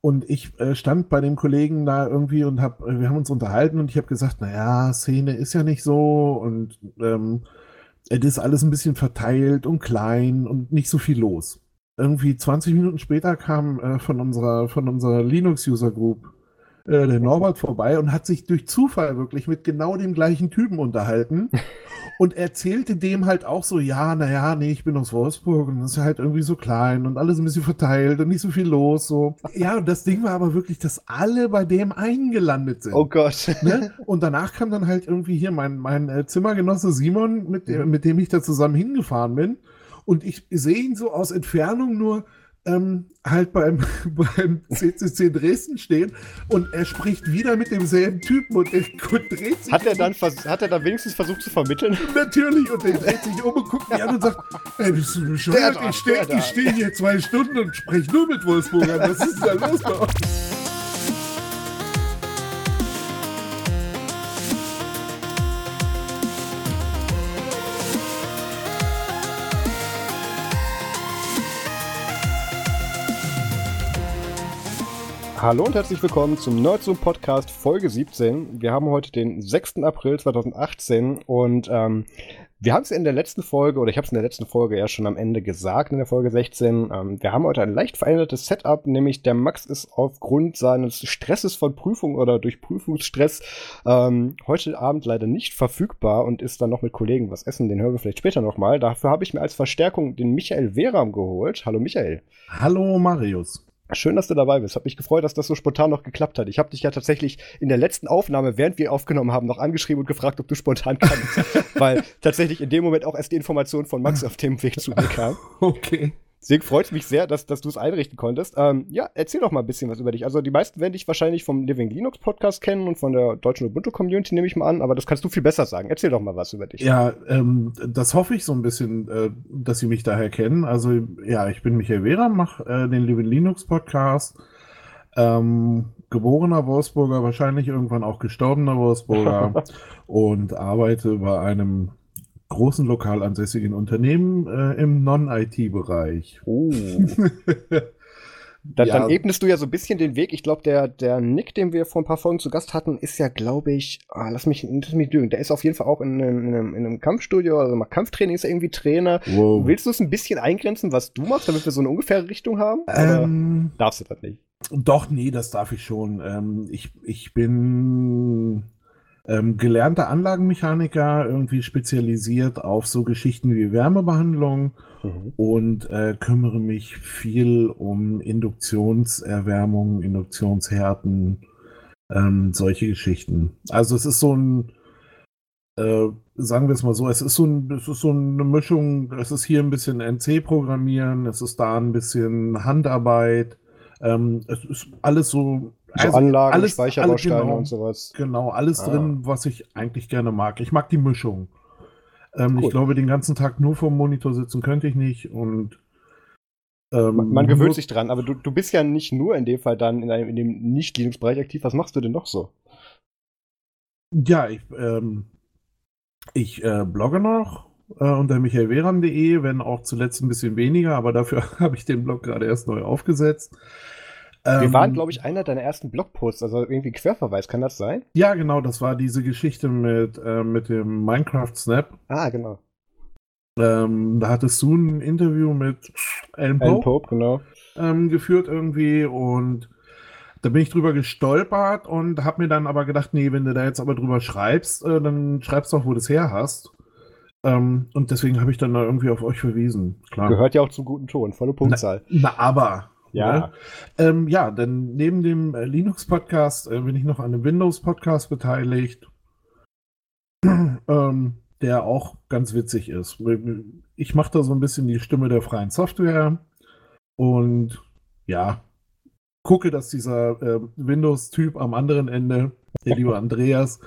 Und ich äh, stand bei dem Kollegen da irgendwie und hab, äh, wir haben uns unterhalten und ich habe gesagt, naja, Szene ist ja nicht so und ähm, es ist alles ein bisschen verteilt und klein und nicht so viel los. Irgendwie 20 Minuten später kam äh, von unserer, von unserer Linux-User Group äh, der Norbert vorbei und hat sich durch Zufall wirklich mit genau dem gleichen Typen unterhalten und erzählte dem halt auch so, ja, naja, nee, ich bin aus Wolfsburg und das ist halt irgendwie so klein und alles ein bisschen verteilt und nicht so viel los, so. Ja, und das Ding war aber wirklich, dass alle bei dem eingelandet sind. Oh Gott. Ne? Und danach kam dann halt irgendwie hier mein, mein äh, Zimmergenosse Simon, mit, mhm. mit dem ich da zusammen hingefahren bin. Und ich sehe ihn so aus Entfernung nur ähm, halt beim, beim CCC Dresden stehen und er spricht wieder mit demselben Typen und er dreht sich. Hat er dann, hat er dann wenigstens versucht zu vermitteln? Natürlich und er dreht sich um und guckt mich an und sagt: Ey, bist du bescheuert? Ich stehe steh hier zwei Stunden und spreche nur mit Wolfsburgern. Was ist da los bei euch? Hallo und herzlich willkommen zum Nerdzoom Podcast Folge 17. Wir haben heute den 6. April 2018 und ähm, wir haben es in der letzten Folge, oder ich habe es in der letzten Folge ja schon am Ende gesagt, in der Folge 16. Ähm, wir haben heute ein leicht verändertes Setup, nämlich der Max ist aufgrund seines Stresses von Prüfung oder durch Prüfungsstress ähm, heute Abend leider nicht verfügbar und ist dann noch mit Kollegen was essen. Den hören wir vielleicht später nochmal. Dafür habe ich mir als Verstärkung den Michael Veram geholt. Hallo Michael. Hallo Marius. Schön, dass du dabei bist. Hab mich gefreut, dass das so spontan noch geklappt hat. Ich habe dich ja tatsächlich in der letzten Aufnahme, während wir aufgenommen haben, noch angeschrieben und gefragt, ob du spontan kannst. weil tatsächlich in dem Moment auch erst die Information von Max auf dem Weg zu mir kam. Okay. Deswegen freut es mich sehr, dass, dass du es einrichten konntest. Ähm, ja, erzähl doch mal ein bisschen was über dich. Also die meisten werden dich wahrscheinlich vom Living Linux Podcast kennen und von der deutschen Ubuntu Community nehme ich mal an, aber das kannst du viel besser sagen. Erzähl doch mal was über dich. Ja, ähm, das hoffe ich so ein bisschen, äh, dass sie mich daher kennen. Also ja, ich bin Michael Wehrer, mache äh, den Living Linux Podcast. Ähm, geborener Wolfsburger, wahrscheinlich irgendwann auch gestorbener Wolfsburger und arbeite bei einem großen lokal ansässigen Unternehmen äh, im Non-IT-Bereich. Oh. dann, ja. dann ebnest du ja so ein bisschen den Weg. Ich glaube, der, der Nick, den wir vor ein paar Folgen zu Gast hatten, ist ja, glaube ich, ah, lass mich, lass mich lügen, der ist auf jeden Fall auch in, in, in, einem, in einem Kampfstudio, also mal Kampftraining ist er irgendwie Trainer. Wow. Willst du es ein bisschen eingrenzen, was du machst, damit wir so eine ungefähre Richtung haben? Ähm, darfst du das nicht? Doch, nee, das darf ich schon. Ähm, ich, ich bin ähm, gelernter Anlagenmechaniker, irgendwie spezialisiert auf so Geschichten wie Wärmebehandlung mhm. und äh, kümmere mich viel um Induktionserwärmung, Induktionshärten, ähm, solche Geschichten. Also es ist so ein, äh, sagen wir es mal so, es ist so, ein, es ist so eine Mischung, es ist hier ein bisschen NC-Programmieren, es ist da ein bisschen Handarbeit, ähm, es ist alles so so also Anlagen, alles, Speicherbausteine genau, und sowas. Genau, alles ah. drin, was ich eigentlich gerne mag. Ich mag die Mischung. Ähm, ich glaube, den ganzen Tag nur vor dem Monitor sitzen könnte ich nicht und ähm, man, man, gewöhnt sich dran, aber du, du bist ja nicht nur in dem Fall dann in, einem, in dem Nicht-Linux-Bereich aktiv. Was machst du denn noch so? Ja, ich, ähm, ich äh, blogge noch äh, unter michaelveram.de, wenn auch zuletzt ein bisschen weniger, aber dafür habe ich den Blog gerade erst neu aufgesetzt. Wir ähm, waren, glaube ich, einer deiner ersten Blogposts, also irgendwie Querverweis, kann das sein? Ja, genau, das war diese Geschichte mit, äh, mit dem Minecraft Snap. Ah, genau. Ähm, da hattest du ein Interview mit Alan Pope, Alan Pope genau. ähm, geführt irgendwie und da bin ich drüber gestolpert und habe mir dann aber gedacht, nee, wenn du da jetzt aber drüber schreibst, äh, dann schreibst du auch, wo du es her hast. Ähm, und deswegen habe ich dann da irgendwie auf euch verwiesen. Klar. Gehört ja auch zum guten Ton, volle Punktzahl. Na, na aber, ja. Ne? Ähm, ja, denn neben dem äh, Linux-Podcast äh, bin ich noch an einem Windows-Podcast beteiligt, ähm, der auch ganz witzig ist. Ich mache da so ein bisschen die Stimme der freien Software und ja, gucke, dass dieser äh, Windows-Typ am anderen Ende, der liebe Andreas,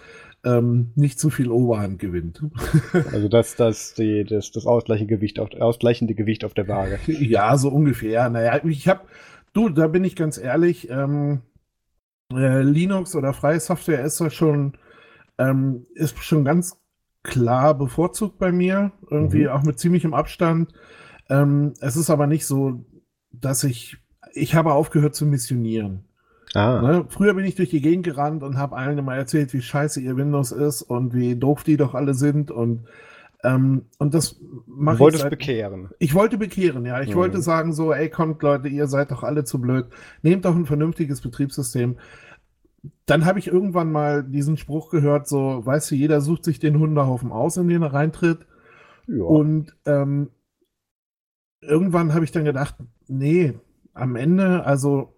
ähm, nicht zu viel Oberhand gewinnt. Also das, das, die, das, das ausgleichende Gewicht auf, ausgleichende Gewicht auf der Waage. Ja, so ungefähr. Naja, ich habe, du, da bin ich ganz ehrlich, ähm, äh, Linux oder freie Software ist ja schon, ähm, ist schon ganz klar bevorzugt bei mir, irgendwie mhm. auch mit ziemlichem Abstand. Ähm, es ist aber nicht so, dass ich ich habe aufgehört zu missionieren. Ah. Ne? Früher bin ich durch die Gegend gerannt und habe allen immer erzählt, wie scheiße ihr Windows ist und wie doof die doch alle sind und ähm, und das mache Du wolltest seit- bekehren. Ich wollte bekehren, ja. Ich Mhm. wollte sagen so, ey, kommt Leute, ihr seid doch alle zu blöd. Nehmt doch ein vernünftiges Betriebssystem. Dann habe ich irgendwann mal diesen Spruch gehört, so, weißt du, jeder sucht sich den Hundehaufen aus, in den er reintritt. Ja. Und ähm, irgendwann habe ich dann gedacht, nee, am Ende, also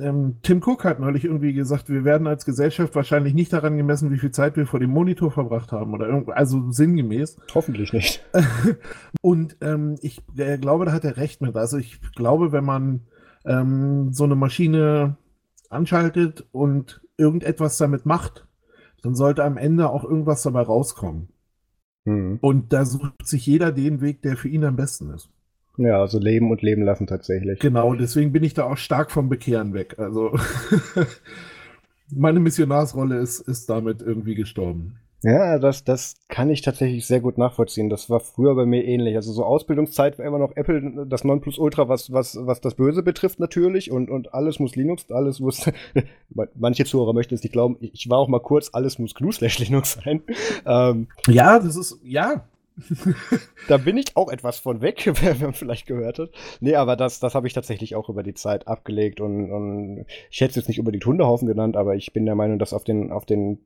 ähm, Tim Cook hat neulich irgendwie gesagt, wir werden als Gesellschaft wahrscheinlich nicht daran gemessen, wie viel Zeit wir vor dem Monitor verbracht haben oder irgend, also sinngemäß. Hoffentlich nicht. Und ähm, ich äh, glaube, da hat er recht mit. Also ich glaube, wenn man ähm, so eine Maschine anschaltet und irgendetwas damit macht, dann sollte am Ende auch irgendwas dabei rauskommen. Hm. Und da sucht sich jeder den Weg, der für ihn am besten ist. Ja, also leben und leben lassen tatsächlich. Genau, deswegen bin ich da auch stark vom Bekehren weg. Also meine Missionarsrolle ist, ist damit irgendwie gestorben. Ja, das, das kann ich tatsächlich sehr gut nachvollziehen. Das war früher bei mir ähnlich. Also so Ausbildungszeit war immer noch Apple das Nonplusultra, was, was, was das Böse betrifft natürlich. Und, und alles muss Linux, alles muss. Manche Zuhörer möchten es nicht glauben. Ich war auch mal kurz, alles muss GNU slash Linux sein. Ähm, Ja, das ist, ja, da bin ich auch etwas von weg, wer wer vielleicht gehört hat. Nee, aber das, das habe ich tatsächlich auch über die Zeit abgelegt und, und ich hätte es jetzt nicht über die Hundehaufen genannt, aber ich bin der Meinung, dass auf den, auf den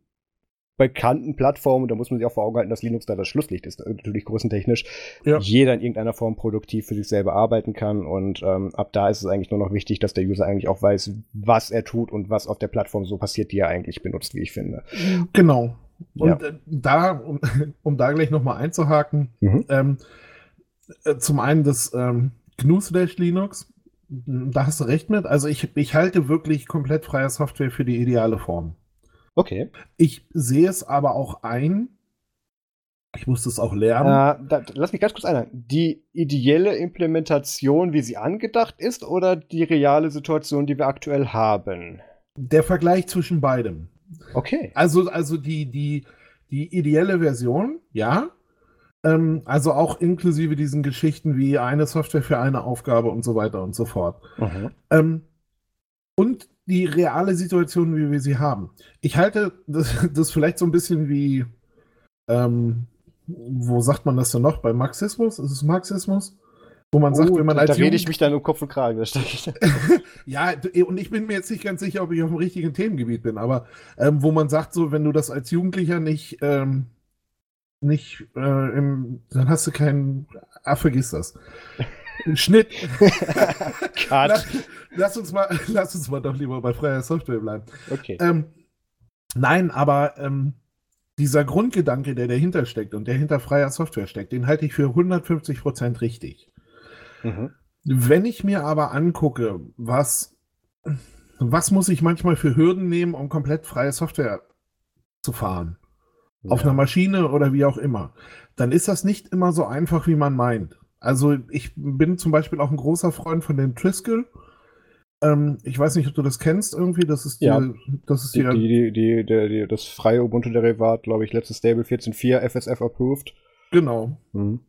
bekannten Plattformen, da muss man sich auch vor Augen halten, dass Linux da das Schlusslicht ist, natürlich größentechnisch, Ja. jeder in irgendeiner Form produktiv für sich selber arbeiten kann und ähm, ab da ist es eigentlich nur noch wichtig, dass der User eigentlich auch weiß, was er tut und was auf der Plattform so passiert, die er eigentlich benutzt, wie ich finde. genau. Und Ja. äh, da, um, um da gleich nochmal einzuhaken, Mhm. ähm, äh, zum einen das ähm, GNU slash Linux, da hast du recht mit. Also ich, ich halte wirklich komplett freie Software für die ideale Form. Okay. Ich sehe es aber auch ein, ich musste es auch lernen. Äh, da, lass mich ganz kurz einhaken. Die ideelle Implementation, wie sie angedacht ist, oder die reale Situation, die wir aktuell haben? Der Vergleich zwischen beidem. Okay. Also, also die, die, die ideelle Version, ja. Ähm, also auch inklusive diesen Geschichten wie eine Software für eine Aufgabe und so weiter und so fort. Mhm. Ähm, und die reale Situation, wie wir sie haben. Ich halte das, das vielleicht so ein bisschen wie, ähm, wo sagt man das denn noch? Bei Marxismus? Ist es Marxismus? Wo man sagt, Oh, wenn man da als da rede ich mich dann um Kopf und Kragen. Das stimmt. Ja, d- und ich bin mir jetzt nicht ganz sicher, ob ich auf dem richtigen Themengebiet bin, aber ähm, wo man sagt, so, wenn du das als Jugendlicher nicht, ähm, nicht, äh, im, dann hast du keinen, ah, vergiss das. Schnitt. Lass, lass uns mal, lass uns mal doch lieber bei freier Software bleiben. Okay. Ähm, nein, aber ähm, dieser Grundgedanke, der dahinter steckt und der hinter freier Software steckt, den halte ich für 150% richtig. Mhm. Wenn ich mir aber angucke, was, was muss ich manchmal für Hürden nehmen, um komplett freie Software zu fahren, auf Ja. einer Maschine oder wie auch immer, dann ist das nicht immer so einfach, wie man meint. Also ich bin zum Beispiel auch ein großer Freund von dem Triskel. Ähm, ich weiß nicht, ob du das kennst irgendwie. Das ist die, Ja. das ist Die, die, die, die, die, die, das freie Ubuntu-Derivat, glaube ich, letztes Stable 14.4 FSF approved. genau. Mhm.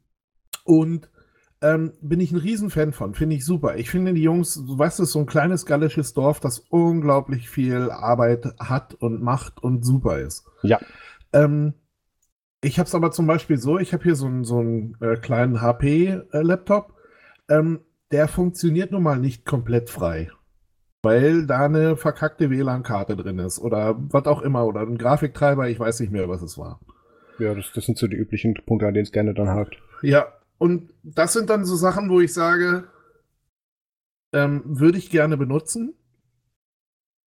Und ähm, bin ich ein Riesenfan von, finde ich super. Ich finde die Jungs, du weißt es, so ein kleines gallisches Dorf, das unglaublich viel Arbeit hat und macht und super ist. Ja. Ähm, ich habe es aber zum Beispiel so, ich habe hier so einen, so einen äh, kleinen HP-Laptop, ähm, der funktioniert nun mal nicht komplett frei. Weil da eine verkackte WLAN-Karte drin ist oder was auch immer oder ein Grafiktreiber, ich weiß nicht mehr, was es war. Ja, das, das sind so die üblichen Punkte, an denen es gerne dann hakt. Ja, und das sind dann so Sachen, wo ich sage, ähm, würde ich gerne benutzen,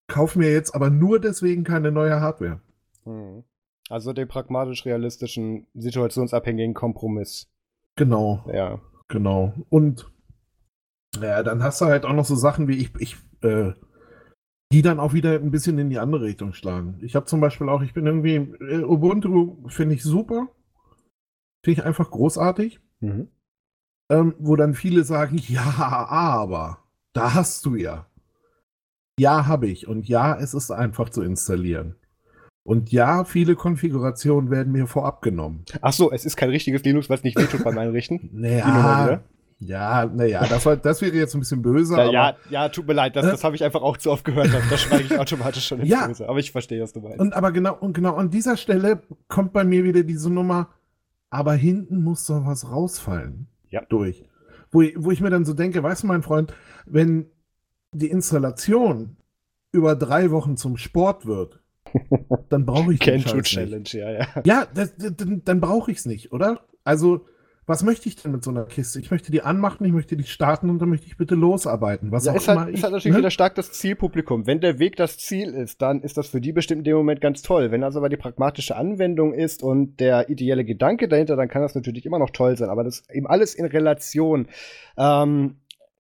kauf mir jetzt aber nur deswegen keine neue Hardware. Mhm. Also den pragmatisch-realistischen, situationsabhängigen Kompromiss. Genau, Ja. genau. Und ja, dann hast du halt auch noch so Sachen wie ich, ich äh, die dann auch wieder ein bisschen in die andere Richtung schlagen. Ich habe zum Beispiel auch, ich bin irgendwie, äh, Ubuntu finde ich super. Finde ich einfach großartig. Mhm. ähm, wo dann viele sagen, ja, aber da hast du ja. Ja, habe ich. Und ja, es ist einfach zu installieren. Und ja, viele Konfigurationen werden mir vorab genommen. Ach so, es ist kein richtiges Linux, was nicht wehtut beim Einrichten. Naja. Ja, naja, das, war, das wäre jetzt ein bisschen böse. Ja, ja, ja, tut mir leid, das, das habe ich einfach auch zu oft gehört. Da schweige ich automatisch schon ins Ja. Böse. Aber ich verstehe, was du meinst. Und aber genau, und genau an dieser Stelle kommt bei mir wieder diese Nummer, aber hinten muss doch was rausfallen. Ja. Durch. Wo, ich- wo ich mir dann so denke, weißt du, mein Freund, wenn die Installation über drei Wochen zum Sport wird, dann brauche ich den Kenju Scheiß nicht. Challenge, ja, ja. Ja, das, das, dann, dann brauche ich es nicht, oder? Also, was möchte ich denn mit so einer Kiste? Ich möchte die anmachen, ich möchte die starten und dann möchte ich bitte losarbeiten. Was Ja, auch ist immer halt, ich, ist halt natürlich ne? wieder stark das Zielpublikum. Wenn der Weg das Ziel ist, dann ist das für die bestimmt in dem Moment ganz toll. Wenn das aber die pragmatische Anwendung ist und der ideelle Gedanke dahinter, dann kann das natürlich immer noch toll sein. Aber das ist eben alles in Relation. Ähm,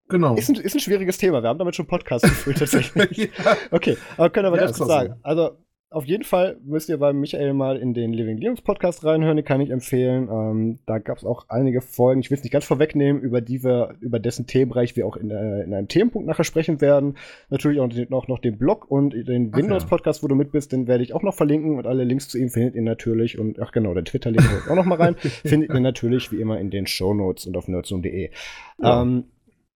Genau. ist, ein, ist ein schwieriges Thema. Wir haben damit schon Podcast geführt tatsächlich. ja. Okay, aber können wir Ja, ganz kurz sagen. Also, auf jeden Fall müsst ihr bei Michael mal in den Living Linux Podcast reinhören, den kann ich empfehlen. Ähm, da gab es auch einige Folgen, ich will es nicht ganz vorwegnehmen, über die wir, über dessen Themenbereich wir auch in, äh, in einem Themenpunkt nachher sprechen werden. Natürlich auch den- noch, den Blog und den Windows ja. Podcast, wo du mit bist, den werde ich auch noch verlinken und alle Links zu ihm findet ihr natürlich und ach genau, den Twitter-Link auch noch mal rein, findet ihr natürlich wie immer in den Shownotes und auf nerdzoom.de. Ja. Ähm,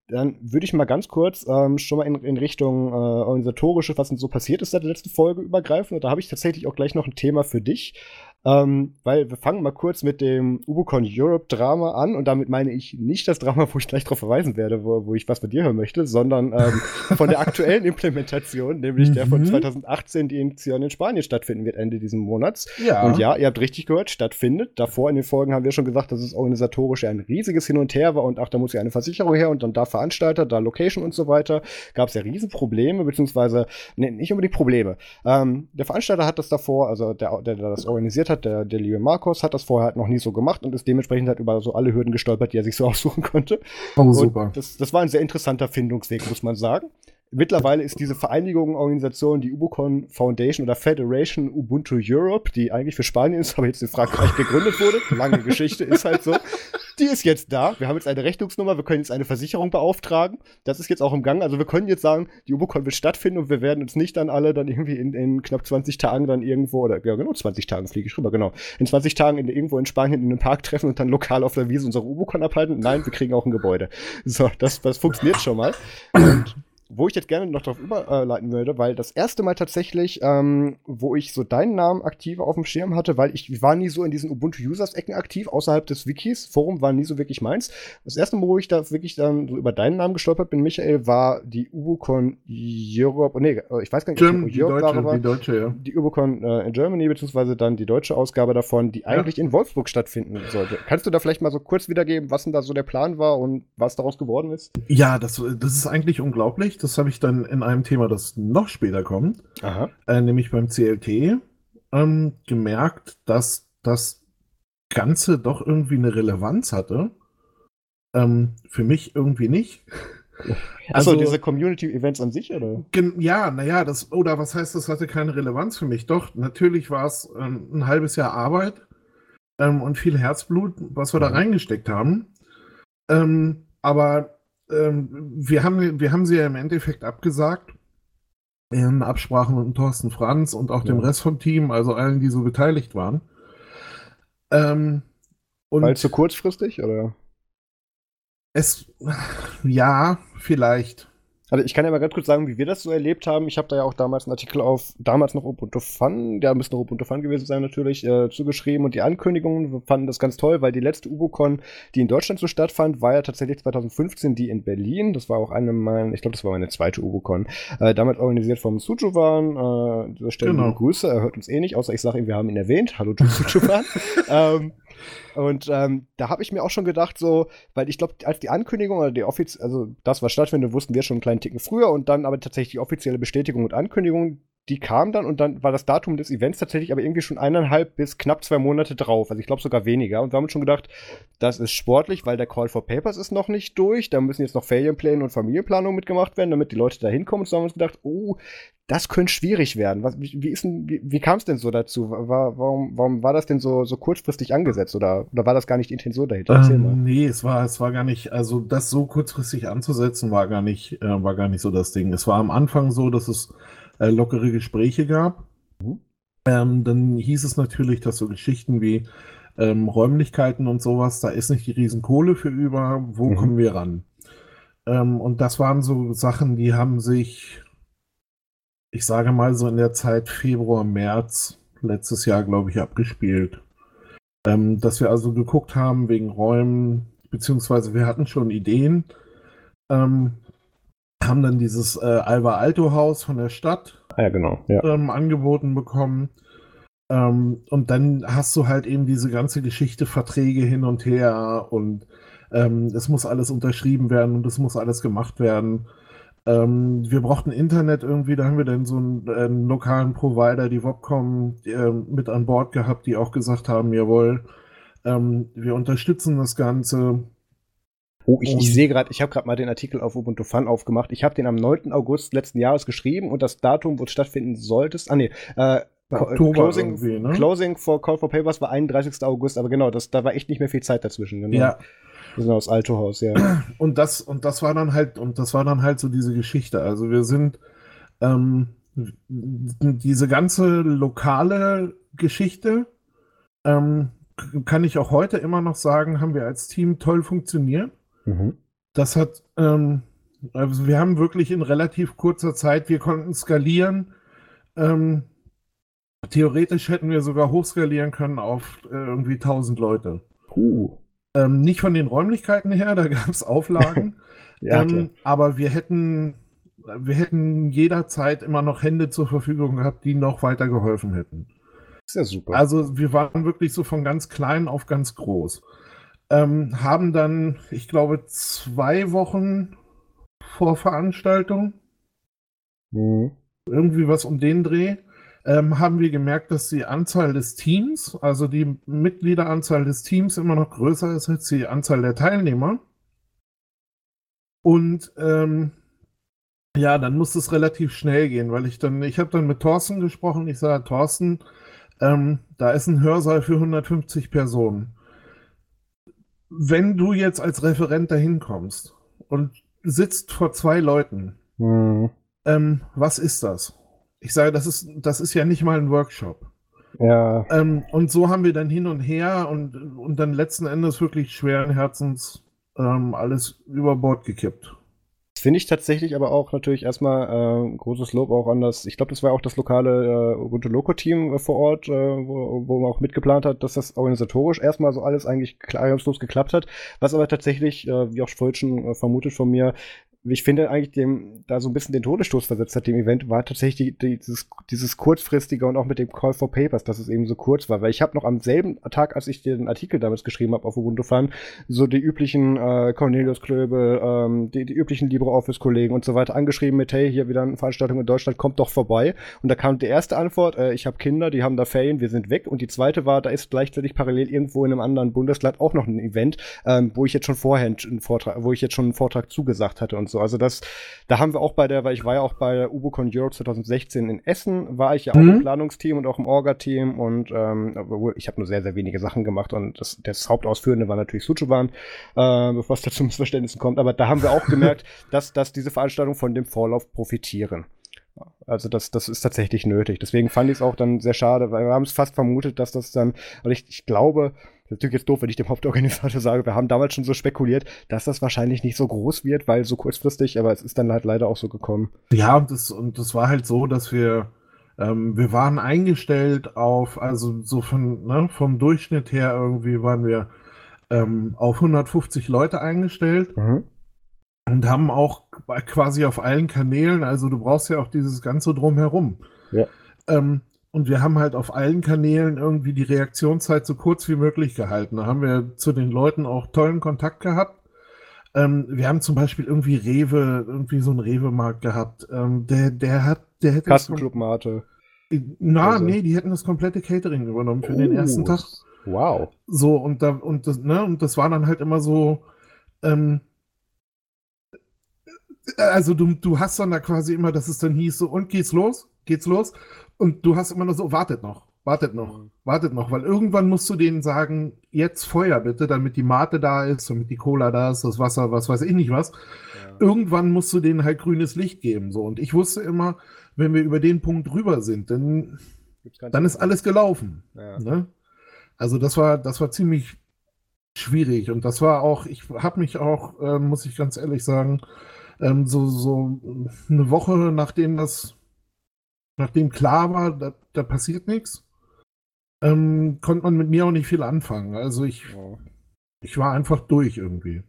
dann würde ich mal ganz kurz ähm, schon mal in, in Richtung äh, organisatorische, was denn so passiert ist seit der letzten Folge übergreifen. Und da habe ich tatsächlich auch gleich noch ein Thema für dich. Ähm, weil wir fangen mal kurz mit dem Ubucon Europe Drama an. Und damit meine ich nicht das Drama, wo ich gleich darauf verweisen werde, wo, wo ich was von dir hören möchte, sondern ähm, von der aktuellen Implementation, nämlich der von Mhm. 2018, die in Zion in Spanien stattfinden wird Ende diesen Monats. Ja. Und ja, ihr habt richtig gehört, stattfindet. Davor in den Folgen haben wir schon gesagt, dass es organisatorisch ein riesiges Hin und Her war und ach, da muss ja eine Versicherung her und dann da Veranstalter, da Location und so weiter. Gab es ja Riesenprobleme, beziehungsweise, nee, nicht unbedingt Probleme. Ähm, der Veranstalter hat das davor, also der, der, der das organisiert hat, der, der liebe Markus, hat das vorher halt noch nie so gemacht und ist dementsprechend halt über so alle Hürden gestolpert, die er sich so aussuchen konnte. oh, super. Und das, das war ein sehr interessanter Findungsweg, muss man sagen. Mittlerweile ist diese Vereinigung, Organisation, die Ubucon Foundation oder Federation Ubuntu Europe, die eigentlich für Spanien ist, aber jetzt in Frankreich gegründet wurde, lange Geschichte, ist halt so, die ist jetzt da. Wir haben jetzt eine Rechnungsnummer, wir können jetzt eine Versicherung beauftragen. Das ist jetzt auch im Gang. Also wir können jetzt sagen, die Ubucon wird stattfinden und wir werden uns nicht dann alle dann irgendwie in, in knapp 20 Tagen dann irgendwo, oder ja genau, 20 Tagen fliege ich rüber, genau, in 20 Tagen in, irgendwo in Spanien in einem Park treffen und dann lokal auf der Wiese unsere Ubucon abhalten. Nein, wir kriegen auch ein Gebäude. So, das, das funktioniert schon mal. Und wo ich jetzt gerne noch darauf überleiten würde, weil das erste Mal tatsächlich, ähm, wo ich so deinen Namen aktiv auf dem Schirm hatte, weil ich war nie so in diesen Ubuntu-Users-Ecken aktiv, außerhalb des Wikis. Forum war nie so wirklich meins. Das erste Mal, wo ich da wirklich dann so über deinen Namen gestolpert bin, Michael, war die Ubucon Europe, nee, äh, ich weiß gar nicht, ob Jim, die Europe deutsche, war, die deutsche, ja. die Ubucon äh, in Germany, beziehungsweise dann die deutsche Ausgabe davon, die eigentlich in Wolfsburg stattfinden sollte. Kannst du da vielleicht mal so kurz wiedergeben, was denn da so der Plan war und was daraus geworden ist? Ja, das, das ist eigentlich unglaublich. Das habe ich dann in einem Thema, das noch später kommt, äh, nämlich beim CLT, ähm, gemerkt, dass das Ganze doch irgendwie eine Relevanz hatte. Ähm, für mich irgendwie nicht. Achso, Also- diese Community-Events an sich, oder? Ja, naja, das, oder was heißt, das hatte keine Relevanz für mich? Doch, natürlich war es ähm, ein halbes Jahr Arbeit ähm, und viel Herzblut, was wir da Mhm. reingesteckt haben. Ähm, aber ähm, wir, haben, wir haben sie ja im Endeffekt abgesagt. In Absprachen mit dem Thorsten Franz und auch dem Ja. Rest vom Team, also allen, die so beteiligt waren. Ähm, und Weil zu kurzfristig, oder? es, ja, vielleicht. Also ich kann ja mal ganz kurz sagen, wie wir das so erlebt haben. Ich habe da ja auch damals einen Artikel auf, damals noch Ubuntu Fun, der müsste noch Ubuntu Fun gewesen sein natürlich, äh, zugeschrieben und die Ankündigungen, wir fanden das ganz toll, weil die letzte UbuCon, die in Deutschland so stattfand, war ja tatsächlich 2015 die in Berlin. Das war auch eine meiner, ich glaube, das war meine zweite UbuCon. Äh, damals organisiert vom Sujuvan. Äh, an dieser Stelle Genau. Grüße, er hört uns eh nicht, außer ich sage ihm, wir haben ihn erwähnt. Hallo Sujuvan. ähm, und ähm, da habe ich mir auch schon gedacht, so, weil ich glaube, als die Ankündigung oder die offiz also das, was stattfindet, wussten wir schon einen kleinen Ticken früher und dann aber tatsächlich die offizielle Bestätigung und Ankündigung, die kam dann und dann war das Datum des Events tatsächlich aber irgendwie schon eineinhalb bis knapp zwei Monate drauf. Also ich glaube sogar weniger. Und wir haben uns schon gedacht, das ist sportlich, weil der Call for Papers ist noch nicht durch. Da müssen jetzt noch Ferienpläne und Familienplanung mitgemacht werden, damit die Leute da hinkommen. Und so haben wir uns gedacht, oh, das könnte schwierig werden. Was, wie, wie, wie, wie kam es denn so dazu? War, warum, warum war das denn so, so kurzfristig angesetzt? Oder, oder war das gar nicht die Intention dahinter? Erzähl mal. Ähm, nee, es war, es war gar nicht, also das so kurzfristig anzusetzen, war gar nicht, äh, war gar nicht so das Ding. Es war am Anfang so, dass es äh, lockere Gespräche gab. Mhm. Ähm, dann hieß es natürlich, dass so Geschichten wie ähm, Räumlichkeiten und sowas, da ist nicht die Riesenkohle für über, wo mhm. kommen wir ran? Ähm, und das waren so Sachen, die haben sich, ich sage mal so in der Zeit Februar, März letztes Jahr, glaube ich, abgespielt. Ähm, dass wir also geguckt haben wegen Räumen, beziehungsweise wir hatten schon Ideen, ähm, haben dann dieses äh, Alva Alto Haus von der Stadt ah, ja, genau. ja. ähm, angeboten bekommen. Ähm, und dann hast du halt eben diese ganze Geschichte, Verträge hin und her und ähm, es muss alles unterschrieben werden und es muss alles gemacht werden. Ähm, wir brauchten Internet irgendwie, da haben wir dann so einen, einen lokalen Provider, die Wobcom, äh, mit an Bord gehabt, die auch gesagt haben, jawohl, ähm, wir unterstützen das Ganze. Oh, ich, ich sehe gerade, ich habe gerade mal den Artikel auf Ubuntu Fun aufgemacht. Ich habe den am 9. August letzten Jahres geschrieben und das Datum, wo es stattfinden sollte, ah nee, äh, Oktober Closing, ne? Closing for Call for Papers war 31. August, aber genau, das, da war echt nicht mehr viel Zeit dazwischen. Genau. Ja. Wir sind aus Altohaus, ja. Und das, und das war dann halt, und das war dann halt so diese Geschichte. Also wir sind ähm, diese ganze lokale Geschichte, ähm, kann ich auch heute immer noch sagen, haben wir als Team toll funktioniert. Mhm. Das hat, ähm, also wir haben wirklich in relativ kurzer Zeit, wir konnten skalieren. Ähm, theoretisch hätten wir sogar hochskalieren können auf äh, irgendwie 1000 Leute. Uh. Ähm, nicht von den Räumlichkeiten her, da gab es Auflagen. ja, ähm, aber wir hätten, wir hätten jederzeit immer noch Hände zur Verfügung gehabt, die noch weiter geholfen hätten. Ist ja super. Also wir waren wirklich so von ganz klein auf ganz groß. Ähm, haben dann, ich glaube, zwei Wochen vor Veranstaltung, mhm. irgendwie was um den Dreh, ähm, haben wir gemerkt, dass die Anzahl des Teams, also die Mitgliederanzahl des Teams immer noch größer ist als die Anzahl der Teilnehmer. Und ähm, ja, dann muss es relativ schnell gehen, weil ich dann, ich habe dann mit Thorsten gesprochen. Ich sage, Thorsten, ähm, da ist ein Hörsaal für 150 Personen. Wenn du jetzt als Referent dahin kommst und sitzt vor zwei Leuten, mhm. ähm, was ist das? Ich sage, das ist, das ist ja nicht mal ein Workshop. Ja. Ähm, und so haben wir dann hin und her und, und dann letzten Endes wirklich schweren Herzens ähm, alles über Bord gekippt. Finde ich tatsächlich aber auch natürlich erstmal äh, großes Lob auch an das, ich glaube, das war auch das lokale äh, Ubuntu Loco-Team äh, vor Ort, äh, wo, wo man auch mitgeplant hat, dass das organisatorisch erstmal so alles eigentlich reibungslos geklappt hat. Was aber tatsächlich, äh, wie auch vorhin schon äh, vermutet von mir, ich finde eigentlich dem da so ein bisschen den Todesstoß versetzt hat, dem Event, war tatsächlich die, dieses, dieses kurzfristige und auch mit dem Call for Papers, dass es eben so kurz war. Weil ich habe noch am selben Tag, als ich den Artikel damals geschrieben habe auf Ubuntu Fun, so die üblichen äh, Cornelius Klöbe, ähm, die, die üblichen LibreOffice-Kollegen und so weiter angeschrieben mit, hey, hier wieder eine Veranstaltung in Deutschland, kommt doch vorbei. Und da kam die erste Antwort, äh, ich habe Kinder, die haben da Ferien, wir sind weg. Und die zweite war, da ist gleichzeitig parallel irgendwo in einem anderen Bundesland auch noch ein Event, ähm, wo ich jetzt schon vorher einen Vortrag, wo ich jetzt schon einen Vortrag zugesagt hatte und so. Also das, da haben wir auch bei der, weil ich war ja auch bei der UboCon Europe 2016 in Essen, war ich ja auch mhm. im Planungsteam und auch im Orga-Team und ähm, ich habe nur sehr, sehr wenige Sachen gemacht und das, das Hauptausführende war natürlich Suchuban, äh, bevor es da zu Missverständnissen kommt. Aber da haben wir auch gemerkt, dass, dass diese Veranstaltungen von dem Vorlauf profitieren. Also das, das ist tatsächlich nötig. Deswegen fand ich es auch dann sehr schade, weil wir haben es fast vermutet, dass das dann, weil ich, ich glaube, das ist natürlich jetzt doof, wenn ich dem Hauptorganisator sage, wir haben damals schon so spekuliert, dass das wahrscheinlich nicht so groß wird, weil so kurzfristig, aber es ist dann halt leider auch so gekommen. Ja, und das, und das war halt so, dass wir, ähm, wir waren eingestellt auf, also so von, ne, vom Durchschnitt her irgendwie waren wir ähm, auf 150 Leute eingestellt. Mhm und haben auch quasi auf allen Kanälen, also du brauchst ja auch dieses ganze Drumherum. Ja. Ähm, und wir haben halt auf allen Kanälen irgendwie die Reaktionszeit so kurz wie möglich gehalten. Da haben wir zu den Leuten auch tollen Kontakt gehabt. Ähm, wir haben zum Beispiel irgendwie Rewe, irgendwie so einen Rewe-Markt gehabt. Ähm, der, der hat, der hätte. Kassenclub Mate. Na, also. nee, die hätten das komplette Catering übernommen für oh, den ersten Tag. Wow. So, und da, und das, ne, und das war dann halt immer so, ähm, also du, du hast dann da quasi immer, dass es dann hieß so, und geht's los? Geht's los? Und du hast immer nur so, wartet noch, wartet noch, mhm. wartet noch, weil irgendwann musst du denen sagen, jetzt Feuer bitte, damit die Mate da ist, damit die Cola da ist, das Wasser, was weiß ich nicht was. Ja. Irgendwann musst du denen halt grünes Licht geben, so. Und ich wusste immer, wenn wir über den Punkt drüber sind, dann, dann ist alles gelaufen. Ja. Ne? Also das war, das war ziemlich schwierig und das war auch, ich habe mich auch, äh, muss ich ganz ehrlich sagen, ähm, so, so eine Woche nachdem das, nachdem klar war, da, da passiert nichts, ähm, konnte man mit mir auch nicht viel anfangen. Also ich, ja. ich war einfach durch irgendwie.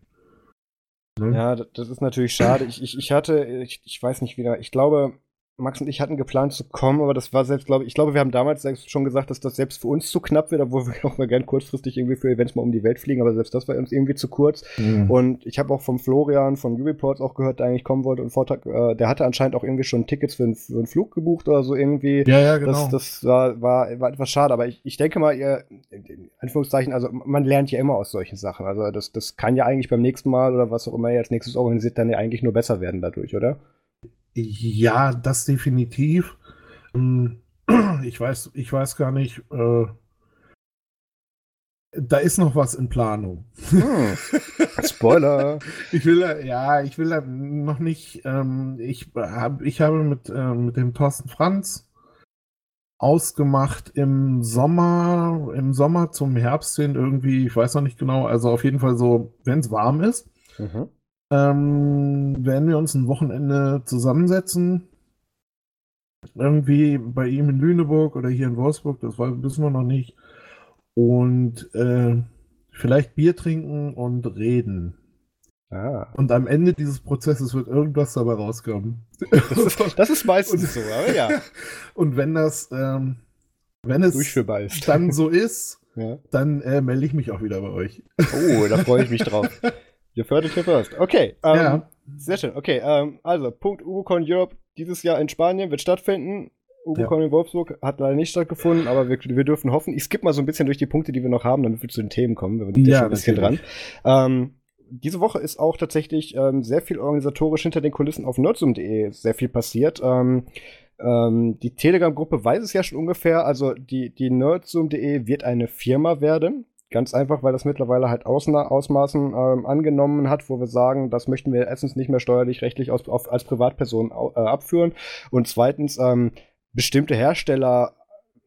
Ne? Ja, das ist natürlich schade. Ich, ich, ich hatte, ich, ich weiß nicht wieder, ich glaube, Max und ich hatten geplant zu kommen, aber das war selbst, glaube ich, ich glaube, wir haben damals selbst schon gesagt, dass das selbst für uns zu knapp wird, obwohl wir auch mal gern kurzfristig irgendwie für Events mal um die Welt fliegen, aber selbst das war uns irgendwie zu kurz. Mhm. Und ich habe auch vom Florian von U-Reports auch gehört, der eigentlich kommen wollte und Vortrag, äh, der hatte anscheinend auch irgendwie schon Tickets für, einen, für einen Flug gebucht oder so irgendwie. Ja, ja, genau. Das, das war, war, war etwas schade, aber ich, ich denke mal, ihr, in Anführungszeichen, also man lernt ja immer aus solchen Sachen. Also das, das kann ja eigentlich beim nächsten Mal oder was auch immer ihr als nächstes organisiert, dann ja eigentlich nur besser werden dadurch, oder? Ja, das definitiv. Ähm, ich weiß, ich weiß gar nicht. Äh, da ist noch was in Planung. Hm. Spoiler. ich will, ja, ich will noch nicht. Ähm, ich, hab, ich habe mit, äh, mit dem Thorsten Franz ausgemacht im Sommer, im Sommer zum Herbst hin irgendwie, ich weiß noch nicht genau, also auf jeden Fall so, wenn es warm ist, mhm ähm, werden wir uns ein Wochenende zusammensetzen. Irgendwie bei ihm in Lüneburg oder hier in Wolfsburg, das wissen wir noch nicht. Und äh, vielleicht Bier trinken und reden. Ah. Und am Ende dieses Prozesses wird irgendwas dabei rauskommen. Das ist, das ist meistens und, so, aber ja. Und wenn das, ähm, wenn es dann so ist, ja. dann äh, melde ich mich auch wieder bei euch. Oh, da freue ich mich drauf. You heard it here first. Okay. Ähm, ja. Sehr schön. Okay, ähm, also Punkt UboCon Europe dieses Jahr in Spanien wird stattfinden. UboCon ja. in Wolfsburg hat leider nicht stattgefunden, aber wir, wir dürfen hoffen. Ich skippe mal so ein bisschen durch die Punkte, die wir noch haben, damit wir zu den Themen kommen. Wir sind ja schon ein bisschen dran. Ähm, diese Woche ist auch tatsächlich ähm, sehr viel organisatorisch hinter den Kulissen auf nerdsum.de sehr viel passiert. Ähm, ähm, die Telegram-Gruppe weiß es ja schon ungefähr. Also die, die nerdsum.de wird eine Firma werden. Ganz einfach, weil das mittlerweile halt Ausna Ausmaßen ähm, angenommen hat, wo wir sagen, das möchten wir erstens nicht mehr steuerlich, rechtlich aus, auf, als Privatperson äh, abführen und zweitens ähm, bestimmte Hersteller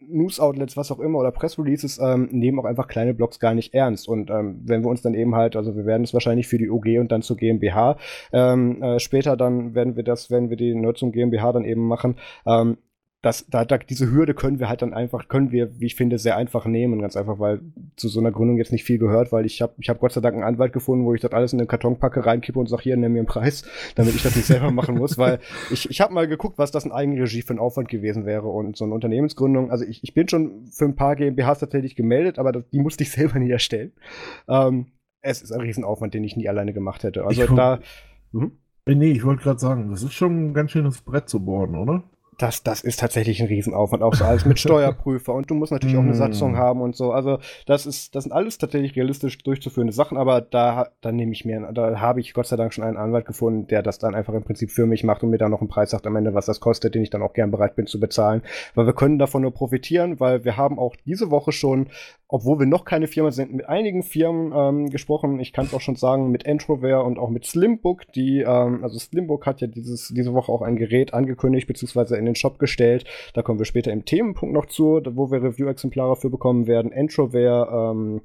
News-Outlets, was auch immer, oder Pressreleases ähm, nehmen auch einfach kleine Blogs gar nicht ernst. Und ähm, wenn wir uns dann eben halt, also wir werden es wahrscheinlich für die OG und dann zur GmbH, ähm, äh, später dann werden wir das, werden wir die Nutzung GmbH dann eben machen, ähm, das, da, da, diese Hürde können wir halt dann einfach, können wir, wie ich finde, sehr einfach nehmen. Ganz einfach, weil zu so einer Gründung jetzt nicht viel gehört, weil ich habe ich hab Gott sei Dank einen Anwalt gefunden, wo ich das alles in den Karton packe, reinkippe und sage, hier, nimm mir einen Preis, damit ich das nicht selber machen muss, weil ich, ich habe mal geguckt, was das in Eigenregie für ein Aufwand gewesen wäre und so eine Unternehmensgründung, also ich, ich bin schon für ein paar GmbHs tatsächlich gemeldet, aber das, die musste ich selber nie erstellen. Ähm, es ist ein Riesenaufwand, den ich nie alleine gemacht hätte. Also ich da. Mh. Nee, ich wollte gerade sagen, das ist schon ein ganz schönes Brett zu bohren, oder? Das, das ist tatsächlich ein Riesenaufwand, auch so alles mit Steuerprüfer und du musst natürlich auch eine mm. Satzung haben und so. Also das ist, das sind alles tatsächlich realistisch durchzuführende Sachen, aber da, da nehme ich mir, da habe ich Gott sei Dank schon einen Anwalt gefunden, der das dann einfach im Prinzip für mich macht und mir dann noch einen Preis sagt am Ende, was das kostet, den ich dann auch gern bereit bin zu bezahlen. Weil wir können davon nur profitieren, weil wir haben auch diese Woche schon obwohl wir noch keine Firma sind, mit einigen Firmen ähm, gesprochen. Ich kann es auch schon sagen, mit Entrovare und auch mit Slimbook, die, ähm, also Slimbook hat ja dieses, diese Woche auch ein Gerät angekündigt, beziehungsweise in den Shop gestellt. Da kommen wir später im Themenpunkt noch zu, wo wir Review-Exemplare für bekommen werden. Entrovare, ähm,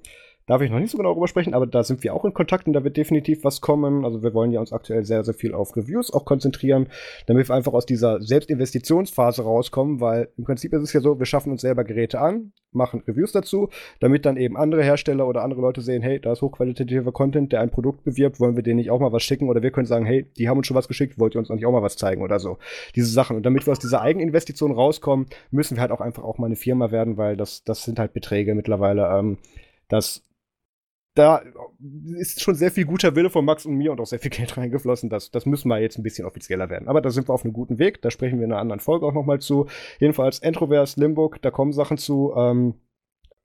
darf ich noch nicht so genau darüber sprechen, aber da sind wir auch in Kontakt und da wird definitiv was kommen. Also wir wollen ja uns aktuell sehr, sehr viel auf Reviews auch konzentrieren, damit wir einfach aus dieser Selbstinvestitionsphase rauskommen, weil im Prinzip ist es ja so, wir schaffen uns selber Geräte an, machen Reviews dazu, damit dann eben andere Hersteller oder andere Leute sehen, hey, da ist hochqualitativer Content, der ein Produkt bewirbt, wollen wir denen nicht auch mal was schicken oder wir können sagen, hey, die haben uns schon was geschickt, wollt ihr uns nicht auch mal was zeigen oder so. Diese Sachen. Und damit wir aus dieser Eigeninvestition rauskommen, müssen wir halt auch einfach auch mal eine Firma werden, weil das, das sind halt Beträge mittlerweile. Ähm, das da ist schon sehr viel guter Wille von Max und mir und auch sehr viel Geld reingeflossen. Das, das müssen wir jetzt ein bisschen offizieller werden. Aber da sind wir auf einem guten Weg. Da sprechen wir in einer anderen Folge auch nochmal zu. Jedenfalls Entroverse, Limburg, da kommen Sachen zu. Ähm,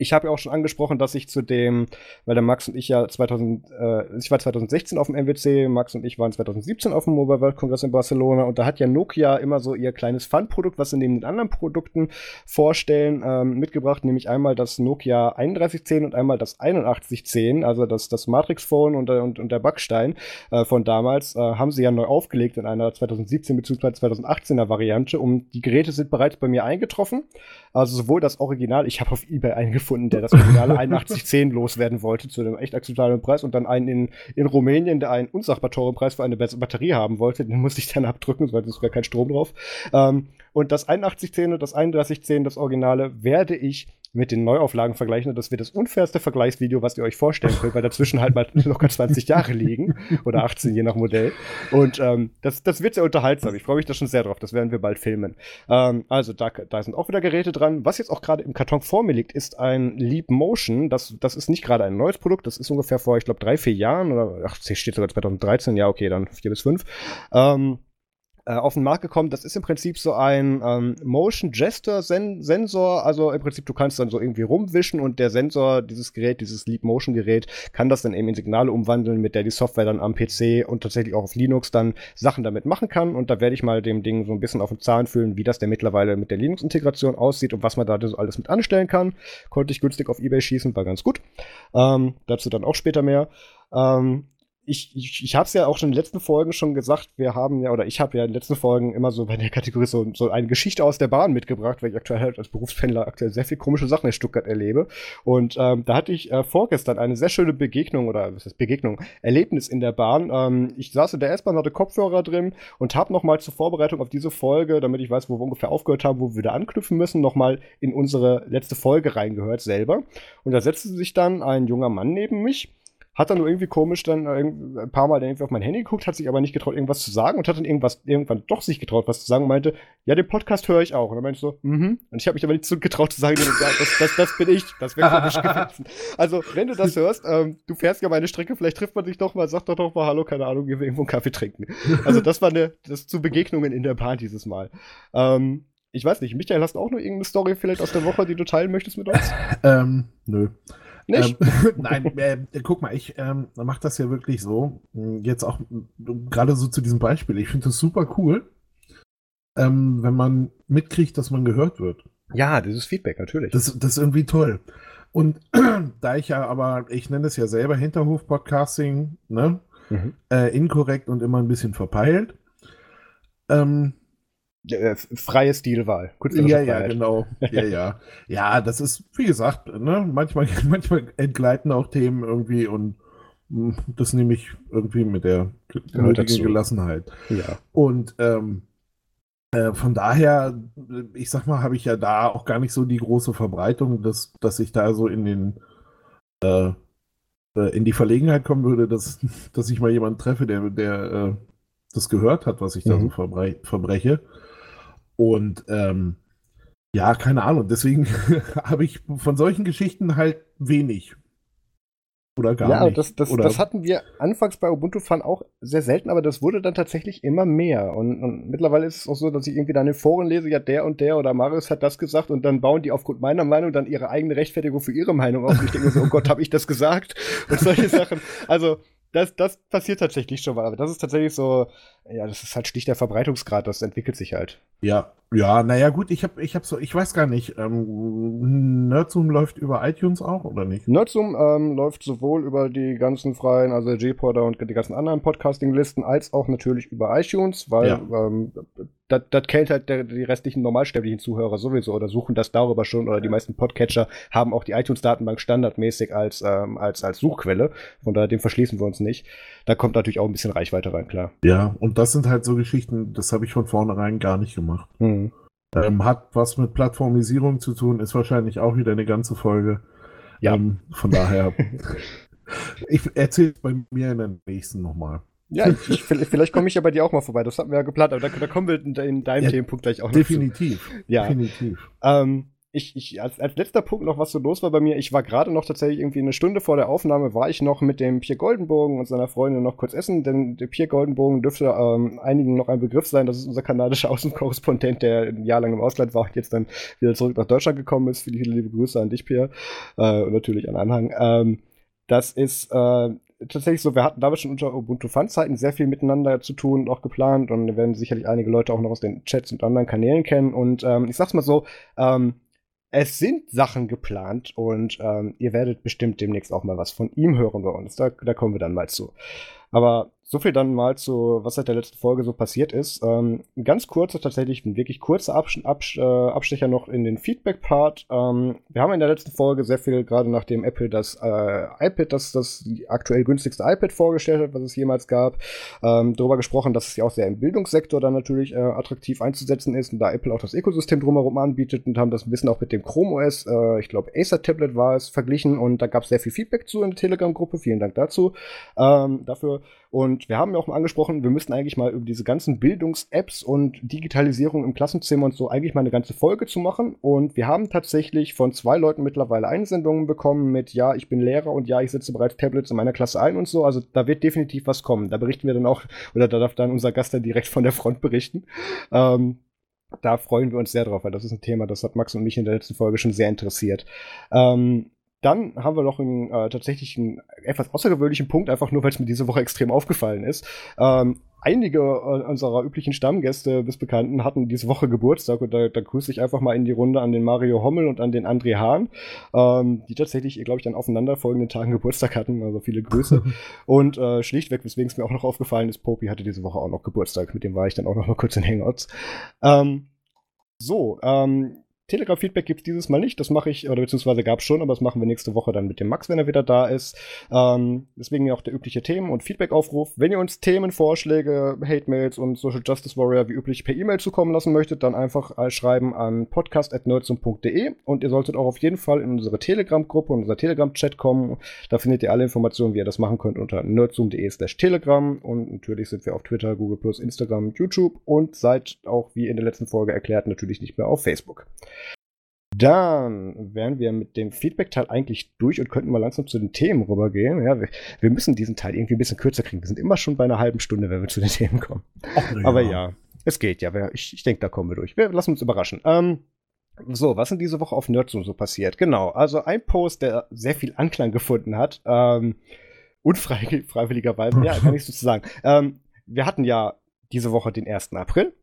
ich habe ja auch schon angesprochen, dass ich zu dem, weil der Max und ich ja 2000, äh, ich war 2016 auf dem MWC, Max und ich waren 2017 auf dem Mobile World Congress in Barcelona und da hat ja Nokia immer so ihr kleines Fun-Produkt, was sie neben den anderen Produkten vorstellen, ähm, mitgebracht, nämlich einmal das Nokia 3110 und einmal das 8110, also das, das Matrix-Phone und, und, und der Backstein äh, von damals, äh, haben sie ja neu aufgelegt in einer 2017 bzw. 2018er Variante und die Geräte sind bereits bei mir eingetroffen. Also sowohl das Original, ich habe auf Ebay einen gefunden, der das Original 8110 loswerden wollte zu einem echt akzeptablen Preis und dann einen in, in Rumänien, der einen unsagbar teuren Preis für eine Batterie haben wollte. Den musste ich dann abdrücken, weil es wäre kein Strom drauf. Ähm, und das 8110 und das 3110, das Originale, werde ich mit den Neuauflagen vergleichen und das wird das unfairste Vergleichsvideo, was ihr euch vorstellen könnt, weil dazwischen halt mal locker 20 Jahre liegen oder 18 je nach Modell. Und ähm, das, das wird sehr unterhaltsam. Ich freue mich da schon sehr drauf. Das werden wir bald filmen. Ähm, also da, da sind auch wieder Geräte dran. Was jetzt auch gerade im Karton vor mir liegt, ist ein Leap Motion. Das, das ist nicht gerade ein neues Produkt. Das ist ungefähr vor, ich glaube, drei, vier Jahren oder ach, steht sogar 2013. Ja, okay, dann vier bis fünf. Ähm, äh, auf den Markt gekommen. Das ist im Prinzip so ein ähm, Motion Gesture -Sen Sensor. Also im Prinzip, du kannst dann so irgendwie rumwischen und der Sensor, dieses Gerät, dieses Leap Motion Gerät, kann das dann eben in Signale umwandeln, mit der die Software dann am PC und tatsächlich auch auf Linux dann Sachen damit machen kann. Und da werde ich mal dem Ding so ein bisschen auf den Zahn fühlen, wie das denn mittlerweile mit der Linux-Integration aussieht und was man da so alles mit anstellen kann. Konnte ich günstig auf Ebay schießen, war ganz gut. Ähm, dazu dann auch später mehr. Ähm, ich, ich, ich habe es ja auch schon in den letzten Folgen schon gesagt, wir haben ja, oder ich habe ja in den letzten Folgen immer so bei der Kategorie so, so eine Geschichte aus der Bahn mitgebracht, weil ich aktuell halt als Berufspendler aktuell sehr viel komische Sachen in Stuttgart erlebe. Und ähm, da hatte ich äh, vorgestern eine sehr schöne Begegnung, oder was heißt Begegnung, Erlebnis in der Bahn. Ähm, ich saß in der S-Bahn, hatte Kopfhörer drin und habe nochmal zur Vorbereitung auf diese Folge, damit ich weiß, wo wir ungefähr aufgehört haben, wo wir wieder anknüpfen müssen, nochmal in unsere letzte Folge reingehört selber. Und da setzte sich dann ein junger Mann neben mich hat dann nur irgendwie komisch dann ein paar Mal irgendwie auf mein Handy geguckt, hat sich aber nicht getraut, irgendwas zu sagen und hat dann irgendwas, irgendwann doch sich getraut, was zu sagen und meinte, ja, den Podcast höre ich auch. Und dann meinte ich so, mhm. Mm und ich habe mich aber nicht so getraut zu sagen, das, das, das bin ich, das wäre komisch gewesen. Also, wenn du das hörst, ähm, du fährst ja meine Strecke, vielleicht trifft man sich doch mal, sag doch doch mal Hallo, keine Ahnung, gehen wir irgendwo einen Kaffee trinken. Also, das war eine, das zu Begegnungen in der Bahn dieses Mal. Ähm, ich weiß nicht, Michael, hast du auch noch irgendeine Story vielleicht aus der Woche, die du teilen möchtest mit uns? Ähm, nö. Nicht? Ähm, nein, äh, guck mal, ich ähm, mache das ja wirklich so. Hm, jetzt auch gerade so zu diesem Beispiel. Ich finde das super cool, ähm, wenn man mitkriegt, dass man gehört wird. Ja, dieses Feedback, natürlich. Das, das ist irgendwie toll. Und da ich ja aber, ich nenne es ja selber Hinterhof-Podcasting, ne? Mhm. Äh, inkorrekt und immer ein bisschen verpeilt, ähm, äh, freie Stilwahl. Ja, ja, genau. Ja, ja. Ja, das ist, wie gesagt, ne, manchmal, manchmal entgleiten auch Themen irgendwie und hm, das nehme ich irgendwie mit der nötigen Gelassenheit. Ja. Und ähm, äh, von daher, ich sag mal, habe ich ja da auch gar nicht so die große Verbreitung, dass, dass ich da so in den äh, äh in die Verlegenheit kommen würde, dass, dass ich mal jemanden treffe, der, der äh, das gehört hat, was ich da mhm. so verbre verbreche. Und ähm, ja, keine Ahnung. Deswegen habe ich von solchen Geschichten halt wenig. Oder gar ja, nicht. Das, das, Oder das hatten wir anfangs bei Ubuntu Fun auch sehr selten, aber das wurde dann tatsächlich immer mehr. Und, und, mittlerweile ist es auch so, dass ich irgendwie dann in Foren lese, ja, der und der oder Marius hat das gesagt und dann bauen die aufgrund meiner Meinung dann ihre eigene Rechtfertigung für ihre Meinung auf. Und ich denke mir so, oh Gott, habe ich das gesagt? Und solche Sachen. Also, das, das passiert tatsächlich schon mal, aber das ist tatsächlich so, ja, das ist halt schlicht der Verbreitungsgrad, das entwickelt sich halt. Ja, ja, naja, gut, ich habe ich hab so, ich weiß gar nicht, ähm, Nerdzoom läuft über iTunes auch oder nicht? Nerdzoom ähm, läuft sowohl über die ganzen freien, also J-Porter und die ganzen anderen Podcasting-Listen, als auch natürlich über iTunes, weil ja. ähm, das, kennt halt der, die restlichen normalsterblichen Zuhörer sowieso oder suchen das darüber schon oder die meisten Podcatcher haben auch die iTunes-Datenbank standardmäßig als, ähm, als, als Suchquelle. Von daher, dem verschließen wir uns nicht. Da kommt natürlich auch ein bisschen Reichweite rein, klar. Ja, und das sind halt so Geschichten, das habe ich von vornherein gar nicht gemacht. Mhm. Ähm, hat was mit Plattformisierung zu tun, ist wahrscheinlich auch wieder eine ganze Folge. Ja. Ähm, von daher, ich erzähle es bei mir in der nächsten nochmal. Ja, ich, vielleicht komme ich ja bei dir auch mal vorbei. Das hatten wir ja geplant, aber da, da kommen wir in, in deinem ja, Themenpunkt gleich auch noch Definitiv. Zu. Ja. Definitiv. Ähm, ich, ich, als, als letzter Punkt noch, was so los war bei mir, ich war gerade noch tatsächlich irgendwie eine Stunde vor der Aufnahme, war ich noch mit dem Pierre Goldenbogen und seiner Freundin noch kurz essen, denn der Pierre Goldenbogen dürfte ähm, einigen noch ein Begriff sein. Das ist unser kanadischer Außenkorrespondent, der ein Jahr lang im Ausland war und jetzt dann wieder zurück nach Deutschland gekommen ist. Viele, viele liebe Grüße an dich, Pierre, äh, und natürlich an Anhang. Ähm, das ist äh, tatsächlich so, wir hatten damals schon unter Ubuntu Fun-Zeiten sehr viel miteinander zu tun und auch geplant und werden sicherlich einige Leute auch noch aus den Chats und anderen Kanälen kennen und ähm, ich sag's mal so, ähm, es sind Sachen geplant und ähm, ihr werdet bestimmt demnächst auch mal was von ihm hören bei uns. Da, da kommen wir dann mal zu. Aber so viel dann mal zu, was seit der letzten Folge so passiert ist. Ähm, ganz kurzer, tatsächlich ein wirklich kurzer Abs Abs äh, Abstecher noch in den Feedback-Part. Ähm, wir haben in der letzten Folge sehr viel, gerade nachdem Apple das äh, iPad, das das aktuell günstigste iPad vorgestellt hat, was es jemals gab, ähm, darüber gesprochen, dass es ja auch sehr im Bildungssektor dann natürlich äh, attraktiv einzusetzen ist und da Apple auch das Ökosystem drumherum anbietet und haben das ein bisschen auch mit dem Chrome OS, äh, ich glaube Acer Tablet war es, verglichen und da gab es sehr viel Feedback zu in der Telegram-Gruppe. Vielen Dank dazu. Ähm, dafür. Und wir haben ja auch mal angesprochen, wir müssten eigentlich mal über diese ganzen Bildungs-Apps und Digitalisierung im Klassenzimmer und so eigentlich mal eine ganze Folge zu machen. Und wir haben tatsächlich von zwei Leuten mittlerweile Einsendungen bekommen mit, ja, ich bin Lehrer und ja, ich setze bereits Tablets in meiner Klasse ein und so. Also da wird definitiv was kommen. Da berichten wir dann auch, oder da darf dann unser Gast dann direkt von der Front berichten. Ähm, da freuen wir uns sehr drauf, weil das ist ein Thema, das hat Max und mich in der letzten Folge schon sehr interessiert. Ähm, dann haben wir noch einen äh, tatsächlich einen etwas außergewöhnlichen Punkt, einfach nur, weil es mir diese Woche extrem aufgefallen ist. Ähm, einige äh, unserer üblichen Stammgäste bis Bekannten hatten diese Woche Geburtstag und da, da grüße ich einfach mal in die Runde an den Mario Hommel und an den André Hahn, ähm, die tatsächlich, glaube ich, dann aufeinanderfolgenden Tagen Geburtstag hatten. Also viele Grüße. und äh, schlichtweg, weswegen es mir auch noch aufgefallen ist, Popi hatte diese Woche auch noch Geburtstag. Mit dem war ich dann auch noch mal kurz in Hangouts. Ähm, so, ähm, Telegram-Feedback gibt es dieses Mal nicht. Das mache ich, oder beziehungsweise gab es schon, aber das machen wir nächste Woche dann mit dem Max, wenn er wieder da ist. Ähm, deswegen auch der übliche Themen- und Feedback-Aufruf. Wenn ihr uns Themen, Vorschläge, Hate-Mails und Social Justice Warrior wie üblich per E-Mail zukommen lassen möchtet, dann einfach schreiben an podcast.nerdsum.de und ihr solltet auch auf jeden Fall in unsere Telegram-Gruppe und unser Telegram-Chat kommen. Da findet ihr alle Informationen, wie ihr das machen könnt unter nerdsum.de slash telegram und natürlich sind wir auf Twitter, Google+, Instagram, YouTube und seid auch, wie in der letzten Folge erklärt, natürlich nicht mehr auf Facebook. Dann wären wir mit dem Feedback-Teil eigentlich durch und könnten mal langsam zu den Themen rübergehen. Ja, wir, wir, müssen diesen Teil irgendwie ein bisschen kürzer kriegen. Wir sind immer schon bei einer halben Stunde, wenn wir zu den Themen kommen. Ach, ja. Aber ja, es geht ja. Ich, ich denke, da kommen wir durch. Wir lassen uns überraschen. Ähm, so, was ist diese Woche auf Nerdzoom so passiert? Genau, also ein Post, der sehr viel Anklang gefunden hat. Ähm, unfreiwilligerweise, ja, kann ich so sagen. Ähm, wir hatten ja diese Woche den 1. April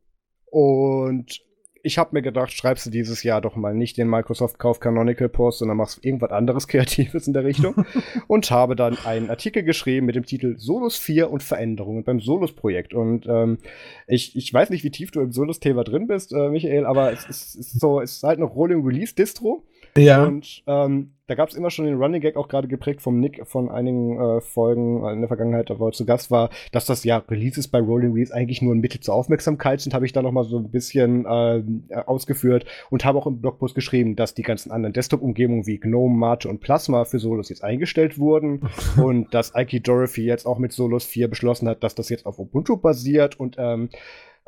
und ich habe mir gedacht, schreibst du dieses Jahr doch mal nicht den Microsoft-Kauf Canonical Post, sondern machst irgendwas anderes Kreatives in der Richtung. und habe dann einen Artikel geschrieben mit dem Titel Solus 4 und Veränderungen beim Solus-Projekt. Und ähm, ich, ich weiß nicht, wie tief du im Solus-Thema drin bist, äh, Michael, aber es ist, ist so, es ist halt eine Rolling Release Distro. Ja. Und ähm, da gab es immer schon den Running Gag, auch gerade geprägt vom Nick von einigen äh, Folgen in der Vergangenheit, wo er zu Gast war, dass das ja Releases bei Rolling Release eigentlich nur ein Mittel zur Aufmerksamkeit sind, habe ich da noch mal so ein bisschen äh, ausgeführt und habe auch im Blogpost geschrieben, dass die ganzen anderen Desktop-Umgebungen wie GNOME, Mate und Plasma für Solos jetzt eingestellt wurden und dass Ike Dorothy jetzt auch mit Solos 4 beschlossen hat, dass das jetzt auf Ubuntu basiert und ähm,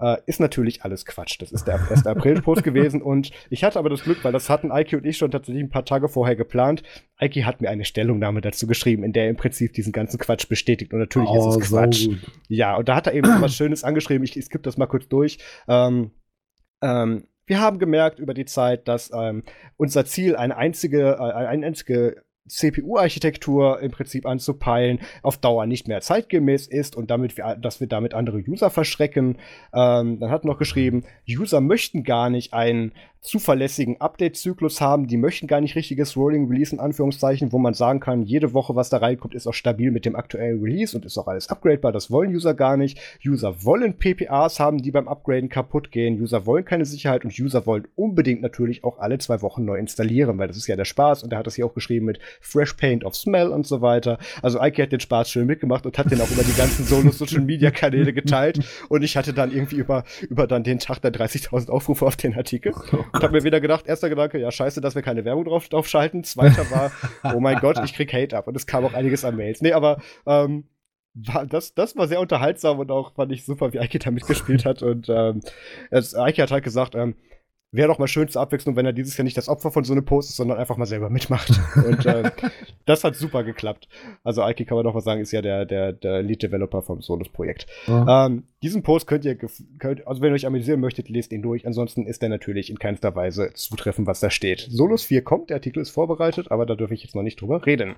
äh, ist natürlich alles Quatsch. Das ist der 1. April-Post gewesen. Und ich hatte aber das Glück, weil das hatten Eiki und ich schon tatsächlich ein paar Tage vorher geplant. Eiki hat mir eine Stellungnahme dazu geschrieben, in der er im Prinzip diesen ganzen Quatsch bestätigt. Und natürlich oh, ist es Quatsch. So ja, und da hat er eben was Schönes angeschrieben. Ich, ich skippe das mal kurz durch. Ähm, ähm, wir haben gemerkt über die Zeit, dass ähm, unser Ziel eine einzige, äh, eine einzige CPU-Architektur im Prinzip anzupeilen, auf Dauer nicht mehr zeitgemäß ist und damit wir, dass wir damit andere User verschrecken. Ähm, dann hat noch geschrieben, User möchten gar nicht einen zuverlässigen Update-Zyklus haben. Die möchten gar nicht richtiges Rolling Release in Anführungszeichen, wo man sagen kann, jede Woche, was da reinkommt, ist auch stabil mit dem aktuellen Release und ist auch alles upgradebar. Das wollen User gar nicht. User wollen PPAs haben, die beim Upgraden kaputt gehen. User wollen keine Sicherheit und User wollen unbedingt natürlich auch alle zwei Wochen neu installieren, weil das ist ja der Spaß. Und er hat das hier auch geschrieben mit Fresh Paint of Smell und so weiter. Also Ike hat den Spaß schön mitgemacht und hat den auch über die ganzen Solo-Social-Media-Kanäle geteilt. Und ich hatte dann irgendwie über, über dann den Tag der 30.000 Aufrufe auf den Artikel. Und habe mir wieder gedacht, erster Gedanke, ja scheiße, dass wir keine Werbung drauf, drauf schalten. Zweiter war, oh mein Gott, ich krieg Hate ab. Und es kam auch einiges an Mails. Nee, aber ähm, war, das, das war sehr unterhaltsam und auch fand ich super, wie Eike da mitgespielt hat. Und ähm, Eike hat halt gesagt, ähm, wäre doch mal schön zur Abwechslung, wenn er dieses Jahr nicht das Opfer von so einem Post ist, sondern einfach mal selber mitmacht. Und äh, das hat super geklappt. Also Aiki kann man doch mal sagen, ist ja der, der, der Lead-Developer vom Solos-Projekt. Ja. Ähm, diesen Post könnt ihr, könnt, also wenn ihr euch amüsieren möchtet, lest ihn durch. Ansonsten ist er natürlich in keinster Weise zutreffen, was da steht. Solos 4 kommt, der Artikel ist vorbereitet, aber da dürfe ich jetzt noch nicht drüber reden.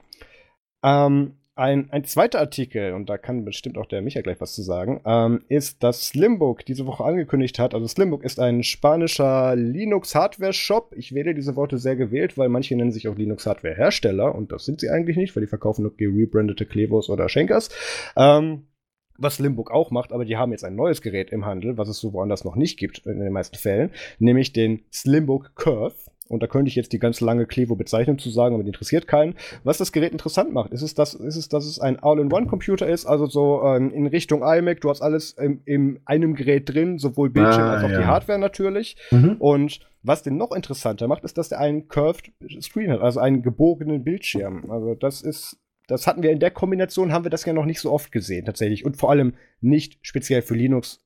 Ähm, ein, ein zweiter Artikel, und da kann bestimmt auch der Micha gleich was zu sagen, ähm, ist, dass Slimbook diese Woche angekündigt hat. Also Slimbook ist ein spanischer Linux-Hardware-Shop. Ich wähle diese Worte sehr gewählt, weil manche nennen sich auch Linux-Hardware-Hersteller und das sind sie eigentlich nicht, weil die verkaufen nur gerebrandete Clevos oder Schenkers. Ähm, was Limbook auch macht, aber die haben jetzt ein neues Gerät im Handel, was es so woanders noch nicht gibt in den meisten Fällen, nämlich den Slimbook Curve. Und da könnte ich jetzt die ganz lange Clevo-Bezeichnung zu sagen, aber die interessiert keinen. Was das Gerät interessant macht, ist es, dass, ist es, dass es ein All-in-One-Computer ist, also so ähm, in Richtung iMac. Du hast alles in, in einem Gerät drin, sowohl Bildschirm ah, als auch ja. die Hardware natürlich. Mhm. Und was den noch interessanter macht, ist, dass der einen Curved Screen hat, also einen gebogenen Bildschirm. Also das ist das hatten wir in der Kombination, haben wir das ja noch nicht so oft gesehen, tatsächlich. Und vor allem nicht speziell für Linux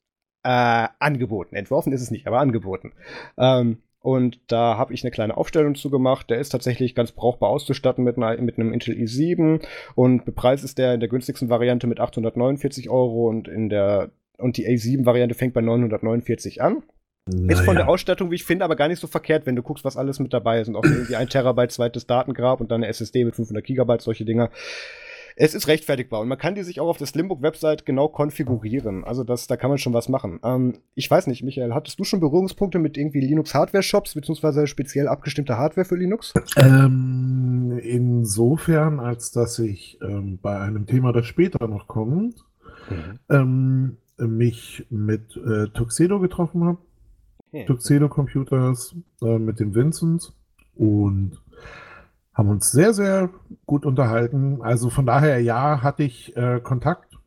äh, angeboten. Entworfen ist es nicht, aber angeboten. Ähm, und da habe ich eine kleine Aufstellung zu gemacht. Der ist tatsächlich ganz brauchbar auszustatten mit, einer, mit einem Intel i7 und bepreist ist der in der günstigsten Variante mit 849 Euro und in der und die A7-Variante fängt bei 949 an. Naja. Ist von der Ausstattung, wie ich finde, aber gar nicht so verkehrt, wenn du guckst, was alles mit dabei ist. Und auch irgendwie ein Terabyte zweites Datengrab und dann eine SSD mit 500 Gigabyte, solche Dinger. Es ist rechtfertigbar und man kann die sich auch auf der Slimbook-Website genau konfigurieren. Also das, da kann man schon was machen. Ähm, ich weiß nicht, Michael, hattest du schon Berührungspunkte mit irgendwie Linux-Hardware-Shops, beziehungsweise speziell abgestimmte Hardware für Linux? Ähm, insofern, als dass ich ähm, bei einem Thema, das später noch kommt, mhm. Ähm, mich mit äh, Tuxedo getroffen habe hm. Tuxedo Computers äh, mit dem Vincent und haben uns sehr, sehr gut unterhalten. Also von daher, ja, hatte ich äh, Kontakt.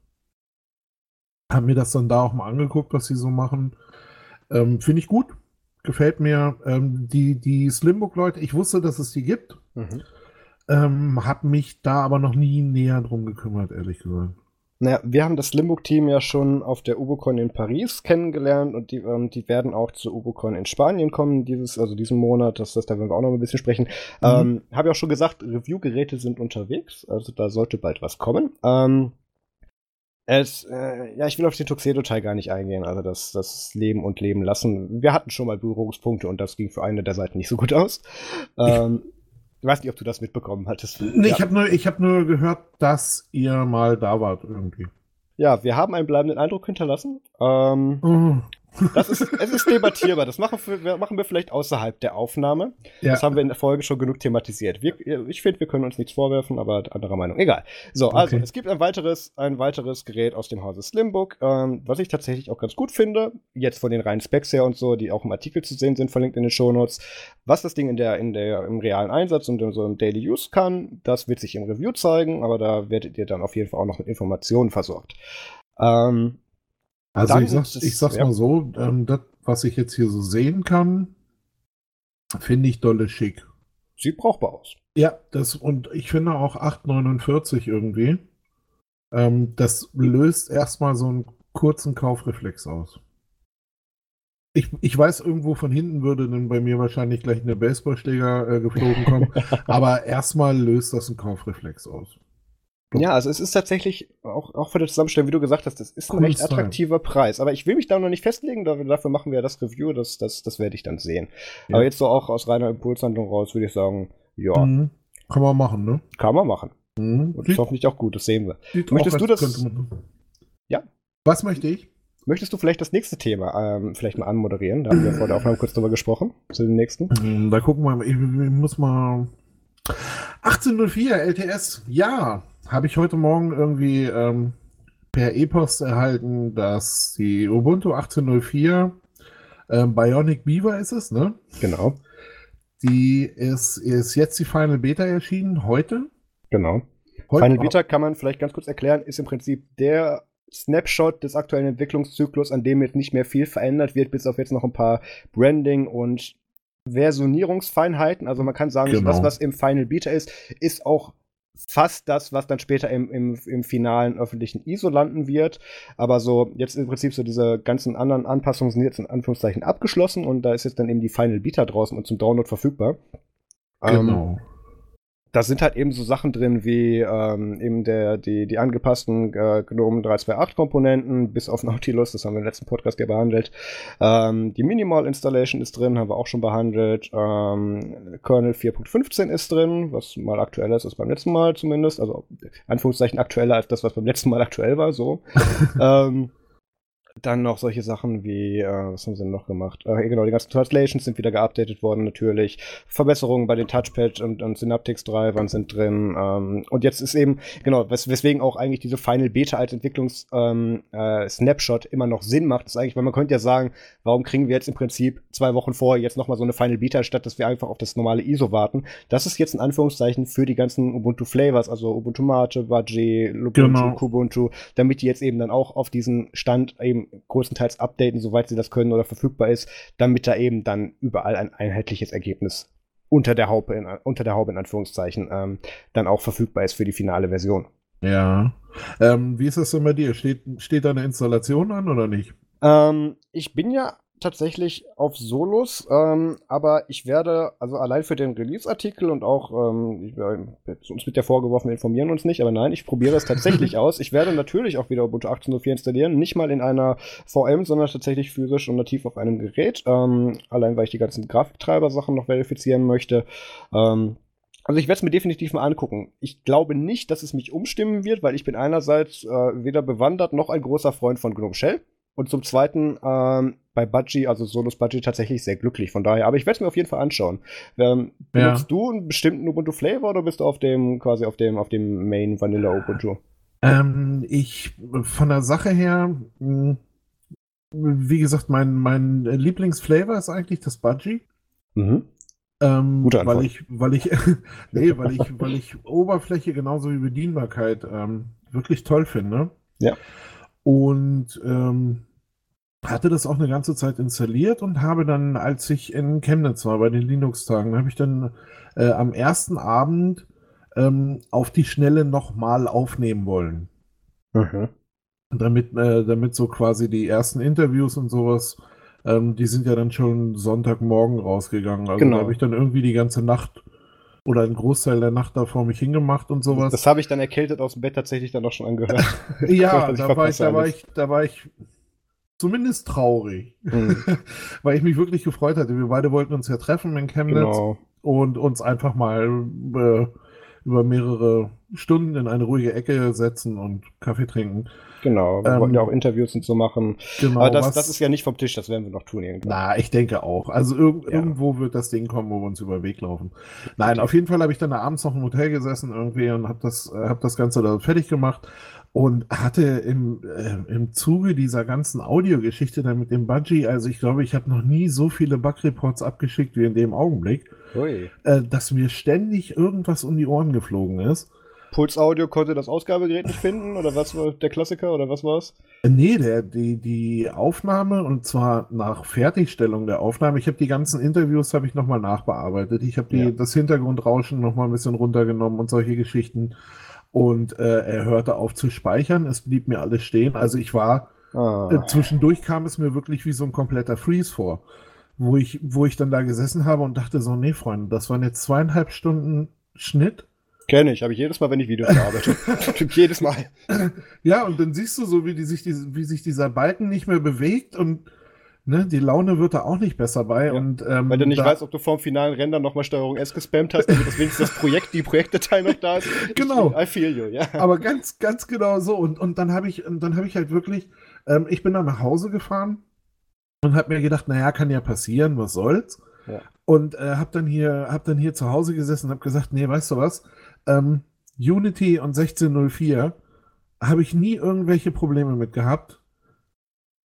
Haben mir das dann da auch mal angeguckt, was sie so machen. Ähm, Finde ich gut. Gefällt mir. Ähm, die die Slimbook-Leute, ich wusste, dass es die gibt. Mhm. Ähm, hab mich da aber noch nie näher drum gekümmert, ehrlich gesagt. Naja, wir haben das Limburg-Team ja schon auf der UboCon in Paris kennengelernt und die, ähm, die werden auch zur UboCon in Spanien kommen, dieses, also diesen Monat, das, das da werden wir auch noch ein bisschen sprechen. Mhm. Ähm, Habe ich auch schon gesagt, Review-Geräte sind unterwegs, also da sollte bald was kommen. Ähm, es, äh, ja, ich will auf den Tuxedo-Teil gar nicht eingehen, also das, das Leben und Leben lassen. Wir hatten schon mal Berührungspunkte und das ging für eine der Seiten nicht so gut aus. Ähm, ich weiß nicht, ob du das mitbekommen hattest. Nee, ja. ich habe nur, hab nur gehört, dass ihr mal da wart irgendwie. Ja, wir haben einen bleibenden Eindruck hinterlassen. Ähm, oh. Das ist, es ist debattierbar. Das machen wir, machen wir vielleicht außerhalb der Aufnahme. Ja. Das haben wir in der Folge schon genug thematisiert. Wir, ich finde, wir können uns nichts vorwerfen, aber anderer Meinung. Egal. So, also es gibt ein weiteres, ein weiteres Gerät aus dem Hause Slimbook, ähm, was ich tatsächlich auch ganz gut finde. Jetzt von den reinen Specs her und so, die auch im Artikel zu sehen sind, verlinkt in den Shownotes. Was das Ding in der, in der, im realen Einsatz und in so einem Daily Use kann, das wird sich im Review zeigen, aber da werdet ihr dann auf jeden Fall auch noch mit Informationen versorgt. Ähm, also ich, sag, ich sag's ja. mal so, ähm, das, was ich jetzt hier so sehen kann, finde ich dolle schick. Sieht brauchbar aus. Ja, das und ich finde auch 8,49 irgendwie. Ähm, das löst erstmal so einen kurzen Kaufreflex aus. Ich, ich weiß, irgendwo von hinten würde dann bei mir wahrscheinlich gleich eine Baseballschläger äh, geflogen kommen, aber erstmal löst das einen Kaufreflex aus. Ja, also es ist tatsächlich, auch, auch für das Zusammenstellen, wie du gesagt hast, das ist ein recht attraktiver Preis. Aber ich will mich da noch nicht festlegen, dafür machen wir das Review, das, das, das werde ich dann sehen. Ja. Aber jetzt so auch aus reiner Impulshandlung raus, würde ich sagen, ja. Mhm. Kann man machen, ne? Kann man machen. Mhm. Und das ist hoffentlich auch gut, das sehen wir. Sieht Möchtest du das? Ja. Was möchte ich? Möchtest du vielleicht das nächste Thema ähm, vielleicht mal anmoderieren? Da haben wir vor der Aufnahme kurz drüber gesprochen. Zu dem nächsten. Mhm, da gucken wir mal. Ich, ich muss mal. 1804 LTS. Ja, habe ich heute Morgen irgendwie ähm, per E-Post erhalten, dass die Ubuntu 18.04 äh, Bionic Beaver ist es, ne? Genau. Die ist, ist jetzt die Final Beta erschienen, heute. Genau. Heute Final Beta kann man vielleicht ganz kurz erklären, ist im Prinzip der Snapshot des aktuellen Entwicklungszyklus, an dem jetzt nicht mehr viel verändert wird, bis auf jetzt noch ein paar Branding und Versionierungsfeinheiten. Also man kann sagen, genau. das, was im Final Beta ist, ist auch fast das, was dann später im, im, im finalen öffentlichen ISO landen wird. Aber so, jetzt im Prinzip so diese ganzen anderen Anpassungen sind jetzt in Anführungszeichen abgeschlossen und da ist jetzt dann eben die Final Beta draußen und zum Download verfügbar. Genau. Ähm, da sind halt eben so Sachen drin wie ähm, eben der, die, die angepassten äh, GNOME 328 Komponenten, bis auf Nautilus, das haben wir im letzten Podcast ja behandelt. Ähm, die Minimal Installation ist drin, haben wir auch schon behandelt. Ähm, Kernel 4.15 ist drin, was mal aktueller ist als beim letzten Mal zumindest. Also Anführungszeichen aktueller als das, was beim letzten Mal aktuell war, so. ähm, dann noch solche Sachen wie, äh, was haben sie denn noch gemacht? Äh, genau, die ganzen Translations sind wieder geupdatet worden natürlich. Verbesserungen bei den Touchpad und, und Synaptics-Drivern sind drin. Ähm, und jetzt ist eben, genau, wes weswegen auch eigentlich diese Final Beta als Entwicklungs-Snapshot ähm, äh, immer noch Sinn macht, ist eigentlich, weil man könnte ja sagen, warum kriegen wir jetzt im Prinzip zwei Wochen vorher jetzt nochmal so eine Final Beta, statt dass wir einfach auf das normale ISO warten. Das ist jetzt in Anführungszeichen für die ganzen Ubuntu-Flavors, also Ubuntu Mate, Budgie, Ubuntu, genau. Kubuntu, damit die jetzt eben dann auch auf diesen Stand eben größtenteils updaten, soweit sie das können oder verfügbar ist, damit da eben dann überall ein einheitliches Ergebnis unter der Haube, in, unter der Haube in Anführungszeichen, ähm, dann auch verfügbar ist für die finale Version. Ja. Ähm, wie ist das denn bei dir? Steht, steht da eine Installation an oder nicht? Ähm, ich bin ja tatsächlich auf Solos, ähm, aber ich werde, also allein für den Release-Artikel und auch, ähm, ich, äh, uns wird ja vorgeworfen, wir informieren uns nicht, aber nein, ich probiere es tatsächlich aus. Ich werde natürlich auch wieder Ubuntu 18.04 installieren, nicht mal in einer VM, sondern tatsächlich physisch und nativ auf einem Gerät, ähm, allein weil ich die ganzen Grafiktreiber-Sachen noch verifizieren möchte. Ähm, also ich werde es mir definitiv mal angucken. Ich glaube nicht, dass es mich umstimmen wird, weil ich bin einerseits äh, weder bewandert noch ein großer Freund von GNOME Shell. Und zum Zweiten ähm, bei Budgie, also Solos Budgie, tatsächlich sehr glücklich. Von daher, aber ich werde es mir auf jeden Fall anschauen. Ähm, benutzt ja. du einen bestimmten Ubuntu Flavor oder bist du auf dem quasi auf dem auf dem Main Vanilla Ubuntu? Ähm, ich von der Sache her, mh, hm, wie gesagt, mein mein Lieblingsflavor ist eigentlich das Budgie. Mhm. Ähm, Gute Antwort. Weil ich, weil ich, nee, weil ich, weil ich Oberfläche genauso wie Bedienbarkeit ähm, wirklich toll finde. Ja. Und ähm, hatte das auch eine ganze Zeit installiert und habe dann, als ich in Chemnitz war bei den Linux-Tagen, habe ich dann äh, am ersten Abend ähm, auf die Schnelle nochmal aufnehmen wollen. Mhm. Damit, äh, damit so quasi die ersten Interviews und sowas, ähm, die sind ja dann schon Sonntagmorgen rausgegangen. Also genau. da habe ich dann irgendwie die ganze Nacht oder einen Großteil der Nacht da vor mich hingemacht und sowas. Das, das habe ich dann erkältet aus dem Bett tatsächlich dann auch schon angehört. ja, da war ich, da war ich, da war ich zumindest traurig, mhm. weil ich mich wirklich gefreut hatte. Wir beide wollten uns ja treffen in Chemnitz genau. und uns einfach mal äh, über mehrere Stunden in eine ruhige Ecke setzen und Kaffee trinken. Genau, wir ähm, wollten ja auch Interviews und so machen. Genau, Aber das, was, das ist ja nicht vom Tisch, das werden wir noch tun irgendwann. Na, ich denke auch. Also irg ja. irgendwo wird das Ding kommen, wo wir uns über den Weg laufen. Nein, auf jeden Fall habe ich dann abends noch im Hotel gesessen irgendwie und habe das, äh, hab das Ganze da fertig gemacht und hatte im, äh, im Zuge dieser ganzen Audiogeschichte dann mit dem Budgie, also ich glaube, ich habe noch nie so viele Bug-Reports abgeschickt wie in dem Augenblick, äh, dass mir ständig irgendwas um die Ohren geflogen ist. Puls Audio konnte das Ausgabegerät nicht finden oder was war der Klassiker oder was war's? Äh, nee, der, die, die Aufnahme und zwar nach Fertigstellung der Aufnahme. Ich habe die ganzen Interviews habe ich nochmal nachbearbeitet. Ich habe ja. das Hintergrundrauschen nochmal ein bisschen runtergenommen und solche Geschichten und äh, er hörte auf zu speichern. Es blieb mir alles stehen. Also ich war, ah. äh, zwischendurch kam es mir wirklich wie so ein kompletter Freeze vor, wo ich, wo ich dann da gesessen habe und dachte so, nee, Freunde, das waren jetzt zweieinhalb Stunden Schnitt. Kenne ich, habe ich jedes Mal, wenn ich Videos bearbeite. jedes Mal. Ja, und dann siehst du so, wie, die sich, wie sich dieser Balken nicht mehr bewegt und ne, die Laune wird da auch nicht besser bei. Ja, und, ähm, weil du nicht weißt, ob du vorm finalen Render nochmal Steuerung S gespammt hast, damit das wenigstens das Projekt, die Projektdatei noch da ist. Genau. I feel you, ja. Aber ganz, ganz genau so. Und, und dann habe ich, dann habe ich halt wirklich, ähm, ich bin dann nach Hause gefahren und habe mir gedacht, naja, kann ja passieren, was soll's. Ja. Und äh, habe dann hier, habe dann hier zu Hause gesessen und habe gesagt, nee, weißt du was? Ähm, Unity und 1604 habe ich nie irgendwelche Probleme mit gehabt.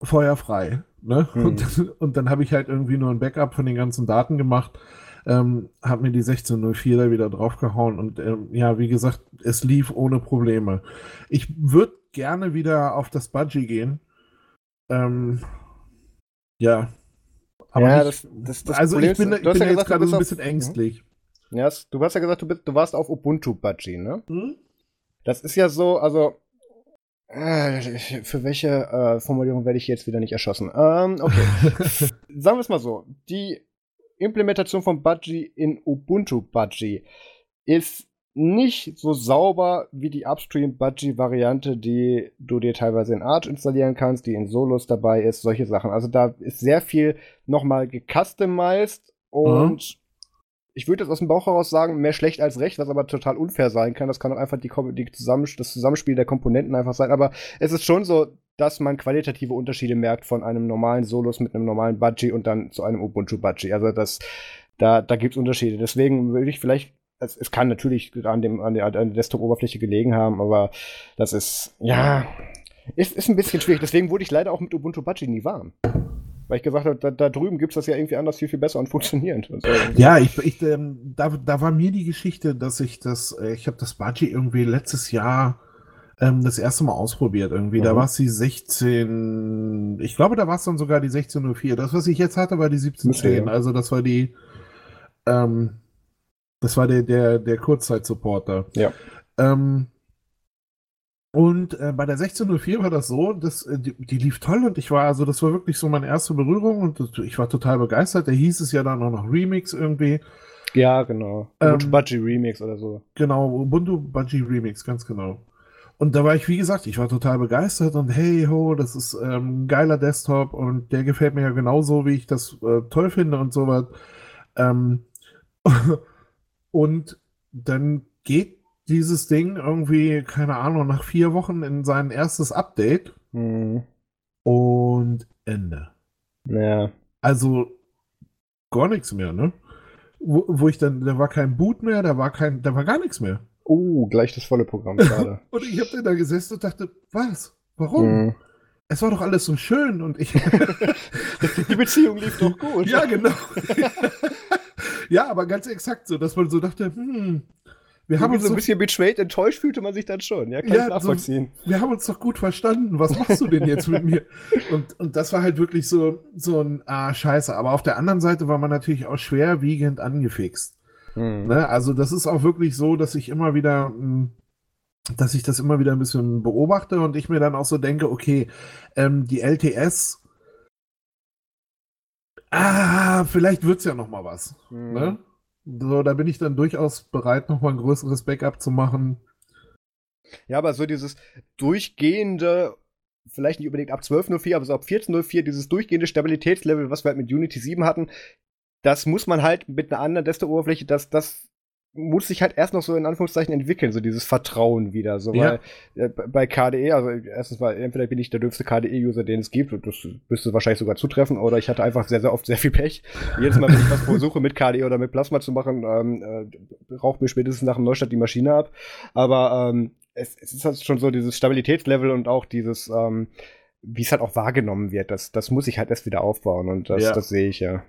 Feuerfrei. Ne? Mhm. Und, und, dann habe ich halt irgendwie nur ein Backup von den ganzen Daten gemacht, ähm, habe mir die 1604 da wieder draufgehauen und ähm, ja, wie gesagt, es lief ohne Probleme. Ich würde gerne wieder auf das Budgie gehen. Ähm, ja. Aber ja, nicht, das, das, das also Problem ich bin, ich bin ja gesagt, jetzt gerade so ein bisschen auf, ängstlich. Ja, du hast ja gesagt, du, bist, du warst auf Ubuntu Budgie, ne? Hm? Das ist ja so, also für welche äh, Formulierung werde ich jetzt wieder nicht erschossen? Ähm, okay. Sagen wir es mal so. Die Implementation von Budgie in Ubuntu Budgie ist nicht so sauber wie die Upstream Budgie Variante, die du dir teilweise in Arch installieren kannst, die in Solos dabei ist, solche Sachen. Also da ist sehr viel nochmal gecustomized und mhm ich würde jetzt aus dem Bauch heraus sagen, mehr schlecht als recht, was aber total unfair sein kann. Das kann auch einfach die, die Zusammen das Zusammenspiel der Komponenten einfach sein. Aber es ist schon so, dass man qualitative Unterschiede merkt von einem normalen Solus mit einem normalen Budgie und dann zu einem Ubuntu Budgie. Also das, da, da gibt es Unterschiede. Deswegen würde ich vielleicht, es, es kann natürlich an, dem, an der, der Desktop-Oberfläche gelegen haben, aber das ist, ja, ist, ist ein bisschen schwierig. Deswegen wurde ich leider auch mit Ubuntu Budgie nie warm. Weil ich gesagt habe, da, da drüben gibt es das ja irgendwie anders viel, viel besser und funktionierend. Und so. Ja, ich, ich ähm, da, da war mir die Geschichte, dass ich das, äh, ich habe das Budgie irgendwie letztes Jahr ähm, das erste Mal ausprobiert irgendwie. Mhm. Da war es die 16, ich glaube, da war es dann sogar die 1604. Das, was ich jetzt hatte, war die 1710. Also das war die, ähm, das war der, der, der Kurzzeit-Supporter. Ja. Ähm, und äh, bei der 1604 war das so, dass äh, die, die, lief toll und ich war, also das war wirklich so meine erste Berührung und ich war total begeistert. Da hieß es ja dann auch noch Remix irgendwie. Ja, genau. Ubuntu ähm, Budgie Remix oder so. Genau, Ubuntu Budgie Remix, ganz genau. Und da war ich, wie gesagt, ich war total begeistert und hey ho, das ist ähm, ein geiler Desktop und der gefällt mir ja genauso, wie ich das äh, toll finde und sowas. Ähm, und dann geht dieses Ding irgendwie, keine Ahnung, nach vier Wochen in sein erstes Update hm. und Ende. Ja. Also gar nichts mehr, ne? Wo, wo, ich dann, da war kein Boot mehr, da war kein, da war gar nichts mehr. Oh, gleich das volle Programm gerade. und ich habe dann da gesessen und dachte, was? Warum? Hm. Es war doch alles so schön und ich. Die Beziehung lief doch gut. Ja, genau. ja, aber ganz exakt so, dass man so dachte, hm, wir haben uns so ein bisschen betrayed, enttäuscht fühlte man sich dann schon. Ja, kann ja, ich nachvollziehen. So, wir haben uns doch gut verstanden. Was machst du denn jetzt mit mir? Und, und das war halt wirklich so, so ein, ah, scheiße. Aber auf der anderen Seite war man natürlich auch schwerwiegend angefixt. Hm. Ne? Also das ist auch wirklich so, dass ich immer wieder, hm, dass ich das immer wieder ein bisschen beobachte und ich mir dann auch so denke, okay, ähm, die LTS, ah, vielleicht wird's ja noch mal was. Hm. Ne? So, da bin ich dann durchaus bereit, nochmal ein größeres Backup zu machen. Ja, aber so dieses durchgehende, vielleicht nicht unbedingt ab 12.04, aber so ab 14.04, dieses durchgehende Stabilitätslevel, was wir halt mit Unity 7 hatten, das muss man halt mit einer anderen Desktop-Oberfläche, das, das muss sich halt erst noch so in Anführungszeichen entwickeln, so dieses Vertrauen wieder. So, ja. weil äh, bei KDE, also erstens mal, entweder bin ich der dürfste KDE-User, den es gibt, und das müsste wahrscheinlich sogar zutreffen, oder ich hatte einfach sehr, sehr oft sehr viel Pech. Jedes Mal, wenn ich was versuche mit KDE oder mit Plasma zu machen, ähm, äh, raucht mir spätestens nach dem Neustart die Maschine ab. Aber ähm, es, es ist halt schon so dieses Stabilitätslevel und auch dieses, ähm, wie es halt auch wahrgenommen wird, das, das muss ich halt erst wieder aufbauen und das, ja. das sehe ich ja.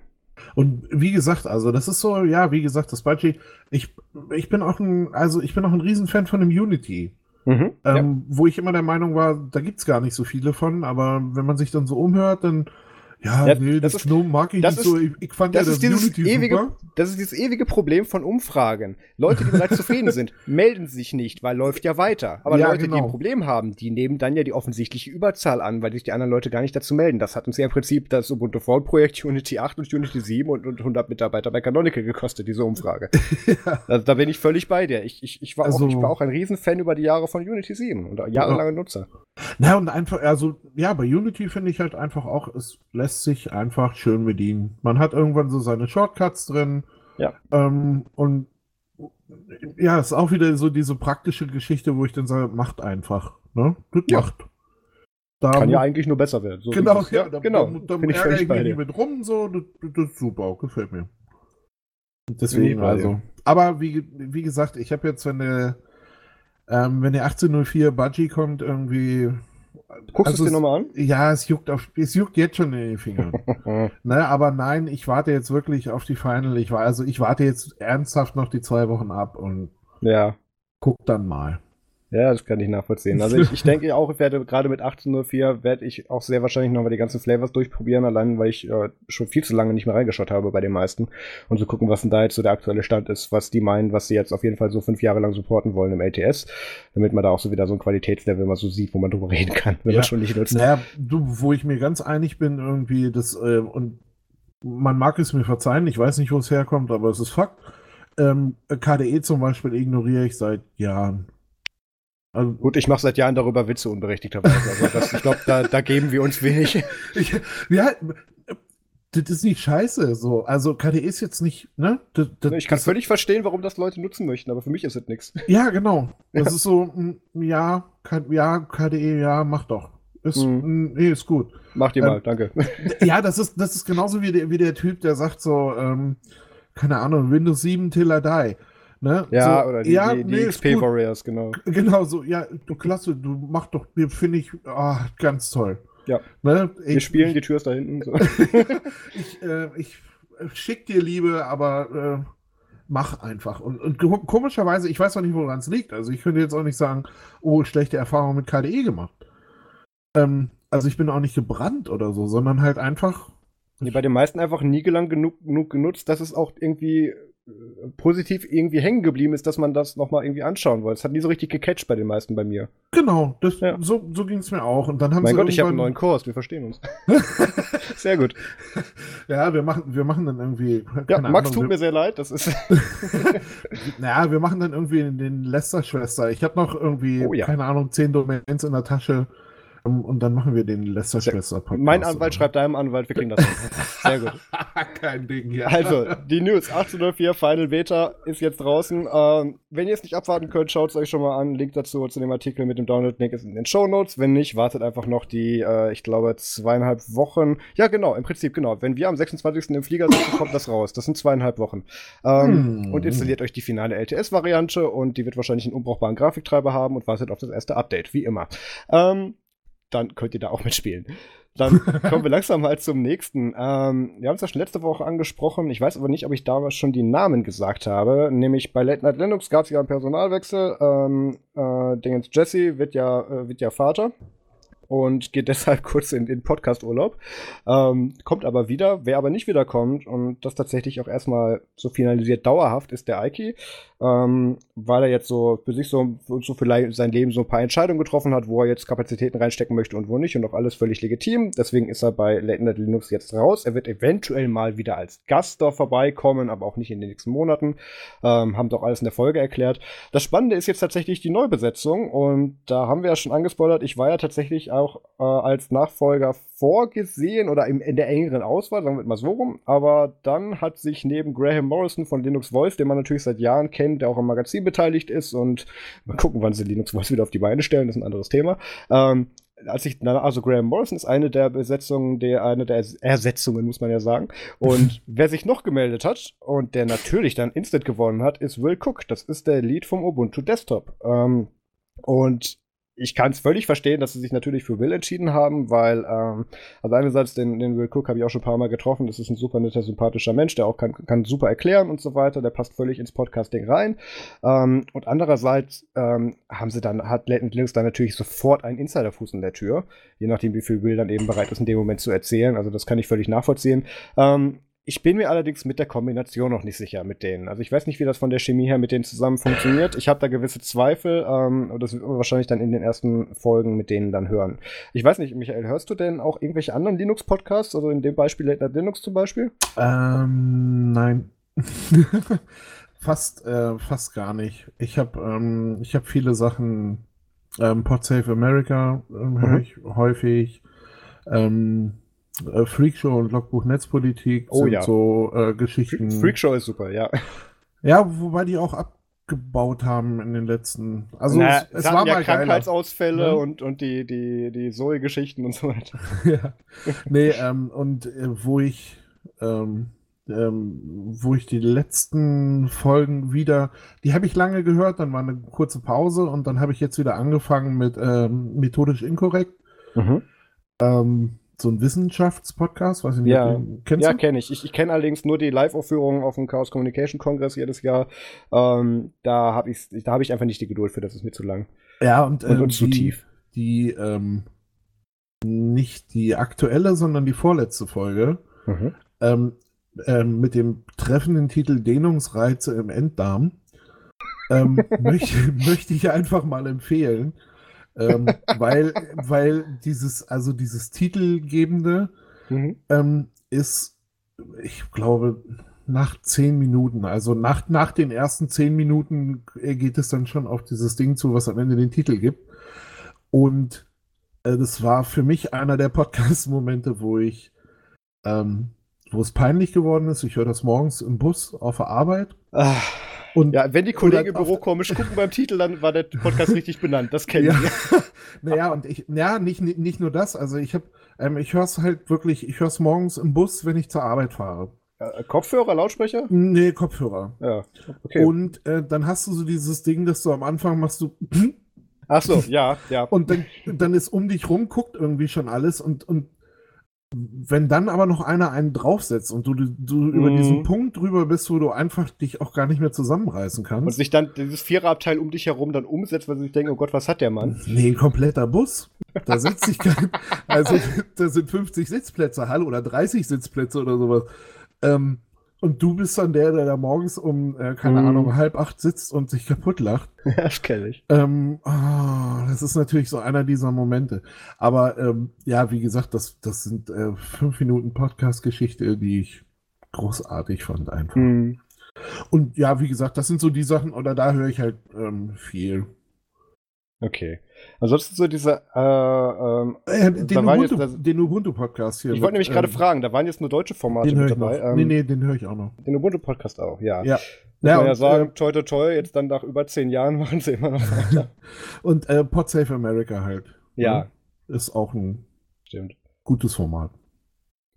Und wie gesagt, also das ist so, ja, wie gesagt, das Budgie, ich, ich bin auch ein, also ich bin auch ein Riesenfan von dem Unity. Mhm, ähm, ja. Wo ich immer der Meinung war, da gibt es gar nicht so viele von, aber wenn man sich dann so umhört, dann ja, ja nee, das, das ist, mag ich nicht ist, so. Ich, ich fand das ja das Unity ewige, super. Das ist dieses ewige Problem von Umfragen. Leute, die bereits zufrieden sind, melden sich nicht, weil läuft ja weiter. Aber ja, Leute, genau. die ein Problem haben, die nehmen dann ja die offensichtliche Überzahl an, weil sich die anderen Leute gar nicht dazu melden. Das hat uns ja im Prinzip das Ubuntu Phone Projekt Unity 8 und Unity 7 und, und 100 Mitarbeiter bei Canonical gekostet, diese Umfrage. ja. also, da bin ich völlig bei dir. Ich, ich, ich, war, also, auch, ich war auch ein Riesenfan über die Jahre von Unity 7 und jahrelange Nutzer. Na, und einfach, also, ja, bei Unity finde ich halt einfach auch, es lässt sich einfach schön bedienen. Man hat irgendwann so seine Shortcuts drin. Ja. Ähm, und ja, ist auch wieder so diese praktische Geschichte, wo ich dann sage, macht einfach. Ne? Das ja. macht. Da Kann ja eigentlich nur besser werden. So genau, ja, da, genau. Da, da, da ärgere ich mich nicht mit rum, so, das, das, ist super, gefällt mir. Deswegen, also. Aber wie, wie gesagt, ich habe jetzt, wenn der, ähm, wenn der 1804 Budgie kommt, irgendwie Guckst also du es dir nochmal an? Ja, es juckt, auf, es juckt jetzt schon in den Fingern. ne, aber nein, ich warte jetzt wirklich auf die Final. Ich war, also ich warte jetzt ernsthaft noch die zwei Wochen ab und ja. guck dann mal. Ja, das kann ich nachvollziehen. Also ich, ich denke auch, ich werde gerade mit 1804 werde ich auch sehr wahrscheinlich nochmal die ganzen Flavors durchprobieren, allein weil ich äh, schon viel zu lange nicht mehr reingeschaut habe bei den meisten und zu so gucken, was denn da jetzt so der aktuelle Stand ist, was die meinen, was sie jetzt auf jeden Fall so fünf Jahre lang supporten wollen im LTS, damit man da auch so wieder so ein Qualitätslevel mal so sieht, wo man drüber reden kann, wenn ja. man schon nicht nutzt. Naja, du, wo ich mir ganz einig bin irgendwie, das äh, und man mag es mir verzeihen, ich weiß nicht, wo es herkommt, aber es ist Fakt. Ähm, KDE zum Beispiel ignoriere ich seit Jahren. Also, Gut, ich mache seit Jahren darüber Witze unberechtigterweise. Also das, ich glaube, da, da geben wir uns wenig. Ich, ja, das ist nicht scheiße. So. Also KDE ist jetzt nicht, ne? Das, das, ich kann völlig verstehen, warum das Leute nutzen möchten, aber für mich ist es nichts. Ja, genau. Das ist so, ja, ja, KDE, ja, mach doch. Ist, mhm. Nee, ist gut. Mach die ähm, mal, danke. Ja, das ist, das ist genauso wie der, wie der Typ, der sagt so, ähm, keine Ahnung, Windows 7 till I die. Ne? Ja, so, oder die, ja, die, die nee, XP Warriors, genau. Genau so, ja, du klasse, du machst doch, finde ich, oh, ganz toll. Ja. Ne? Ich, Wir spielen, die Tür ist da hinten. So. ich, äh, ich schick dir Liebe, aber äh, mach einfach. Und, und, komischerweise, ich weiß auch nicht, woran es liegt. Also ich könnte jetzt auch nicht sagen, oh, schlechte Erfahrung mit KDE gemacht. Ähm, also ich bin auch nicht gebrannt oder so, sondern halt einfach. Nee, bei den meisten einfach nie gelang genug, genug genutzt, dass es auch irgendwie positiv irgendwie hängen geblieben ist, dass man das nochmal irgendwie anschauen wollte. Es hat nie so richtig gecatcht bei den meisten bei mir. Genau, das, ja. so, so ging es mir auch. Und dann haben mein Gott, ich habe einen neuen Kurs, wir verstehen uns. sehr gut. Ja, wir machen, wir machen dann irgendwie. Ja, Max Ahnung, tut mir sehr leid, das ist. naja, wir machen dann irgendwie den Lester-Schwester. Ich habe noch irgendwie, oh, ja. keine Ahnung, zehn Domains in der Tasche und dann machen wir den Lester Schwester Podcast. Mein Anwalt oder? schreibt deinem Anwalt, wir kriegen das hin. Sehr gut. Kein Ding, ja. Also, die News 1804 Final Beta ist jetzt draußen. Ähm, wenn ihr es nicht abwarten könnt, schaut es euch schon mal an. Link dazu zu dem Artikel mit dem Download-Link ist in den Show Notes. Wenn nicht, wartet einfach noch die, äh, ich glaube, zweieinhalb Wochen. Ja, genau, im Prinzip, genau. Wenn wir am 26. im Flieger sitzen, kommt das raus. Das sind zweieinhalb Wochen. Ähm, hm. Und installiert euch die finale LTS-Variante und die wird wahrscheinlich einen unbrauchbaren Grafiktreiber haben und wartet auf das erste Update, wie immer. Ähm, dann könnt ihr da auch mitspielen. Dann kommen wir langsam mal zum nächsten. Ähm, wir haben es ja schon letzte Woche angesprochen. Ich weiß aber nicht, ob ich damals schon die Namen gesagt habe. Nämlich bei Late Night Linux gab es ja einen Personalwechsel. Ähm, äh, Dingens Jesse wird ja, äh, wird ja Vater und geht deshalb kurz in den Podcast-Urlaub. Ähm, kommt aber wieder. Wer aber nicht wiederkommt und das tatsächlich auch erstmal so finalisiert dauerhaft ist der Aiki, ähm, weil er jetzt so für sich so, so für sein Leben so ein paar Entscheidungen getroffen hat, wo er jetzt Kapazitäten reinstecken möchte und wo nicht und auch alles völlig legitim. Deswegen ist er bei Late Linux jetzt raus. Er wird eventuell mal wieder als Gast da vorbeikommen, aber auch nicht in den nächsten Monaten. Ähm, haben doch alles in der Folge erklärt. Das Spannende ist jetzt tatsächlich die Neubesetzung und da haben wir ja schon angespoilert. Ich war ja tatsächlich auch äh, als Nachfolger vorgesehen oder im, in der engeren Auswahl, sagen wir mal so rum. Aber dann hat sich neben Graham Morrison von Linux Wolf, den man natürlich seit Jahren kennt, der auch am Magazin beteiligt ist und mal gucken, wann sie Linux Wolf wieder auf die Beine stellen, das ist ein anderes Thema. Ähm, als ich, also Graham Morrison ist eine der Besetzungen, der, eine der Ersetzungen, muss man ja sagen. Und wer sich noch gemeldet hat und der natürlich dann Instant gewonnen hat, ist Will Cook. Das ist der Lead vom Ubuntu Desktop. Ähm, und ich kann es völlig verstehen, dass sie sich natürlich für Will entschieden haben, weil, ähm, also einerseits den, den Will Cook habe ich auch schon ein paar Mal getroffen, das ist ein super netter, sympathischer Mensch, der auch kann, kann super erklären und so weiter, der passt völlig ins Podcasting rein. Ähm, und andererseits ähm, haben sie dann, hat Linux dann natürlich sofort einen Insiderfuß in der Tür, je nachdem, wie viel Will dann eben bereit ist, in dem Moment zu erzählen. Also das kann ich völlig nachvollziehen. Ähm, ich bin mir allerdings mit der Kombination noch nicht sicher mit denen. Also ich weiß nicht, wie das von der Chemie her mit denen zusammen funktioniert. Ich habe da gewisse Zweifel ähm, und das wird man wahrscheinlich dann in den ersten Folgen mit denen dann hören. Ich weiß nicht, Michael, hörst du denn auch irgendwelche anderen Linux-Podcasts? Also in dem Beispiel Late Night Linux zum Beispiel? Ähm, nein. fast, äh, fast gar nicht. Ich habe ähm, hab viele Sachen, ähm, PodSafe America äh, höre mhm. ich häufig. Ähm, äh, Freakshow und Logbuch Netzpolitik oh, sind ja. so äh, Geschichten. Freakshow ist super, ja. Ja, wobei die auch abgebaut haben in den letzten. Also Na, es, es war ja mal Krankheitsausfälle ja. Ne? und, und die, die, die Zoe-Geschichten und so weiter. ja. Nee, ähm, und äh, wo ich ähm, ähm, wo ich die letzten Folgen wieder, die habe ich lange gehört, dann war eine kurze Pause und dann habe ich jetzt wieder angefangen mit ähm, methodisch inkorrekt. Mhm. Ähm, so ein Wissenschaftspodcast, weiß ich nicht, ja. kennst ja, du? Ja, kenne ich. Ich, ich kenne allerdings nur die Live-Aufführungen auf dem Chaos Communication Kongress jedes Jahr. Ähm, da habe ich, da ich einfach nicht die Geduld für, das ist mir zu lang. Ja, und, und, ähm, und zu tief. Die, ähm, nicht die aktuelle, sondern die vorletzte Folge, mhm. ähm, ähm, mit dem treffenden Titel Dehnungsreize im Enddarm, ähm, möchte, möchte ich einfach mal empfehlen ähm, weil, weil dieses, also dieses Titelgebende mhm. ähm, ist, ich glaube, nach zehn Minuten, also nach, nach den ersten zehn Minuten geht es dann schon auf dieses Ding zu, was am Ende den Titel gibt. Und äh, das war für mich einer der Podcast-Momente, wo ich, ähm, wo es peinlich geworden ist. Ich höre das morgens im Bus auf der Arbeit. Ach, Und, ja, wenn die Kollegen im Büro komisch gucken beim Titel, dann war der Podcast richtig benannt. Das kennen ja. wir. naja, und ich, ja, nicht, nicht nur das. Also ich habe, ähm, ich höre es halt wirklich, ich höre es morgens im Bus, wenn ich zur Arbeit fahre. Äh, Kopfhörer, Lautsprecher? Nee, Kopfhörer. Ja, okay. Und äh, dann hast du so dieses Ding, dass du am Anfang machst du. Ach so, ja, ja. Und dann, dann ist um dich rum, guckt irgendwie schon alles und, und wenn dann aber noch einer einen draufsetzt und du, du mm. über diesen Punkt drüber bist, wo du einfach dich auch gar nicht mehr zusammenreißen kannst. Und sich dann dieses Viererabteil um dich herum dann umsetzt, weil sie sich denken, oh Gott, was hat der Mann? Nee, ein kompletter Bus. Da setzt sich kein, also da sind 50 Sitzplätze, hallo, oder 30 Sitzplätze oder sowas. Ähm, und du bist dann der, der da morgens um, äh, keine mm. Ahnung, halb acht sitzt und sich kaputt lacht. Ja, das kenne ich. Ähm, oh, das ist natürlich so einer dieser Momente. Aber ähm, ja, wie gesagt, das, das sind äh, fünf Minuten Podcast-Geschichte, die ich großartig fand einfach. Mm. Und ja, wie gesagt, das sind so die Sachen, oder da höre ich halt ähm, viel. Okay. Ansonsten so diese. Äh, ähm, äh, den, Ubuntu, jetzt, den Ubuntu-Podcast hier. Ich wollte nämlich gerade ähm, fragen, da waren jetzt nur deutsche Formate mit dabei. Ähm, nee, nee, den höre ich auch noch. Den Ubuntu-Podcast auch, ja. Ja. Muss ja, man ja sagen, äh, toi, toi, toi, jetzt dann nach über zehn Jahren machen sie immer noch weiter. und äh, Podsafe America halt. Ja. Ne? Ist auch ein Stimmt. gutes Format.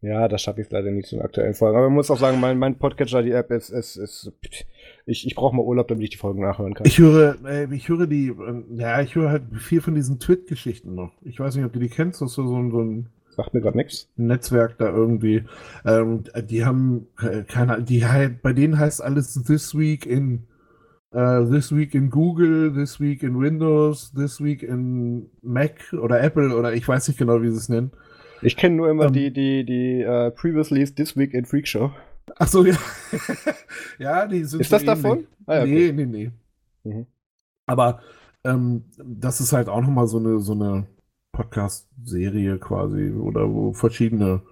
Ja, das schaffe ich leider nicht zum aktuellen Folgen. Aber man muss auch sagen, mein, mein Podcatcher, die App ist, ist, ist ich, ich brauche mal Urlaub, damit ich die Folgen nachhören kann. Ich höre, äh, ich höre die, äh, ja, ich höre halt viel von diesen Twit-Geschichten noch. Ich weiß nicht, ob du die kennst, das ist so ein, so ein Sagt mir gerade nichts. Netzwerk da irgendwie. Ähm, die haben äh, keine, die bei denen heißt alles This Week in uh, This Week in Google, This Week in Windows, This Week in Mac oder Apple oder ich weiß nicht genau, wie sie es nennen. Ich kenne nur immer um, ähm. die, die, die uh, Previously This Week in Freak Show. Ach so, ja. ja, die sind Ist das ähnlich. davon? Ah, ja, okay. Nee, nee, nee. Mhm. Aber ähm, das ist halt auch nochmal so eine, so eine Podcast-Serie quasi oder wo verschiedene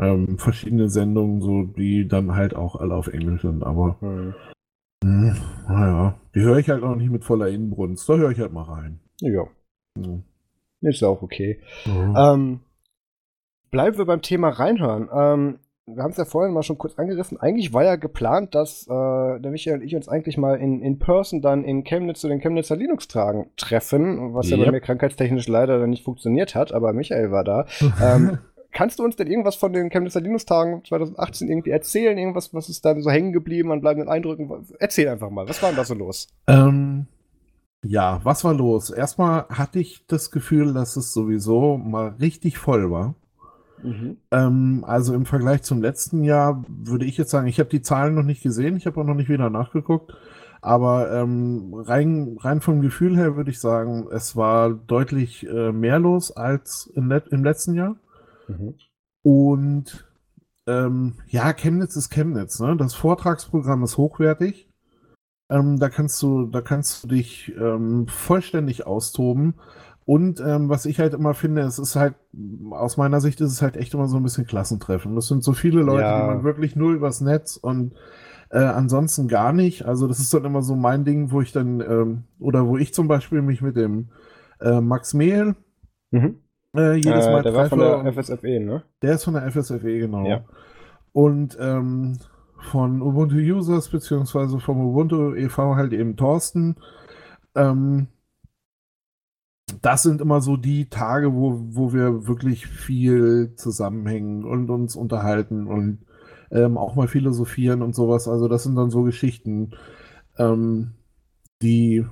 ähm, verschiedene Sendungen, so die dann halt auch alle auf Englisch sind, aber mhm. mh, naja, die höre ich halt auch nicht mit voller Inbrunst. Da höre ich halt mal rein. Ja. Mhm. Ist auch okay. Mhm. Ähm, bleiben wir beim Thema reinhören. Ähm, wir haben es ja vorhin mal schon kurz angerissen. Eigentlich war ja geplant, dass äh, der Michael und ich uns eigentlich mal in, in Person dann in Chemnitz zu den Chemnitzer Linux-Tagen treffen, was yep. ja bei mir krankheitstechnisch leider dann nicht funktioniert hat, aber Michael war da. ähm, kannst du uns denn irgendwas von den Chemnitzer Linux-Tagen 2018 irgendwie erzählen? Irgendwas, was ist da so hängen geblieben an bleibenden Eindrücken? Erzähl einfach mal, was war denn da so los? Ähm, ja, was war los? Erstmal hatte ich das Gefühl, dass es sowieso mal richtig voll war. Mhm. Ähm, also im Vergleich zum letzten Jahr würde ich jetzt sagen, ich habe die Zahlen noch nicht gesehen, ich habe auch noch nicht wieder nachgeguckt, aber ähm, rein, rein vom Gefühl her würde ich sagen, es war deutlich äh, mehr los als im, im letzten Jahr. Mhm. Und ähm, ja, Chemnitz ist Chemnitz. Ne? Das Vortragsprogramm ist hochwertig. Ähm, da kannst du, da kannst du dich ähm, vollständig austoben. Und ähm, was ich halt immer finde, es ist halt, aus meiner Sicht ist es halt echt immer so ein bisschen Klassentreffen. Das sind so viele Leute, ja. die man wirklich nur übers Netz und äh, ansonsten gar nicht. Also das ist dann immer so mein Ding, wo ich dann, ähm, oder wo ich zum Beispiel mich mit dem äh, Max Mehl mhm. äh, jedes Mal äh, Der war von der FSFE, ne? Der ist von der FSFE, genau. Ja. Und ähm, von Ubuntu Users, beziehungsweise vom Ubuntu e.V. halt eben Thorsten. Ähm, das sind immer so die Tage, wo, wo wir wirklich viel zusammenhängen und uns unterhalten und ähm, auch mal philosophieren und sowas. Also das sind dann so Geschichten, ähm, die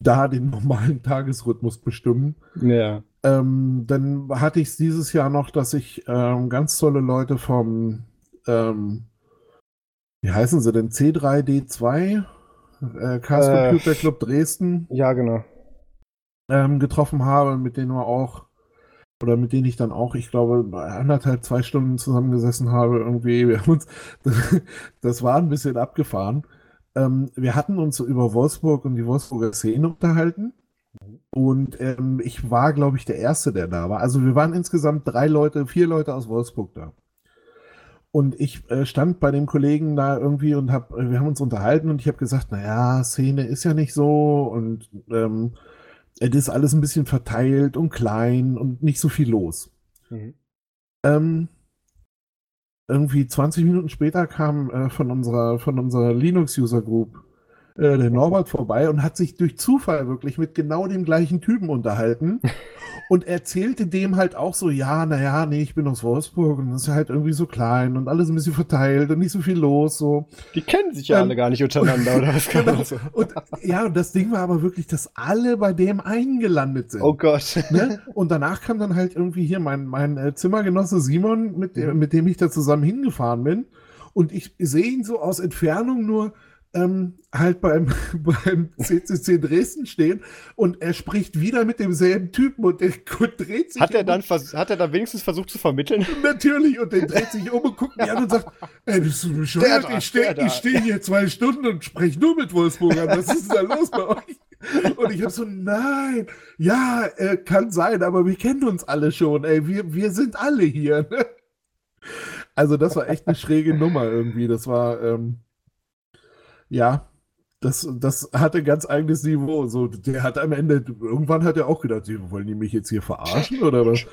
da den normalen Tagesrhythmus bestimmen. Ja. Ähm, dann hatte ich es dieses Jahr noch, dass ich ähm, ganz tolle Leute vom, ähm, wie heißen sie denn, C3D2, äh, Chaos äh, Computer Club Dresden. Ja, genau ähm, getroffen habe, mit denen wir auch, oder mit denen ich dann auch, ich glaube, anderthalb, zwei Stunden zusammengesessen habe, irgendwie. Wir haben uns, das war ein bisschen abgefahren. Ähm, wir hatten uns über Wolfsburg und die Wolfsburger Szene unterhalten. Und ähm, ich war, glaube ich, der Erste, der da war. Also wir waren insgesamt drei Leute, vier Leute aus Wolfsburg da. Und ich äh, stand bei dem Kollegen da irgendwie und hab, wir haben uns unterhalten und ich habe gesagt, naja, Szene ist ja nicht so und ähm, es ist alles ein bisschen verteilt und klein und nicht so viel los. Mhm. Ähm, irgendwie 20 Minuten später kam äh, von unserer, von unserer Linux-User Group äh, der Norbert vorbei und hat sich durch Zufall wirklich mit genau dem gleichen Typen unterhalten und erzählte dem halt auch so, ja, naja, nee, ich bin aus Wolfsburg und das ist halt irgendwie so klein und alles ein bisschen verteilt und nicht so viel los, so. Die kennen sich ja ähm, alle gar nicht untereinander, oder was kann genau. so? Und ja, und das Ding war aber wirklich, dass alle bei dem eingelandet sind. Oh Gott. Ne? Und danach kam dann halt irgendwie hier mein, mein äh, Zimmergenosse Simon, mit, mhm. mit dem ich da zusammen hingefahren bin. Und ich sehe ihn so aus Entfernung nur, ähm, halt beim, beim CCC Dresden stehen und er spricht wieder mit demselben Typen und der dreht sich. Hat er dann, hat er dann wenigstens versucht zu vermitteln? Natürlich und der dreht sich um und guckt mich an und sagt, ey, bist du bescheuert? ich stehe steh hier zwei Stunden und spreche nur mit Wolfsburgern. Was ist denn da los bei euch? Und ich habe so, nein, ja, äh, kann sein, aber wir kennen uns alle schon, ey, wir, wir sind alle hier. Ne? Also das war echt eine schräge Nummer irgendwie. Das war, ähm, ja, das, das hatte ein ganz eigenes Niveau. So, der hat am Ende, irgendwann hat er auch gedacht, wollen die mich jetzt hier verarschen oder was?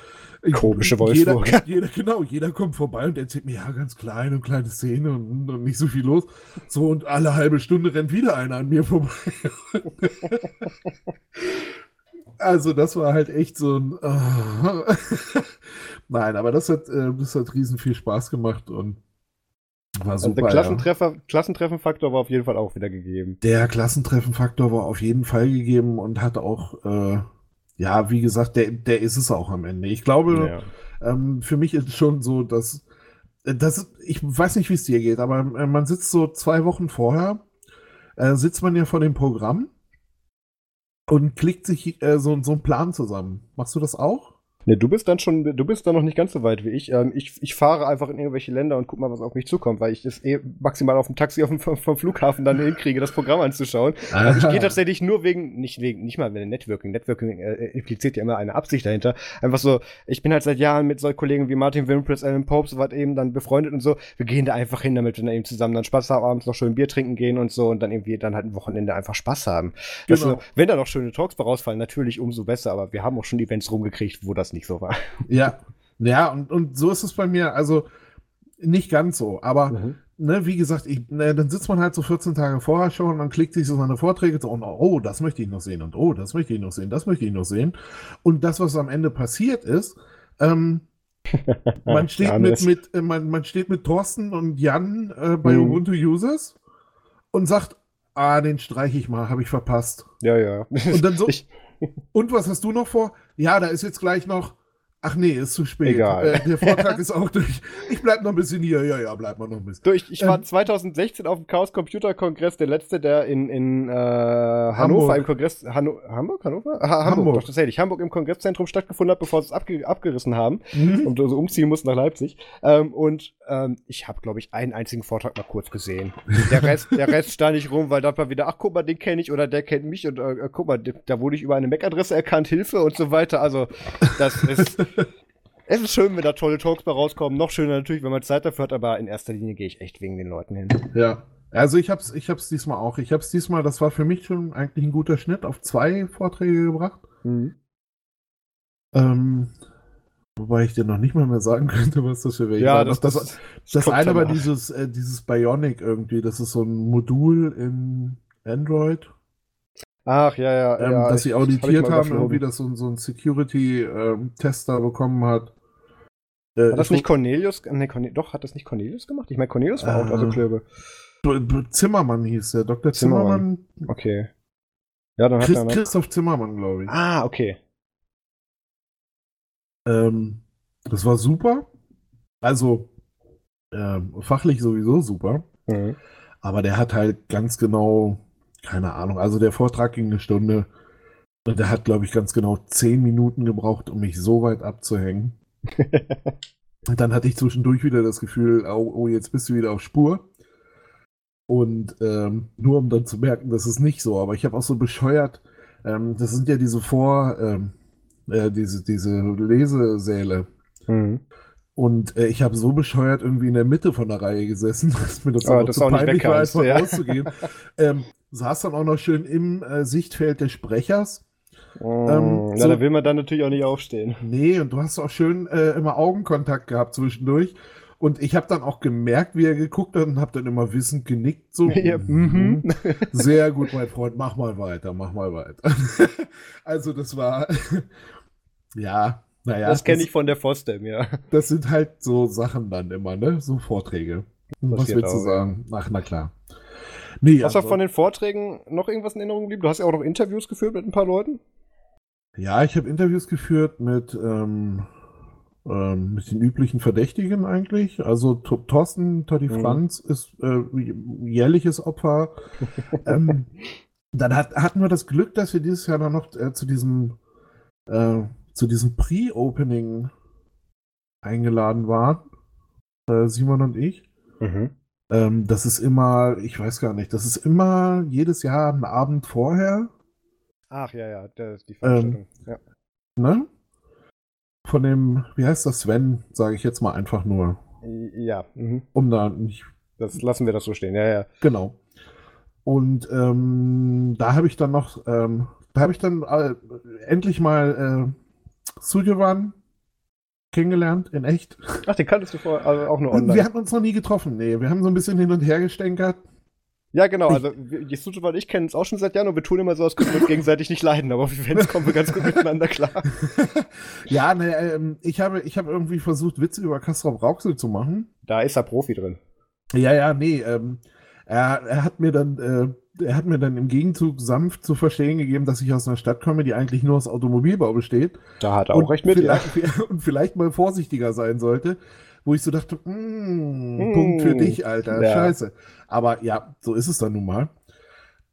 Komische Wolfsburg. Jeder, jeder, genau, jeder kommt vorbei und erzählt mir, ja, ganz klein und kleine Szene und, und, nicht so viel los. So, und alle halbe Stunde rennt wieder einer an mir vorbei. also, das war halt echt so ein. Nein, aber das hat, äh, das hat riesen viel Spaß gemacht und war super, der Klassentreffer, ja. Klassentreffenfaktor war auf jeden Fall auch wieder gegeben. Der Klassentreffenfaktor war auf jeden Fall gegeben und hat auch, äh, ja, wie gesagt, der, der ist es auch am Ende. Ich glaube, ja. ähm, für mich ist es schon so, dass, äh, das, ich weiß nicht, wie es dir geht, aber äh, man sitzt so zwei Wochen vorher, äh, sitzt man ja vor dem Programm und klickt sich äh, so, so einen Plan zusammen. Machst du das auch? Ne, du bist dann schon, du bist dann noch nicht ganz so weit wie ich. Ähm, ich, ich fahre einfach in irgendwelche Länder und guck mal, was auf mich zukommt, weil ich das eh maximal auf dem Taxi auf dem, vom Flughafen dann hinkriege, das Programm anzuschauen. Also ich gehe tatsächlich nur wegen, nicht wegen, nicht mal wegen Networking. Networking äh, impliziert ja immer eine Absicht dahinter. Einfach so, ich bin halt seit Jahren mit so Kollegen wie Martin Wimpress, Alan Pope, so was eben dann befreundet und so. Wir gehen da einfach hin, damit wir dann eben zusammen dann Spaß haben, abends noch schön Bier trinken gehen und so und dann irgendwie dann halt ein Wochenende einfach Spaß haben. Genau. Also, wenn da noch schöne Talks vorausfallen, natürlich umso besser, aber wir haben auch schon Events rumgekriegt, wo das nicht so war. Ja. Ja, und, und so ist es bei mir. Also nicht ganz so, aber mhm. ne, wie gesagt, ich, ne, dann sitzt man halt so 14 Tage vorher schon und dann klickt sich so seine Vorträge so und oh, das möchte ich noch sehen und oh, das möchte ich noch sehen, das möchte ich noch sehen. Und das, was am Ende passiert ist, ähm, man steht mit, mit äh, man, man steht mit Thorsten und Jan äh, bei mhm. Ubuntu Users und sagt, ah, den streiche ich mal, habe ich verpasst. Ja, ja. Und dann so, und was hast du noch vor? Ja, da ist jetzt gleich noch Ach nee, ist zu spät. Egal. Äh, der Vortrag ist auch durch. Ich bleib noch ein bisschen hier. Ja, ja, bleib mal noch ein bisschen. Du, ich, ich war ähm, 2016 auf dem Chaos Computer Kongress, der letzte, der in, in äh, Hannover Hamburg. im Kongress. Hanno Hamburg? Hannover? Ha Hamburg, Hamburg. doch tatsächlich. Hamburg im Kongresszentrum stattgefunden hat, bevor sie es abge abgerissen haben mhm. und so umziehen mussten nach Leipzig. Ähm, und ähm, ich habe, glaube ich, einen einzigen Vortrag mal kurz gesehen. Der Rest, der Rest stand ich rum, weil da war wieder, ach guck mal, den kenne ich oder der kennt mich und äh, guck mal, da wurde ich über eine MAC-Adresse erkannt, Hilfe und so weiter. Also, das ist. Es ist schön, wenn da tolle Talks bei rauskommen. Noch schöner natürlich, wenn man Zeit dafür hat, aber in erster Linie gehe ich echt wegen den Leuten hin. Ja. Also ich hab's, ich hab's diesmal auch. Ich hab's diesmal, das war für mich schon eigentlich ein guter Schnitt, auf zwei Vorträge gebracht. Mhm. Ähm, wobei ich dir noch nicht mal mehr sagen könnte, was das für welche ja, war. Das, das, das, das eine war dieses, äh, dieses Bionic irgendwie. Das ist so ein Modul in Android. Ach, ja, ja. Ähm, ja dass sie auditiert hab haben, irgendwie, dass so, so ein Security-Tester ähm, bekommen hat. Äh, hat das nicht Cornelius? Nee, Cornelius, doch, hat das nicht Cornelius gemacht? Ich meine, Cornelius war äh, auch also Klöbe. Zimmermann hieß der, Dr. Zimmermann. Zimmermann. Okay. Ja, dann Christ, hat er Christoph Zimmermann, glaube ich. Ah, okay. Ähm, das war super. Also, ähm, fachlich sowieso super. Mhm. Aber der hat halt ganz genau, keine Ahnung, also der Vortrag ging eine Stunde. Und der hat, glaube ich, ganz genau zehn Minuten gebraucht, um mich so weit abzuhängen. Und dann hatte ich zwischendurch wieder das Gefühl, oh, oh jetzt bist du wieder auf Spur. Und ähm, nur um dann zu merken, das ist nicht so. Aber ich habe auch so bescheuert, ähm, das sind ja diese Vor, ähm, äh, diese, diese Lesesäle. Mhm. Und äh, ich habe so bescheuert irgendwie in der Mitte von der Reihe gesessen, dass mir das, oh, das auch peinlich war, einfach ja. rauszugehen. ähm, saß dann auch noch schön im äh, Sichtfeld des Sprechers Oh, ähm, na, so, da will man dann natürlich auch nicht aufstehen. Nee, und du hast auch schön äh, immer Augenkontakt gehabt zwischendurch. Und ich habe dann auch gemerkt, wie er geguckt hat und habe dann immer wissend genickt. So, Ja, mhm. mhm. Sehr gut, mein Freund, mach mal weiter, mach mal weiter. also das war, ja, naja. das kenne ich von der FOSDEM, ja. Das sind halt so Sachen dann immer, ne? So Vorträge. Was willst du sagen? Ach, na klar. Nee, Hast du also- von den Vorträgen noch irgendwas in Erinnerung geblieben? Du hast ja auch noch Interviews geführt mit ein paar Leuten. Ja, ich habe Interviews geführt mit, ähm, ähm, mit den üblichen Verdächtigen eigentlich. Also Thorsten, Totti Mhm. Franz ist äh, jährliches Opfer. ähm, dann hat, hatten wir das Glück, dass wir dieses Jahr dann noch äh, zu diesem, äh, zu diesem Pre-Opening eingeladen waren. Äh, Simon und ich. Ähm, das ist immer, ich weiß gar nicht, das ist immer jedes Jahr ein Abend vorher. Ach ja, ja, der, die Veranstaltung, ja. Ne? Von dem, wie heißt das, Sven, sage ich jetzt mal einfach nur, Ja, mhm. um da nicht, das lassen wir das so stehen. Ja, ja. genau. Und ähm, da habe ich dann noch, ähm, da habe ich dann äh, endlich mal äh, Sujovan kennengelernt, in echt. Ach, den kanntest du vorher also auch nur online. wir haben uns noch nie getroffen, nee, wir haben so ein bisschen hin und her gestänkert. ja, genau. Also, Suzuki und ich kennen uns auch schon seit Jahren und wir tun immer so, als könnten wir uns gegenseitig nicht leiden. Aber auf Events kommen wir ganz gut miteinander klar. ja, ne, ähm, ich habe, ich habe irgendwie versucht, Witze über Castrop Rauxel zu machen. Da ist er Profi drin. Ja, ja, nee. Ähm, er, er hat mir dann, äh, er hat mir dann im Gegenzug sanft zu verstehen gegeben, dass ich aus einer Stadt komme, die eigentlich nur aus Automobilbau besteht. Da hat er auch recht mit. Ja. vielleicht, und vielleicht mal vorsichtiger sein sollte. Wo ich so dachte, mm, Mm. Punkt für dich, Alter. Ja. Scheiße. Aber ja, so ist es dann nun mal.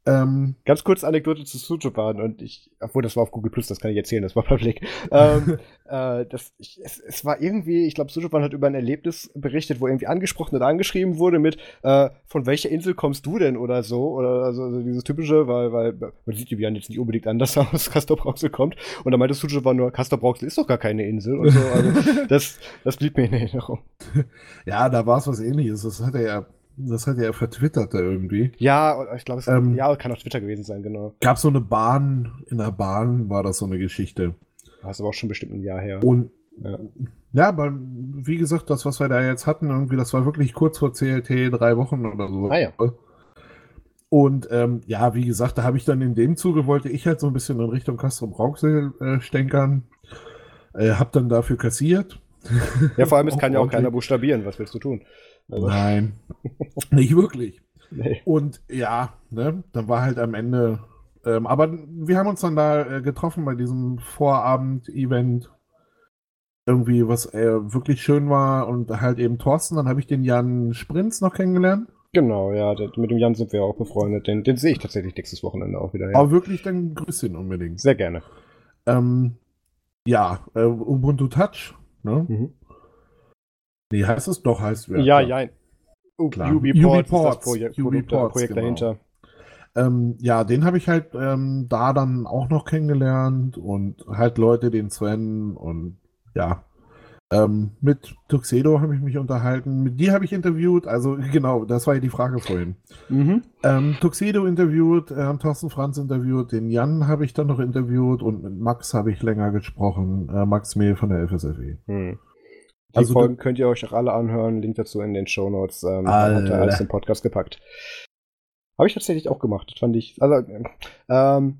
Ähm, Ganz kurz Anekdote zu Sujuban und ich, obwohl das war auf Google Plus, das kann ich erzählen, das war public. ähm, äh, das, ich, es, es war irgendwie, ich glaube, Sujuban hat über ein Erlebnis berichtet, wo irgendwie angesprochen oder angeschrieben wurde mit, äh, von welcher Insel kommst du denn oder so, oder also, also dieses typische, weil, weil man sieht Julian jetzt nicht unbedingt anders aus, Castor Brauxel kommt und da meinte Sujuban nur, Castor Brauxel ist doch gar keine Insel und so, also das, das blieb mir in Erinnerung. ja, da war es was ähnliches. Das hat er ja, das hat er ja vertwittert da irgendwie. Ja, ich glaube, es Ähm, ja, kann auch Twitter gewesen sein, genau. Gab so eine Bahn, in der Bahn war das so eine Geschichte. Das ist aber auch schon bestimmt ein Jahr her. Und Ja. ja, aber wie gesagt, das, was wir da jetzt hatten, irgendwie, das war wirklich kurz vor CLT, drei Wochen oder so. Ah ja. Und ähm, ja, wie gesagt, da habe ich dann in dem Zuge, wollte ich halt so ein bisschen in Richtung Castro Brauxel äh, stänkern. Äh, hab dann dafür kassiert. Ja, vor allem, es kann ja auch keiner buchstabieren. Was willst du tun? Also, Nein, nicht wirklich. nee. Und ja, ne, dann war halt am Ende. Ähm, aber wir haben uns dann da äh, getroffen bei diesem Vorabend-Event. Irgendwie, was äh, wirklich schön war. Und halt eben Thorsten. Dann habe ich den Jan Sprinz noch kennengelernt. Genau, ja, mit dem Jan sind wir auch befreundet. Den, den sehe ich tatsächlich nächstes Wochenende auch wieder. Ja. Aber wirklich, dann grüß ihn unbedingt. Sehr gerne. Ähm, ja, äh, Ubuntu Touch. Ne? Mhm. Nee, heißt es doch, heißt Ja, klar. ja. Uh, Klar. UbiPorts ist das Projekt, UbiPorts, Projekt genau. dahinter. Ähm, ja, den habe ich halt ähm, da dann auch noch kennengelernt und halt Leute, den Sven und ja. Ähm, mit Tuxedo habe ich mich unterhalten. Mit dir habe ich interviewt. Also genau, das war ja die Frage vorhin. Mhm. Ähm, Tuxedo interviewt, äh, Thorsten Franz interviewt, den Jan habe ich dann noch interviewt und mit Max habe ich länger gesprochen. Äh, Max Mehl von der FSFE. Hm. Die Also Folgen könnt ihr euch auch alle anhören. Link dazu in den Shownotes. Ähm, Alle. hat er alles im Podcast gepackt. Habe ich tatsächlich auch gemacht. Das fand ich. Also, ähm,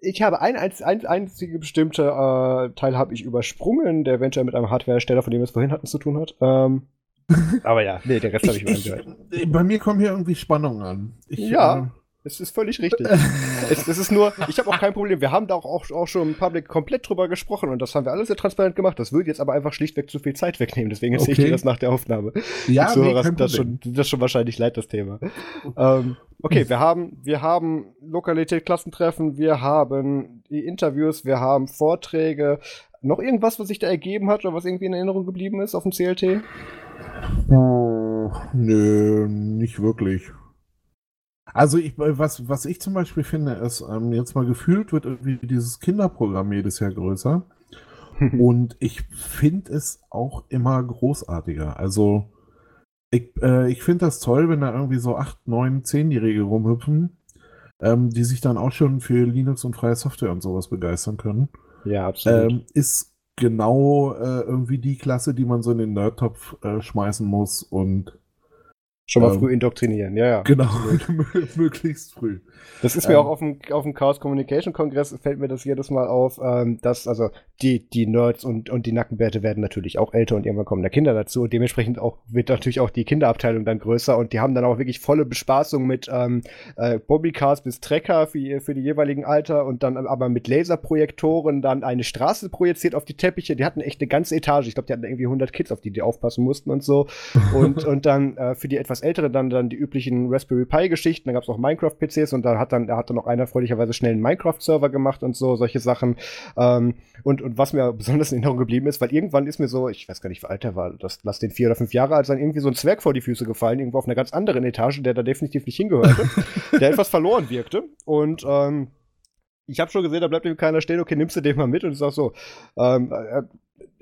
ich habe ein, einz, ein einzige bestimmte äh, Teil habe ich übersprungen, der eventuell mit einem Hardwarehersteller, von dem wir es vorhin hatten, zu tun hat. Ähm, aber ja, nee, den Rest habe ich, Ich, mir ich, bei mir kommen hier irgendwie Spannungen an. Ich, Ja. Es ist völlig richtig. es, es ist nur, ich habe auch kein Problem. Wir haben da auch, auch, auch schon im Public komplett drüber gesprochen und das haben wir alles sehr transparent gemacht. Das würde jetzt aber einfach schlichtweg zu viel Zeit wegnehmen. Deswegen erzähle ich Okay. dir das nach der Aufnahme. Ja, so, nee, das, kein das, schon, das schon wahrscheinlich leid, das Thema. ähm, okay, wir haben, wir haben Lokalität, Klassentreffen, wir haben die Interviews, wir haben Vorträge. Noch irgendwas, was sich da ergeben hat oder was irgendwie in Erinnerung geblieben ist auf dem CLT? Oh, nö, nicht wirklich. Also ich, was, was ich zum Beispiel finde, ist, ähm, jetzt mal gefühlt wird irgendwie dieses Kinderprogramm jedes Jahr größer. Und ich finde es auch immer großartiger. Also ich, äh, ich finde das toll, wenn da irgendwie so 8, 9, 10-Jährige rumhüpfen, ähm, die sich dann auch schon für Linux und freie Software und sowas begeistern können. ja, absolut. Ähm, ist genau äh, irgendwie die Klasse, die man so in den Nerdtopf äh, schmeißen muss und Schon mal ähm, früh indoktrinieren, ja, ja. Genau, möglichst früh. Das ist mir ähm, auch auf dem, auf dem Chaos Communication Kongress fällt mir das jedes Mal auf, ähm, dass also die, die Nerds und, und die Nackenbärte werden natürlich auch älter und irgendwann kommen da Kinder dazu und dementsprechend auch wird natürlich auch die Kinderabteilung dann größer und die haben dann auch wirklich volle Bespaßung mit ähm, äh, Bobbycars bis Trecker für, für die jeweiligen Alter und dann aber mit Laserprojektoren dann eine Straße projiziert auf die Teppiche. Die hatten echt eine ganze Etage. Ich glaube, die hatten irgendwie 100 Kids, auf die die aufpassen mussten und so. Und, und dann äh, für die etwas etwas ältere dann, dann die üblichen Raspberry Pi-Geschichten. Da gab es auch Minecraft-PCs und da hat dann, da hat dann auch einer freudigerweise schnell einen Minecraft-Server gemacht und so, solche Sachen. Ähm, und, und was mir besonders in Erinnerung geblieben ist, weil irgendwann ist mir so, ich weiß gar nicht, wie alt er war, das, lass den vier oder fünf Jahre alt sein, irgendwie so ein Zwerg vor die Füße gefallen, irgendwo auf einer ganz anderen Etage, der da definitiv nicht hingehörte, der etwas verloren wirkte. Und ähm, ich habe schon gesehen, da bleibt ihm keiner stehen, okay, nimmst du den mal mit und ich sag so, ähm,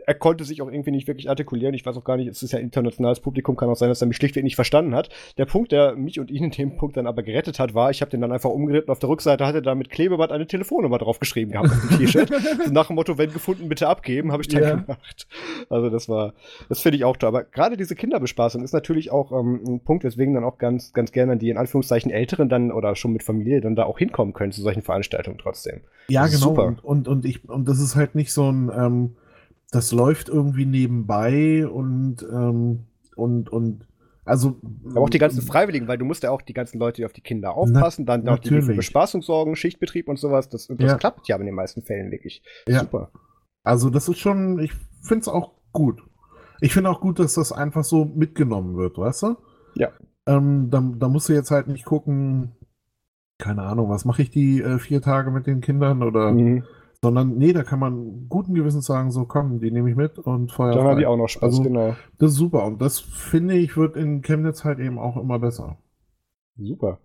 er konnte sich auch irgendwie nicht wirklich artikulieren. Ich weiß auch gar nicht, es ist ja internationales Publikum, kann auch sein, dass er mich schlichtweg nicht verstanden hat. Der Punkt, der mich und ihn in dem Punkt dann aber gerettet hat, war, ich habe den dann einfach umgeritten. Auf der Rückseite hatte er da mit Klebeband eine Telefonnummer draufgeschrieben gehabt auf dem T-Shirt. Nach dem Motto, wenn gefunden, bitte abgeben, habe ich dann ja. gemacht. Also das war, das finde ich auch toll. Aber gerade diese Kinderbespaßung ist natürlich auch ähm, ein Punkt, weswegen dann auch ganz, ganz gerne die in Anführungszeichen Älteren dann oder schon mit Familie dann da auch hinkommen können zu solchen Veranstaltungen trotzdem. Ja, genau. Super. Und, und, und ich, und das ist halt nicht so ein, ähm, das läuft irgendwie nebenbei und, ähm, und, und also. Aber auch die ganzen Freiwilligen, weil du musst ja auch die ganzen Leute, die auf die Kinder aufpassen, na, dann auch die, die für Bespaßung sorgen, Schichtbetrieb und sowas. Das, das ja. klappt ja in den meisten Fällen wirklich. Ja. Super. Also, das ist schon, ich finde es auch gut. Ich finde auch gut, dass das einfach so mitgenommen wird, weißt du? Ja. Ähm, da, da musst du jetzt halt nicht gucken, keine Ahnung, was mache ich die äh, vier Tage mit den Kindern oder. Mhm sondern, nee, da kann man guten Gewissens sagen, so komm, die nehme ich mit und Feuer. Dann haben die auch noch Spaß, also, genau. Das ist super. Und das finde ich, wird in Chemnitz halt eben auch immer besser. Super.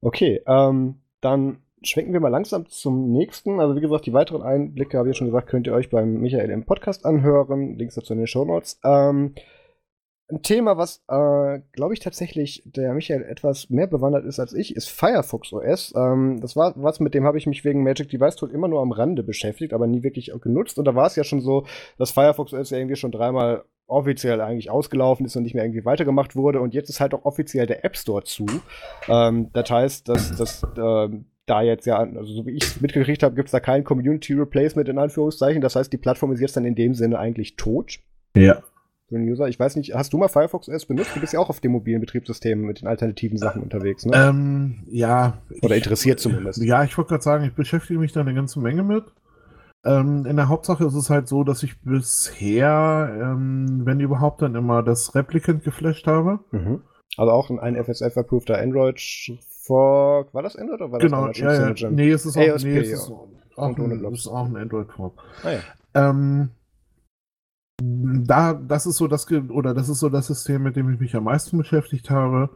Okay, ähm, dann schwenken wir mal langsam zum nächsten. Also wie gesagt, die weiteren Einblicke, habe ich ja schon gesagt, könnt ihr euch beim Michael im Podcast anhören. Links dazu in den Show Notes. Ähm, ein Thema, was, äh, glaube ich, tatsächlich der Michael etwas mehr bewandert ist als ich, ist Firefox OS. Ähm, das war was, mit dem habe ich mich wegen Magic Device Tool immer nur am Rande beschäftigt, aber nie wirklich genutzt. Und da war es ja schon so, dass Firefox OS ja irgendwie schon dreimal offiziell eigentlich ausgelaufen ist und nicht mehr irgendwie weitergemacht wurde. Und jetzt ist halt auch offiziell der App Store zu. Ähm, das heißt, dass, dass ähm, da jetzt ja, also so wie ich es mitgekriegt habe, gibt es da kein Community Replacement in Anführungszeichen. Das heißt, die Plattform ist jetzt dann in dem Sinne eigentlich tot. Ja User. Ich weiß nicht, hast du mal Firefox OS benutzt? Du bist ja auch auf dem mobilen Betriebssystem mit den alternativen Sachen unterwegs, ne? Ähm, ja. Oder ich, interessiert zumindest. Ja, ich wollte gerade sagen, ich beschäftige mich da eine ganze Menge mit. Ähm, in der Hauptsache ist es halt so, dass ich bisher, ähm, wenn überhaupt, dann immer das Replicant geflasht habe. Mhm. Also auch ein FSF-approveder Android Fork. War das Android oder war das genau, ja, ja. Nee, es ist auch, ASP, nee, es ist auch, auch, ein, ist auch ein Android Fork. Ah, ja. Ähm, da, das ist so das, oder das ist so das System, mit dem ich mich am meisten beschäftigt habe.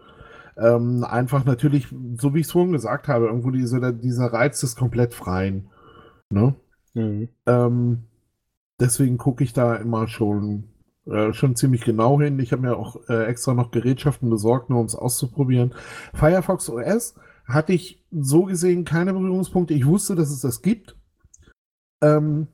Ähm, einfach natürlich, so wie ich es vorhin gesagt habe, irgendwo diese, dieser Reiz des komplett Freien. Ne? Mhm. Ähm, deswegen gucke ich da immer schon, äh, schon ziemlich genau hin. Ich habe mir auch äh, extra noch Gerätschaften besorgt, nur um es auszuprobieren. Firefox OS hatte ich so gesehen keine Berührungspunkte. Ich wusste, dass es das gibt. Ähm,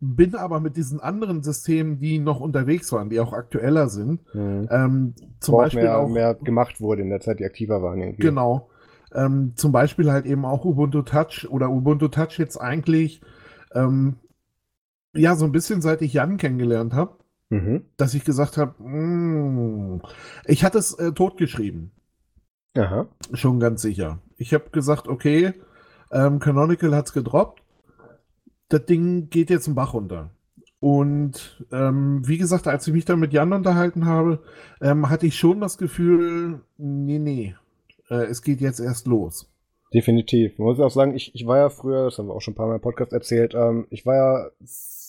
bin aber mit diesen anderen Systemen, die noch unterwegs waren, die auch aktueller sind, mhm. ähm, zum Wo Beispiel mehr, auch mehr gemacht wurde in der Zeit, die aktiver waren. Irgendwie. Genau. Ähm, zum Beispiel halt eben auch Ubuntu Touch oder Ubuntu Touch jetzt eigentlich, ähm, ja, so ein bisschen seit ich Jan kennengelernt habe, mhm. dass ich gesagt habe, mm, ich hatte es äh, totgeschrieben. Aha. Schon ganz sicher. Ich habe gesagt, okay, ähm, Canonical hat es gedroppt das Ding geht jetzt einen Bach runter. Und ähm, wie gesagt, als ich mich dann mit Jan unterhalten habe, ähm, hatte ich schon das Gefühl, nee, nee, äh, es geht jetzt erst los. Definitiv. Man muss auch sagen, ich, ich war ja früher, das haben wir auch schon ein paar Mal im Podcast erzählt, ähm, ich war ja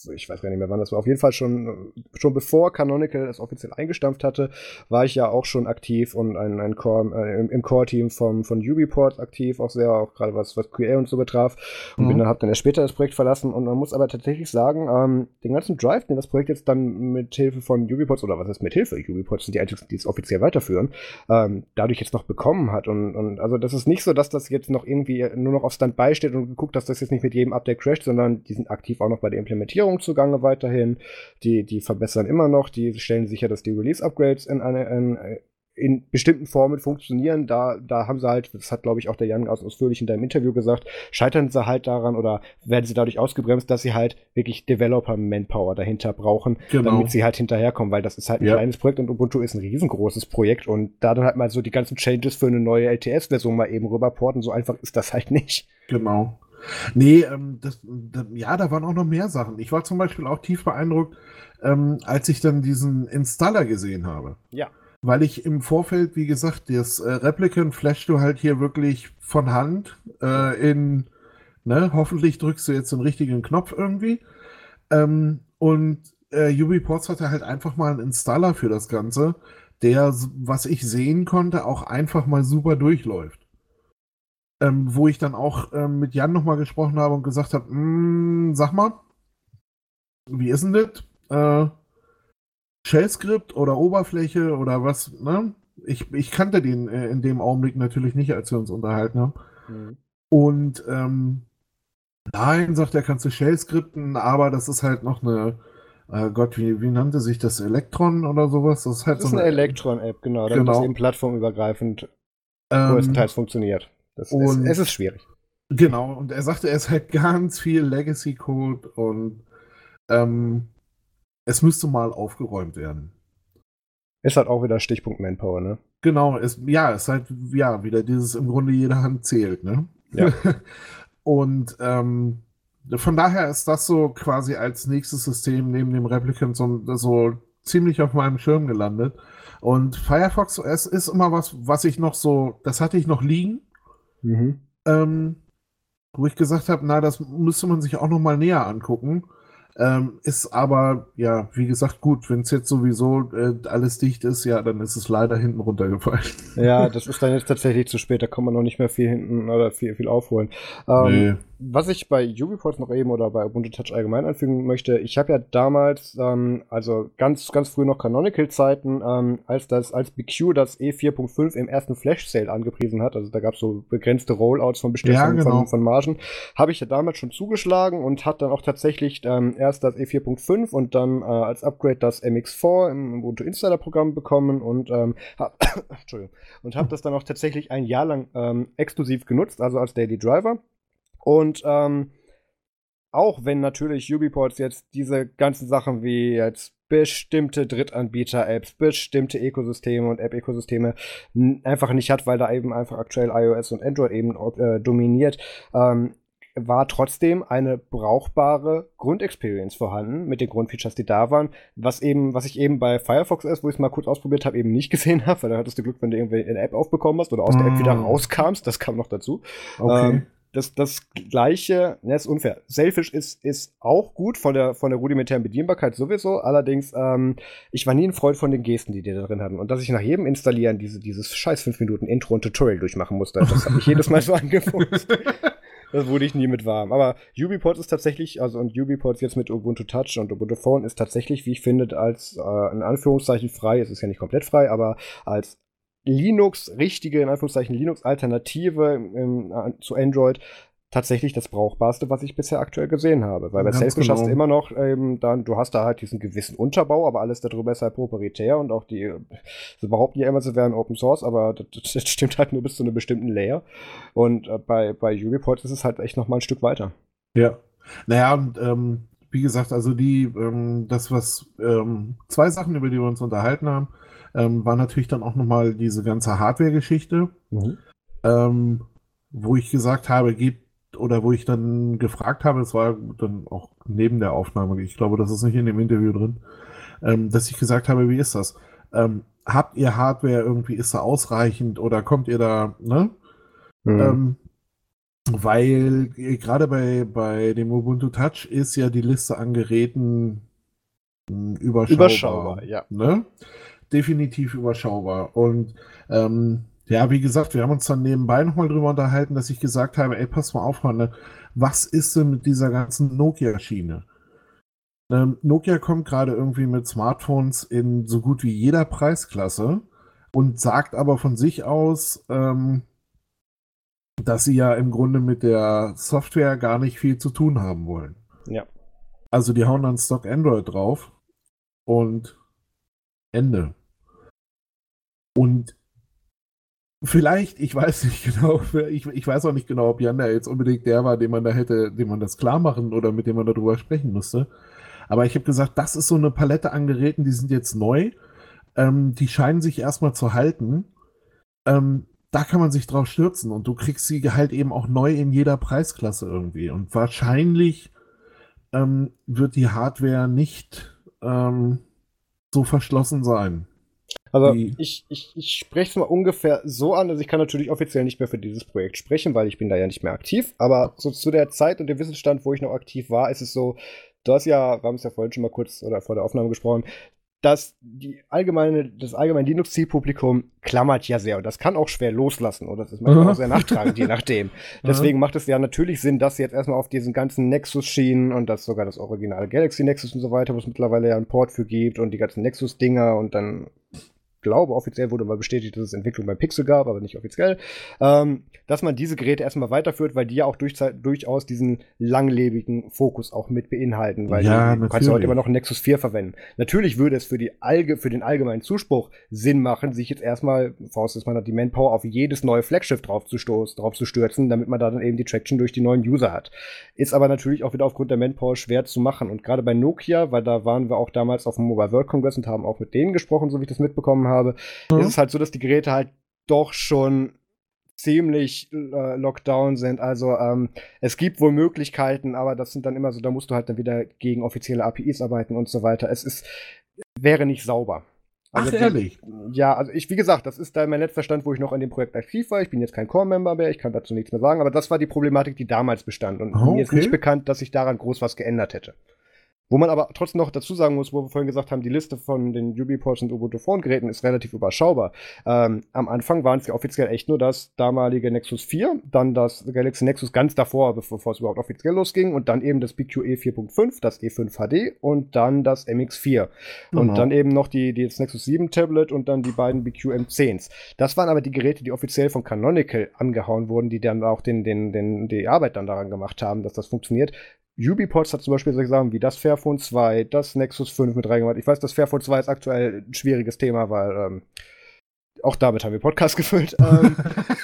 ich weiß gar nicht mehr wann das war, auf jeden Fall schon, schon bevor Canonical es offiziell eingestampft hatte, war ich ja auch schon aktiv und ein, ein Core, äh, im, im Core-Team von, von Ubiport aktiv, auch sehr, auch gerade was, was QA und so betraf. Und mhm. bin dann, hab dann erst später das Projekt verlassen und man muss aber tatsächlich sagen, ähm, den ganzen Drive, den das Projekt jetzt dann mit Hilfe von Ubiports, oder was heißt mit Hilfe, Ubiports sind die einzigen, die es offiziell weiterführen, ähm, dadurch jetzt noch bekommen hat. Und, und also das ist nicht so, dass das jetzt noch irgendwie nur noch auf Standby steht und guckt, dass das jetzt nicht mit jedem Update crasht, sondern die sind aktiv auch noch bei der Implementierung Optimierung zugange weiterhin. Die, die verbessern immer noch, die stellen sicher, dass die Release-Upgrades in, eine, in, in bestimmten Formen funktionieren. Da, da haben sie halt, das hat glaube ich auch der Jan ausführlich in deinem Interview gesagt, scheitern sie halt daran oder werden sie dadurch ausgebremst, dass sie halt wirklich Developer-Manpower dahinter brauchen, genau. damit sie halt hinterherkommen, weil das ist halt ein ja. kleines Projekt und Ubuntu ist ein riesengroßes Projekt und da dann halt mal so die ganzen Changes für eine neue LTS-Version mal eben rüberporten, so einfach ist das halt nicht. Genau. Nee, ähm, das, das, ja, da waren auch noch mehr Sachen. Ich war zum Beispiel auch tief beeindruckt, ähm, als ich dann diesen Installer gesehen habe. Ja weil ich im Vorfeld, wie gesagt, das äh, Replicant flashst du halt hier wirklich von Hand äh, in, ne, hoffentlich drückst du jetzt den richtigen Knopf irgendwie. Ähm, und äh, UbiPorts hatte halt einfach mal einen Installer für das Ganze, der, was ich sehen konnte, auch einfach mal super durchläuft. Ähm, wo ich dann auch ähm, mit Jan nochmal gesprochen habe und gesagt habe, mm, sag mal, wie ist denn das? Äh, Shell-Skript oder Oberfläche oder was, ne? Ich, ich kannte den äh, in dem Augenblick natürlich nicht, als wir uns unterhalten haben. Mhm. Und ähm, nein, sagt er, kannst du Shell-Skripten, aber das ist halt noch eine, äh Gott, wie, wie nannte sich das? Elektron oder sowas? Das ist halt das ist so eine, eine Elektron-App, genau, damit genau. das eben plattformübergreifend ähm, größtenteils funktioniert. Das und, ist, es ist schwierig. Genau, und er sagte, es ist halt ganz viel Legacy-Code und ähm, es müsste mal aufgeräumt werden. Ist halt auch wieder Stichpunkt Manpower, ne? Genau, es, ja, es ist halt, ja, wieder dieses im Grunde jede Hand zählt, ne? Ja. Und ähm, von daher ist das so quasi als nächstes System neben dem Replicant so, so ziemlich auf meinem Schirm gelandet. Und Firefox OS ist immer was, was ich noch so, das hatte ich noch liegen. Mhm. Ähm, wo ich gesagt habe, na, das müsste man sich auch noch mal näher angucken. Ähm, ist aber, ja, wie gesagt, gut, wenn es jetzt sowieso äh, alles dicht ist, ja, dann ist es leider hinten runtergefallen. Ja, das ist dann jetzt tatsächlich zu spät, da kann man noch nicht mehr viel hinten oder viel, viel aufholen. Ähm, nee. Was ich bei UbiPorts noch eben oder bei Ubuntu Touch allgemein anfügen möchte, ich habe ja damals, ähm, also ganz, ganz früh noch Canonical-Zeiten, ähm, als das, als BQ das E4.5 im ersten Flash-Sale angepriesen hat, also da gab es so begrenzte Rollouts von bestimmten ja, genau. von, von Margen, habe ich ja damals schon zugeschlagen und hat dann auch tatsächlich ähm, erst das E4.5 und dann äh, als Upgrade das MX4 im Ubuntu Insider Programm bekommen und ähm, hab, habe das dann auch tatsächlich ein Jahr lang ähm, exklusiv genutzt, also als Daily Driver. Und ähm, auch wenn natürlich Ubiports jetzt diese ganzen Sachen wie jetzt bestimmte Drittanbieter-Apps, bestimmte Ökosysteme und App-Ökosysteme einfach nicht hat, weil da eben einfach aktuell iOS und Android eben äh, dominiert, ähm, war trotzdem eine brauchbare Grundexperience vorhanden mit den Grundfeatures, die da waren, was eben, was ich eben bei Firefox ist, wo ich es mal kurz ausprobiert habe, eben nicht gesehen habe, weil da hattest du Glück, wenn du irgendwie eine App aufbekommen hast oder aus mm. der App wieder ah. rauskommst, das kam noch dazu. Okay. Ähm, das, das gleiche, ne, ist unfair. Selfish ist, ist auch gut von der, von der rudimentären Bedienbarkeit sowieso. Allerdings, ähm, ich war nie ein Freund von den Gesten, die die da drin hatten. Und dass ich nach jedem Installieren diese, dieses scheiß 5 Minuten Intro und Tutorial durchmachen musste, das habe ich jedes Mal so angefunden. Das wurde ich nie mit warm. Aber UbiPort ist tatsächlich, also und UbiPort jetzt mit Ubuntu Touch und Ubuntu Phone ist tatsächlich, wie ich finde, als äh, in Anführungszeichen frei, es ist ja nicht komplett frei, aber als Linux, richtige, in Anführungszeichen Linux-Alternative zu Android, tatsächlich das Brauchbarste, was ich bisher aktuell gesehen habe. Weil bei Salesforce genau. hast du immer noch ähm, dann, du hast da halt diesen gewissen Unterbau, aber alles darüber ist halt proprietär und auch die, sie behaupten ja immer, sie wären Open Source, aber das, das, stimmt halt nur bis zu einem bestimmten Layer. Und äh, bei, bei Ubiport ist es halt echt noch mal ein Stück weiter. Ja. Naja, und ähm, wie gesagt, also die, ähm, das, was ähm, zwei Sachen, über die wir uns unterhalten haben, ähm, war natürlich dann auch noch mal diese ganze Hardware-Geschichte, mhm. ähm, wo ich gesagt habe, gibt oder wo ich dann gefragt habe, es war dann auch neben der Aufnahme, ich glaube, das ist nicht in dem Interview drin, ähm, dass ich gesagt habe, wie ist das? Ähm, habt ihr Hardware irgendwie, ist da ausreichend oder kommt ihr da, ne? Mhm. Ähm, weil gerade bei, bei dem Ubuntu Touch ist ja die Liste an Geräten hm, überschaubar. Überschaubar, ja. Ne? Definitiv überschaubar. Und ähm, ja, wie gesagt, wir haben uns dann nebenbei nochmal drüber unterhalten, dass ich gesagt habe, ey, pass mal auf, Freunde, was ist denn mit dieser ganzen Nokia-Schiene? Ähm, Nokia kommt gerade irgendwie mit Smartphones in so gut wie jeder Preisklasse und sagt aber von sich aus, ähm, dass sie ja im Grunde mit der Software gar nicht viel zu tun haben wollen. Ja. Also die hauen dann Stock Android drauf und Ende. Und vielleicht, ich weiß nicht genau, ich, ich weiß auch nicht genau, ob Jan da jetzt unbedingt der war, dem man da hätte, dem man das klar machen oder mit dem man darüber sprechen musste. Aber ich habe gesagt, das ist so eine Palette an Geräten, die sind jetzt neu. Ähm, die scheinen sich erstmal zu halten. Ähm, da kann man sich drauf stürzen und du kriegst sie halt eben auch neu in jeder Preisklasse irgendwie. Und wahrscheinlich ähm, wird die Hardware nicht ähm, so verschlossen sein. Also ich, ich, ich spreche es mal ungefähr so an, also ich kann natürlich offiziell nicht mehr für dieses Projekt sprechen, weil ich bin da ja nicht mehr aktiv, aber so zu der Zeit und dem Wissensstand, wo ich noch aktiv war, ist es so, du hast ja, wir haben es ja vorhin schon mal kurz oder vor der Aufnahme gesprochen, dass die allgemeine, das allgemeine Linux-Zielpublikum klammert ja sehr und das kann auch schwer loslassen oder das ist manchmal auch sehr nachtragend, je nachdem. Deswegen macht es ja natürlich Sinn, dass sie jetzt erstmal auf diesen ganzen Nexus-Schienen und das sogar das originale Galaxy Nexus und so weiter, wo es mittlerweile ja einen Port für gibt und die ganzen Nexus-Dinger und dann glaube, offiziell wurde mal bestätigt, dass es Entwicklung beim Pixel gab, aber nicht offiziell, ähm, dass man diese Geräte erstmal weiterführt, weil die ja auch durch, durchaus diesen langlebigen Fokus auch mit beinhalten, weil ja, die, du kannst ja heute immer noch ein Nexus 4 verwenden. Natürlich würde es für die Allge, für den allgemeinen Zuspruch Sinn machen, sich jetzt erstmal, vorausgesetzt man hat die Manpower, auf jedes neue Flaggschiff drauf zu, drauf zu stürzen, damit man da dann eben die Traction durch die neuen User hat. Ist aber natürlich auch wieder aufgrund der Manpower schwer zu machen. Und gerade bei Nokia, weil da waren wir auch damals auf dem Mobile World Congress und haben auch mit denen gesprochen, so wie ich das mitbekommen habe, mhm. ist es halt so, dass die Geräte halt doch schon ziemlich äh, Lockdown sind. Also ähm, es gibt wohl Möglichkeiten, aber das sind dann immer so, da musst du halt dann wieder gegen offizielle APIs arbeiten und so weiter. Es ist wäre nicht sauber. Also Ach, ehrlich? Die, ja, also ich, wie gesagt, das ist da mein letzter Stand, wo ich noch an dem Projekt aktiv war. Ich bin jetzt kein Core-Member mehr, ich kann dazu nichts mehr sagen, aber das war die Problematik, die damals bestand. Und oh, mir ist nicht bekannt, dass sich daran groß was geändert hätte. Wo man aber trotzdem noch dazu sagen muss, wo wir vorhin gesagt haben, die Liste von den UbiPorts und Ubuntu Phone Geräten ist relativ überschaubar. Ähm, am Anfang waren es ja offiziell echt nur das damalige Nexus 4, dann das Galaxy Nexus ganz davor, bevor es überhaupt offiziell losging, und dann eben das BQE 4.5, das E5 HD und dann das MX4. Genau. Und dann eben noch die, die das Nexus 7 Tablet und dann die beiden BQ M10s. Das waren aber die Geräte, die offiziell von Canonical angehauen wurden, die dann auch den, den, den, die Arbeit dann daran gemacht haben, dass das funktioniert. UbiPods hat zum Beispiel solche Sachen wie das Fairphone 2, das Nexus 5 mit reingemacht. Ich weiß, das Fairphone 2 ist aktuell ein schwieriges Thema, weil ähm, auch damit haben wir Podcast gefüllt. ähm,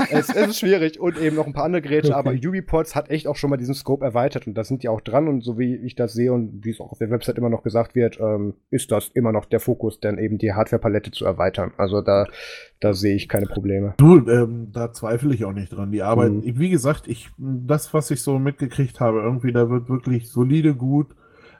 es, es, ist schwierig und eben noch ein paar andere Geräte, okay. aber UbiPods hat echt auch schon mal diesen Scope erweitert und da sind die auch dran und so wie ich das sehe und wie es auch auf der Website immer noch gesagt wird, ähm, ist das immer noch der Fokus, denn eben die Hardware-Palette zu erweitern. Also da, da sehe ich keine Probleme. Du, ähm, da zweifle ich auch nicht dran. Die Arbeit, mhm. wie gesagt, ich, das, was ich so mitgekriegt habe, irgendwie, da wird wirklich solide gut.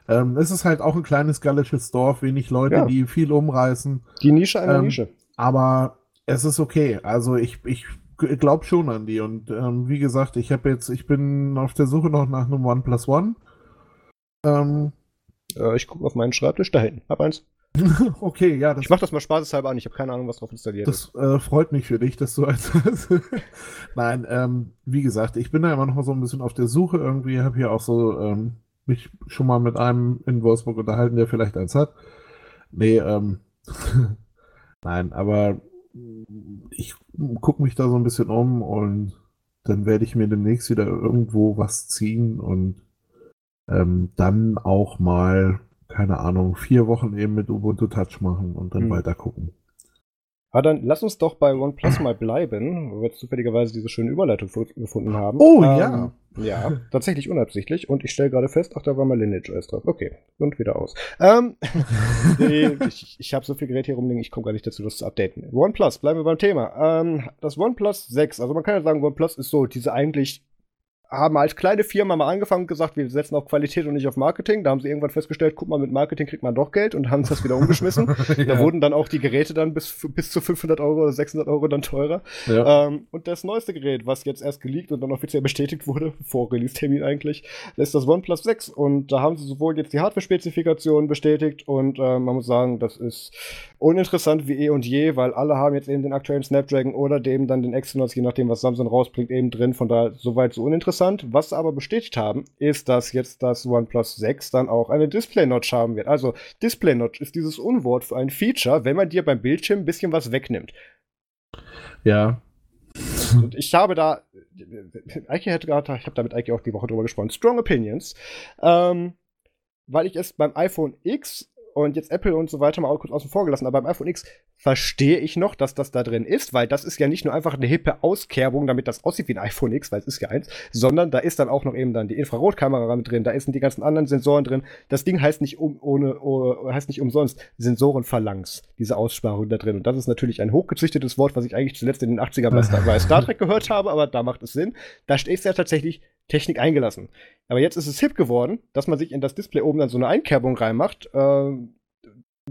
Ähm, es ist halt auch ein kleines gallisches Dorf, wenig Leute, ja. die viel umreißen. Die Nische einer ähm, Nische. Aber es ist okay. Also ich, ich glaube schon an die. Und ähm, wie gesagt, ich habe jetzt, ich bin auf der Suche noch nach einem OnePlus One. Ähm, äh, ich gucke auf meinen Schreibtisch da hinten. Hab eins. okay, ja. Das, ich mach das mal spaßeshalber an. Ich habe keine Ahnung, was drauf installiert das, ist. Das äh, freut mich für dich, dass du als. Nein, ähm, wie gesagt, ich bin da immer noch mal so ein bisschen auf der Suche irgendwie. Habe hier auch so ähm, mich schon mal mit einem in Wolfsburg unterhalten, der vielleicht eins hat. Nee, ähm. Nein, aber ich gucke mich da so ein bisschen um und dann werde ich mir demnächst wieder irgendwo was ziehen und ähm, dann auch mal, keine Ahnung, vier Wochen eben mit Ubuntu Touch machen und dann mhm. weiter gucken. Aber dann lass uns doch bei OnePlus mal bleiben, wo wir jetzt zufälligerweise diese schöne Überleitung gefunden haben. Oh ähm, ja. Ja, tatsächlich unabsichtlich. Und ich stelle gerade fest, ach, da war mal Lineage OS drauf. Okay, und wieder aus. Ähm, nee, ich ich habe so viel Gerät hier rumliegen, ich komme gar nicht dazu, das zu updaten. OnePlus, bleiben wir beim Thema. Ähm, das OnePlus 6, also man kann ja sagen, OnePlus ist so diese eigentlich haben als kleine Firma mal angefangen und gesagt, wir setzen auf Qualität und nicht auf Marketing. Da haben sie irgendwann festgestellt, guck mal, mit Marketing kriegt man doch Geld und haben das wieder umgeschmissen. ja. Da wurden dann auch die Geräte dann bis, bis zu 500 Euro oder 600 Euro dann teurer. Ja. Ähm, und das neueste Gerät, was jetzt erst geleakt und dann offiziell bestätigt wurde, vor Release-Termin eigentlich, ist das OnePlus 6. Und da haben sie sowohl jetzt die Hardware-Spezifikationen bestätigt und äh, man muss sagen, das ist uninteressant wie eh und je, weil alle haben jetzt eben den aktuellen Snapdragon oder dem dann den Exynos, je nachdem, was Samsung rausbringt, eben drin. Von daher soweit so uninteressant interessant. Was sie aber bestätigt haben, ist, dass jetzt das OnePlus 6 dann auch eine Display-Notch haben wird. Also Display-Notch ist dieses Unwort für ein Feature, wenn man dir beim Bildschirm ein bisschen was wegnimmt. Ja. Und ich habe da, Eike hat gerade, ich habe da mit Eike auch die Woche drüber gesprochen, Strong Opinions. Ähm, weil ich es beim iPhone X und jetzt Apple und so weiter mal auch kurz außen vor gelassen, aber beim iPhone X verstehe ich noch, dass das da drin ist, weil das ist ja nicht nur einfach eine hippe Auskerbung, damit das aussieht wie ein iPhone X, weil es ist ja eins, sondern da ist dann auch noch eben dann die Infrarotkamera mit drin, da sind die ganzen anderen Sensoren drin. Das Ding heißt nicht um, ohne, oh, heißt nicht umsonst Sensorenphalanx, diese Aussparung da drin. Und das ist natürlich ein hochgezüchtetes Wort, was ich eigentlich zuletzt in den 80ern bei Star, bei Star Trek gehört habe, aber da macht es Sinn. Da steht ja tatsächlich Technik eingelassen. Aber jetzt ist es hip geworden, dass man sich in das Display oben dann so eine Einkerbung reinmacht, äh,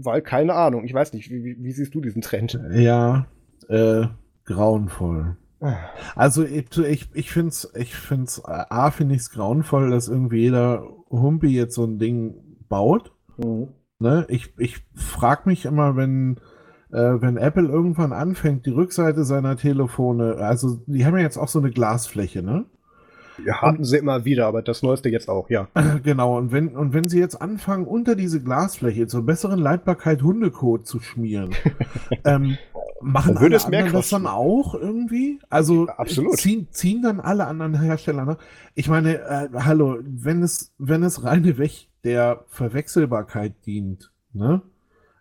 weil keine Ahnung, ich weiß nicht, wie, wie siehst du diesen Trend? Ja, äh, grauenvoll. Ah. Also ich, ich, ich finde es, ich find's, A, finde ich es grauenvoll, dass irgendwie jeder Humpi jetzt so ein Ding baut. Mhm. Ne? Ich, ich frage mich immer, wenn, äh, wenn Apple irgendwann anfängt, die Rückseite seiner Telefone, also die haben ja jetzt auch so eine Glasfläche, ne? Ja, hatten sie immer wieder, aber das Neueste jetzt auch, ja. Genau, und wenn, und wenn sie jetzt anfangen, unter diese Glasfläche zur besseren Leitbarkeit Hundekot zu schmieren, ähm, machen dann alle mehr das dann auch irgendwie? Also ja, absolut. Ziehen, ziehen dann alle anderen Hersteller nach? Ich meine, äh, hallo, wenn es, wenn es reine Weg der Verwechselbarkeit dient, ne?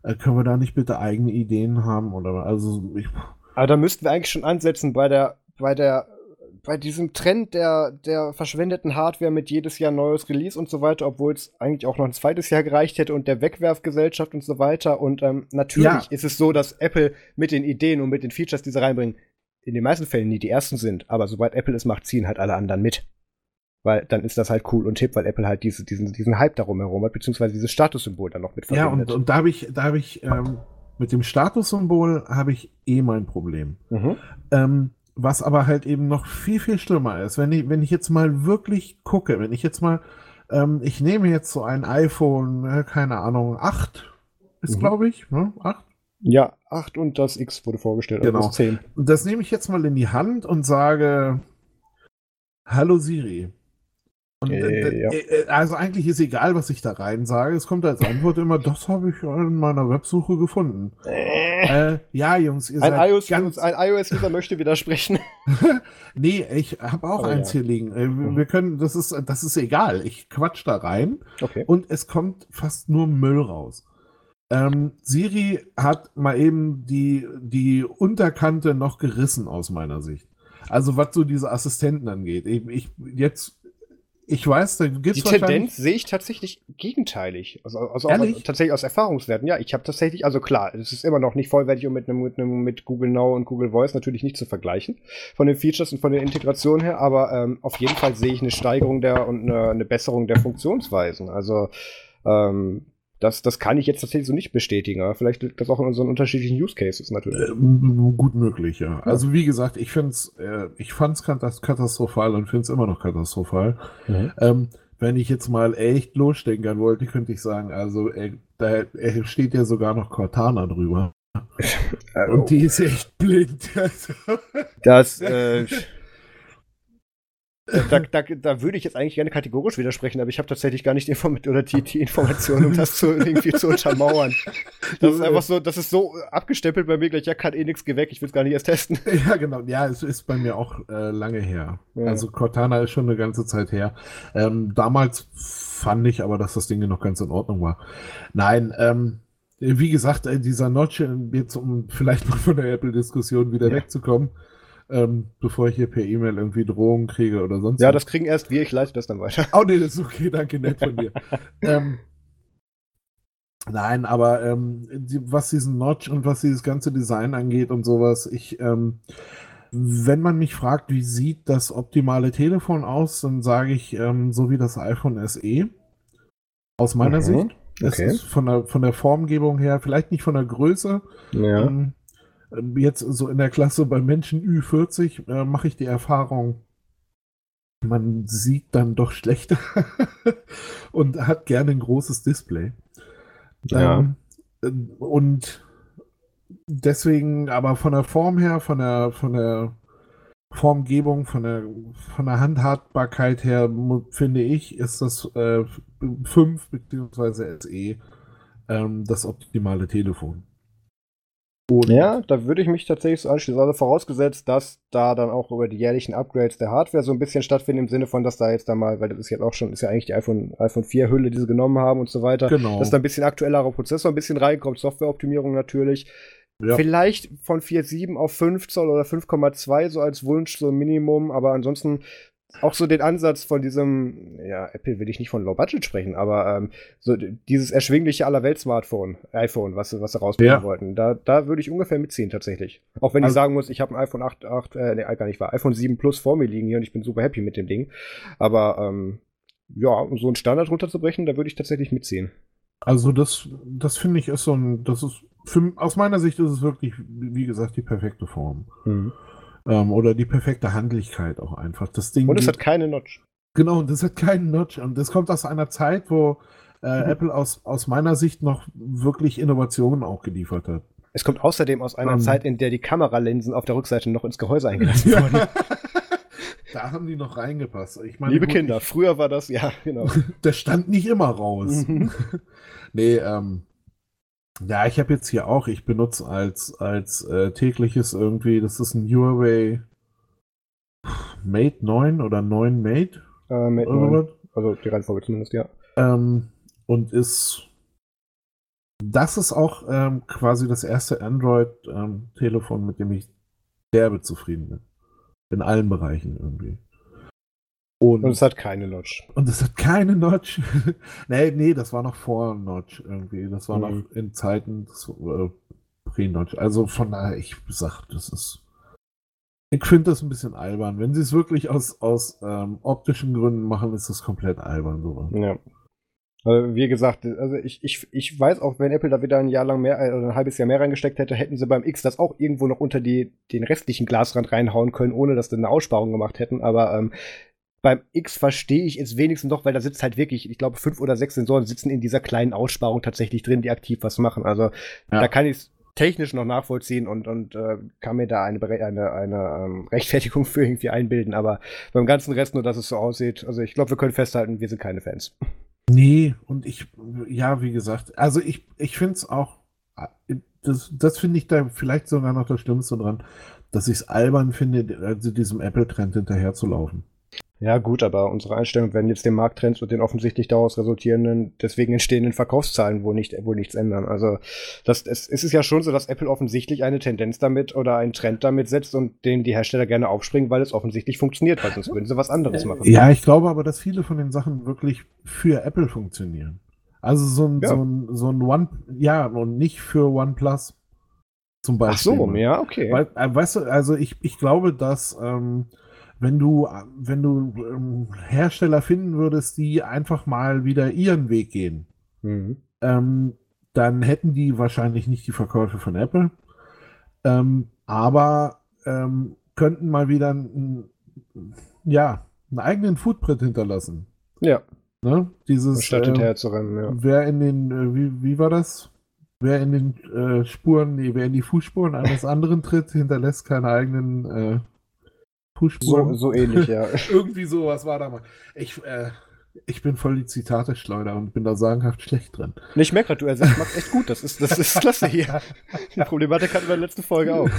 Äh, können wir da nicht bitte eigene Ideen haben? Oder also ich, Aber da müssten wir eigentlich schon ansetzen bei der, bei der bei diesem Trend der, der verschwendeten Hardware mit jedes Jahr neues Release und so weiter, obwohl es eigentlich auch noch ein zweites Jahr gereicht hätte und der Wegwerfgesellschaft und so weiter. Und ähm, natürlich ja. ist es so, dass Apple mit den Ideen und mit den Features, die sie reinbringen, in den meisten Fällen nie die ersten sind. Aber sobald Apple es macht, ziehen halt alle anderen mit. Weil dann ist das halt cool und hip, weil Apple halt diese, diesen, diesen Hype darum herum hat, beziehungsweise dieses Statussymbol dann noch mit verbindet. Ja, und, und da habe ich, da habe ich, ähm, mit dem Statussymbol habe ich eh mein Problem. Mhm. Ähm, was aber halt eben noch viel, viel schlimmer ist, wenn ich, wenn ich jetzt mal wirklich gucke, wenn ich jetzt mal, ähm, ich nehme jetzt so ein iPhone, äh, keine Ahnung, 8 ist, mhm. glaube ich, ne? 8? Ja, 8 und das X wurde vorgestellt, also genau. das 10. Und das nehme ich jetzt mal in die Hand und sage, Hallo Siri. Und, äh, ja. Äh, also eigentlich ist egal, was ich da rein sage. Es kommt als Antwort immer, das habe ich in meiner Websuche gefunden. Äh. äh, ja, Jungs, ihr ein seid iOS, ganz... Ein iOS-User möchte widersprechen. nee, ich habe auch oh, eins ja. hier liegen. Äh, mhm. Wir können, das ist, das ist egal. Ich quatsch da rein okay. und es kommt fast nur Müll raus. Ähm, Siri hat mal eben die, die Unterkante noch gerissen aus meiner Sicht. Also was so diese Assistenten angeht. Ich, ich jetzt ich weiß, da gibt's Die Tendenz sehe ich tatsächlich gegenteilig. Also, also auch, tatsächlich aus Erfahrungswerten. Ja, ich habe tatsächlich, also klar, es ist immer noch nicht vollwertig und mit einem, mit einem mit Google Now und Google Voice natürlich nicht zu vergleichen von den Features und von der Integration her, aber ähm, auf jeden Fall sehe ich eine Steigerung der und eine, eine Besserung der Funktionsweisen. Also ähm, das, das kann ich jetzt tatsächlich so nicht bestätigen, aber vielleicht liegt das auch in unseren unterschiedlichen Use Cases natürlich. Äh, gut möglich, ja. ja. Also wie gesagt, ich finde es, äh, ich fand es katastrophal und finde es immer noch katastrophal. Mhm. Ähm, wenn ich jetzt mal echt losstenkern wollte, könnte ich sagen, also äh, da steht ja sogar noch Cortana drüber. und die ist echt blind. das, äh, äh, da, da, da würde ich jetzt eigentlich gerne kategorisch widersprechen, aber ich habe tatsächlich gar nicht die, Inform oder die, die Information, um das zu, irgendwie zu untermauern. Das ist einfach so, das ist so abgestempelt bei mir gleich, ja, kann eh nichts weg, ich will es gar nicht erst testen. Ja, genau. Ja, es ist bei mir auch äh, lange her. Ja. Also Cortana ist schon eine ganze Zeit her. Ähm, damals fand ich aber, dass das Ding noch ganz in Ordnung war. Nein, ähm, wie gesagt, äh, dieser Notch, äh, jetzt um vielleicht mal von der Apple-Diskussion wieder ja. wegzukommen, ähm, bevor ich hier per E-Mail irgendwie Drohungen kriege oder sonst Ja, was. das kriegen erst wir, ich leite das dann weiter. Oh nee, das ist okay, danke, nett von dir. ähm, nein, aber ähm, die, was diesen Notch und was dieses ganze Design angeht und sowas, ich, ähm, wenn man mich fragt, wie sieht das optimale Telefon aus, dann sage ich, ähm, so wie das iPhone SE. Aus meiner mhm. Sicht. Es okay. ist von der, von der Formgebung her, vielleicht nicht von der Größe. Ja. Ähm, jetzt so in der Klasse bei Menschen Ü40 äh, mache ich die Erfahrung, man sieht dann doch schlechter und hat gerne ein großes Display. Ja. Ähm, äh, und deswegen, aber von der Form her, von der, von der Formgebung, von der, von der Handhabbarkeit her, finde ich, ist das äh, 5 bzw. SE ähm, das optimale Telefon. Und ja, da würde ich mich tatsächlich so anschließen. Also vorausgesetzt, dass da dann auch über die jährlichen Upgrades der Hardware so ein bisschen stattfinden, im Sinne von, dass da jetzt da mal, weil das ist jetzt auch schon, ist ja eigentlich die iPhone, iPhone 4 Hülle, die sie genommen haben und so weiter. Genau. Dass da ein bisschen aktuellerer Prozessor ein bisschen reinkommt, Softwareoptimierung natürlich. Ja. Vielleicht von 4,7 auf 5 Zoll oder 5,2 so als Wunsch, so ein Minimum, aber ansonsten auch so den Ansatz von diesem, ja, Apple will ich nicht von Low Budget sprechen, aber ähm, so dieses erschwingliche Allerwelt-Smartphone, iPhone, was, was sie rausbringen ja. wollten, da, da würde ich ungefähr mitziehen tatsächlich. Auch wenn also, ich sagen muss, ich habe ein iPhone 8, 8 äh, nee, gar nicht wahr, iPhone 7 Plus vor mir liegen hier und ich bin super happy mit dem Ding. Aber ähm, ja, um so einen Standard runterzubrechen, da würde ich tatsächlich mitziehen. Also das, das finde ich ist so ein, das ist, für, aus meiner Sicht ist es wirklich, wie gesagt, die perfekte Form. Mhm. Ähm, oder die perfekte Handlichkeit auch einfach. Das Ding und es hat keine Notch. Genau, und es hat keinen Notch. Und das kommt aus einer Zeit, wo äh, mhm. Apple aus, aus meiner Sicht noch wirklich Innovationen auch geliefert hat. Es kommt außerdem aus einer um, ähm. Zeit, in der die Kameralinsen auf der Rückseite noch ins Gehäuse eingelassen ja. wurden. da haben die noch reingepasst. Ich meine, Liebe Kinder, früher war das, ja, genau. der stand nicht immer raus. Mhm. nee, ähm, ja, ich habe jetzt hier auch, ich benutze als, als äh, tägliches irgendwie, das ist ein Huawei Mate 9 oder 9 Mate. Äh, Mate 9. Also die Reihenfolge zumindest, ja. Ähm, und ist. Das ist auch ähm, quasi das erste Android-Telefon, ähm, mit dem ich derbe zufrieden bin. In allen Bereichen irgendwie. Und, und, es hat keine Notch. Und es hat keine Notch. nee, nee, das war noch vor Notch irgendwie. Das war mhm. noch in Zeiten äh, Pre-Notch. Also von daher, ich sag, das ist. Ich finde das ein bisschen albern. Wenn sie es wirklich aus, aus ähm, optischen Gründen machen, ist das komplett albern. Sowas. Ja. Also wie gesagt, also ich, ich, ich weiß auch, wenn Apple da wieder ein Jahr lang mehr oder ein halbes Jahr mehr reingesteckt hätte, hätten sie beim X das auch irgendwo noch unter die, den restlichen Glasrand reinhauen können, ohne dass sie eine Aussparung gemacht hätten. Aber ähm, beim X verstehe ich es wenigstens doch, weil da sitzt halt wirklich, ich glaube, fünf oder sechs Sensoren sitzen in dieser kleinen Aussparung tatsächlich drin, die aktiv was machen. Also ja. da kann ich es technisch noch nachvollziehen und, und äh, kann mir da eine, eine, eine ähm, Rechtfertigung für irgendwie einbilden. Aber beim ganzen Rest nur, dass es so aussieht. Also ich glaube, wir können festhalten, wir sind keine Fans. Nee, und ich, ja, wie gesagt, also ich, ich finde es auch, das, das finde ich da vielleicht sogar noch das Schlimmste dran, dass ich es albern finde, also diesem Apple-Trend hinterherzulaufen. Ja, gut, aber unsere Einstellung werden jetzt den Markttrends und den offensichtlich daraus resultierenden, deswegen entstehenden Verkaufszahlen wohl nicht, wohl nichts ändern. Also, das, es, es ist ja schon so, dass Apple offensichtlich eine Tendenz damit oder einen Trend damit setzt und den die Hersteller gerne aufspringen, weil es offensichtlich funktioniert, weil sonst würden sie was anderes machen. Ja, ich glaube aber, dass viele von den Sachen wirklich für Apple funktionieren. Also so ein, ja. so ein, so ein One, ja, und nicht für OnePlus zum Beispiel. Ach so, ja, okay. Weil, äh, weißt du, also ich, ich glaube, dass, ähm, wenn du, wenn du ähm, Hersteller finden würdest, die einfach mal wieder ihren Weg gehen, mhm. ähm, dann hätten die wahrscheinlich nicht die Verkäufe von Apple, ähm, aber ähm, könnten mal wieder ein, ja, einen eigenen Footprint hinterlassen. Ja. Ne? Dieses, Statt äh, herzurennen, ja. Wer in den, äh, wie, wie war das? Wer in den äh, Spuren, nee, wer in die Fußspuren eines anderen tritt, hinterlässt keine eigenen Pushspuren. So, so ähnlich, ja. Irgendwie sowas war da mal. Ich, äh, ich bin voll die Zitate-Schleuder und bin da sagenhaft schlecht drin. Ich merke gerade, du ersatz machst echt gut. Das ist, das ist klasse hier. Die Problematik hatten wir in der letzten Folge auch.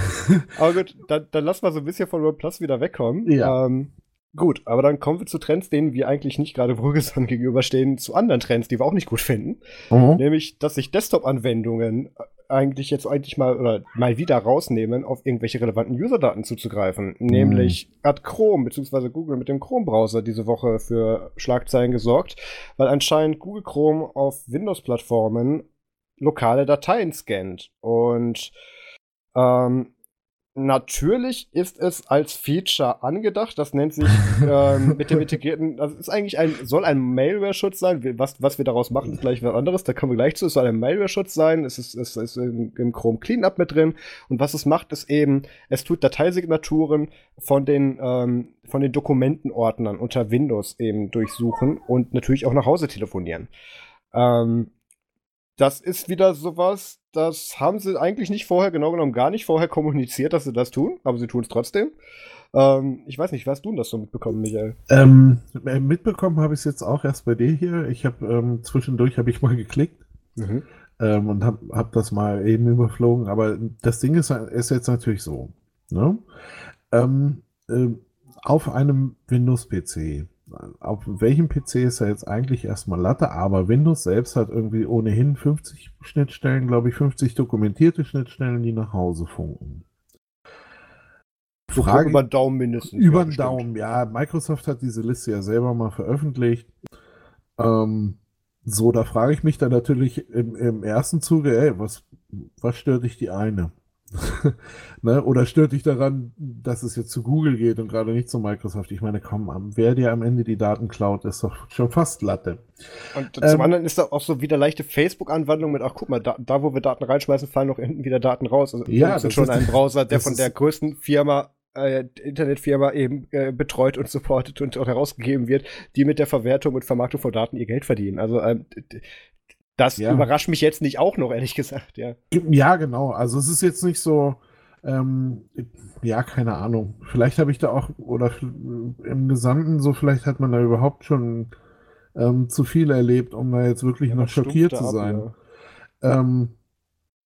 Aber gut, dann, dann lass mal so ein bisschen von OnePlus wieder wegkommen. Ja. Ähm, gut, aber dann kommen wir zu Trends, denen wir eigentlich nicht gerade wohlgesonnen gegenüberstehen, zu anderen Trends, die wir auch nicht gut finden. Mhm. Nämlich, dass sich Desktop-Anwendungen eigentlich jetzt eigentlich mal oder mal wieder rausnehmen, auf irgendwelche relevanten User-Daten zuzugreifen. Mhm. Nämlich hat Chrome bzw. Google mit dem Chrome-Browser diese Woche für Schlagzeilen gesorgt, weil anscheinend Google Chrome auf Windows-Plattformen lokale Dateien scannt. Und ähm, Natürlich ist es als Feature angedacht. Das nennt sich ähm, mit dem integrierten, das ist eigentlich ein, soll ein Malware-Schutz sein. Was, was wir daraus machen, ist gleich was anderes. Da kommen wir gleich zu. Es soll ein Malware-Schutz sein. Es ist, es ist im, im Chrome Cleanup mit drin. Und was es macht, ist eben, es tut Dateisignaturen von den, ähm, von den Dokumentenordnern unter Windows eben durchsuchen und natürlich auch nach Hause telefonieren. Ähm, das ist wieder sowas, das haben sie eigentlich nicht vorher, genau genommen gar nicht vorher kommuniziert, dass sie das tun, aber sie tun es trotzdem. Ähm, ich weiß nicht, was du das so mitbekommen, Michael? Ähm, mitbekommen habe ich es jetzt auch erst bei dir hier. Ich habe ähm, zwischendurch habe ich mal geklickt. Mhm. ähm, und habe hab das mal eben überflogen. Aber das Ding ist, ist jetzt natürlich so. Ne? Ähm, äh, auf einem Windows-PC, auf welchem PC ist er jetzt eigentlich erstmal Latte, aber Windows selbst hat irgendwie ohnehin 50 Schnittstellen, glaube ich, 50 dokumentierte Schnittstellen, die nach Hause funken. Frage, über den Daumen mindestens. Über den Daumen, ja. Microsoft hat diese Liste ja selber mal veröffentlicht. Ähm, so, da frage ich mich dann natürlich im, im ersten Zuge, ey, was, was stört dich die eine? ne? Oder stört dich daran, dass es jetzt zu Google geht und gerade nicht zu Microsoft? Ich meine, komm, wer dir am Ende die Daten klaut, ist doch schon fast Latte. Und ähm, zum anderen ist da auch so wieder leichte Facebook-Anwandlung mit, ach guck mal, da, da, wo wir Daten reinschmeißen, fallen noch hinten wieder Daten raus. Also ja, das ist schon ein Browser, der von der größten Firma äh, Internetfirma eben äh, betreut und supportet und auch herausgegeben wird, die mit der Verwertung und Vermarktung von Daten ihr Geld verdienen. Also ähm, das ja. überrascht mich jetzt nicht auch noch, ehrlich gesagt, ja. Ja, genau. Also es ist jetzt nicht so, ähm, ja, keine Ahnung. Vielleicht habe ich da auch, oder im Gesamten so, vielleicht hat man da überhaupt schon ähm, zu viel erlebt, um da jetzt wirklich ja, noch schockiert zu sein. Ab, ja. ähm,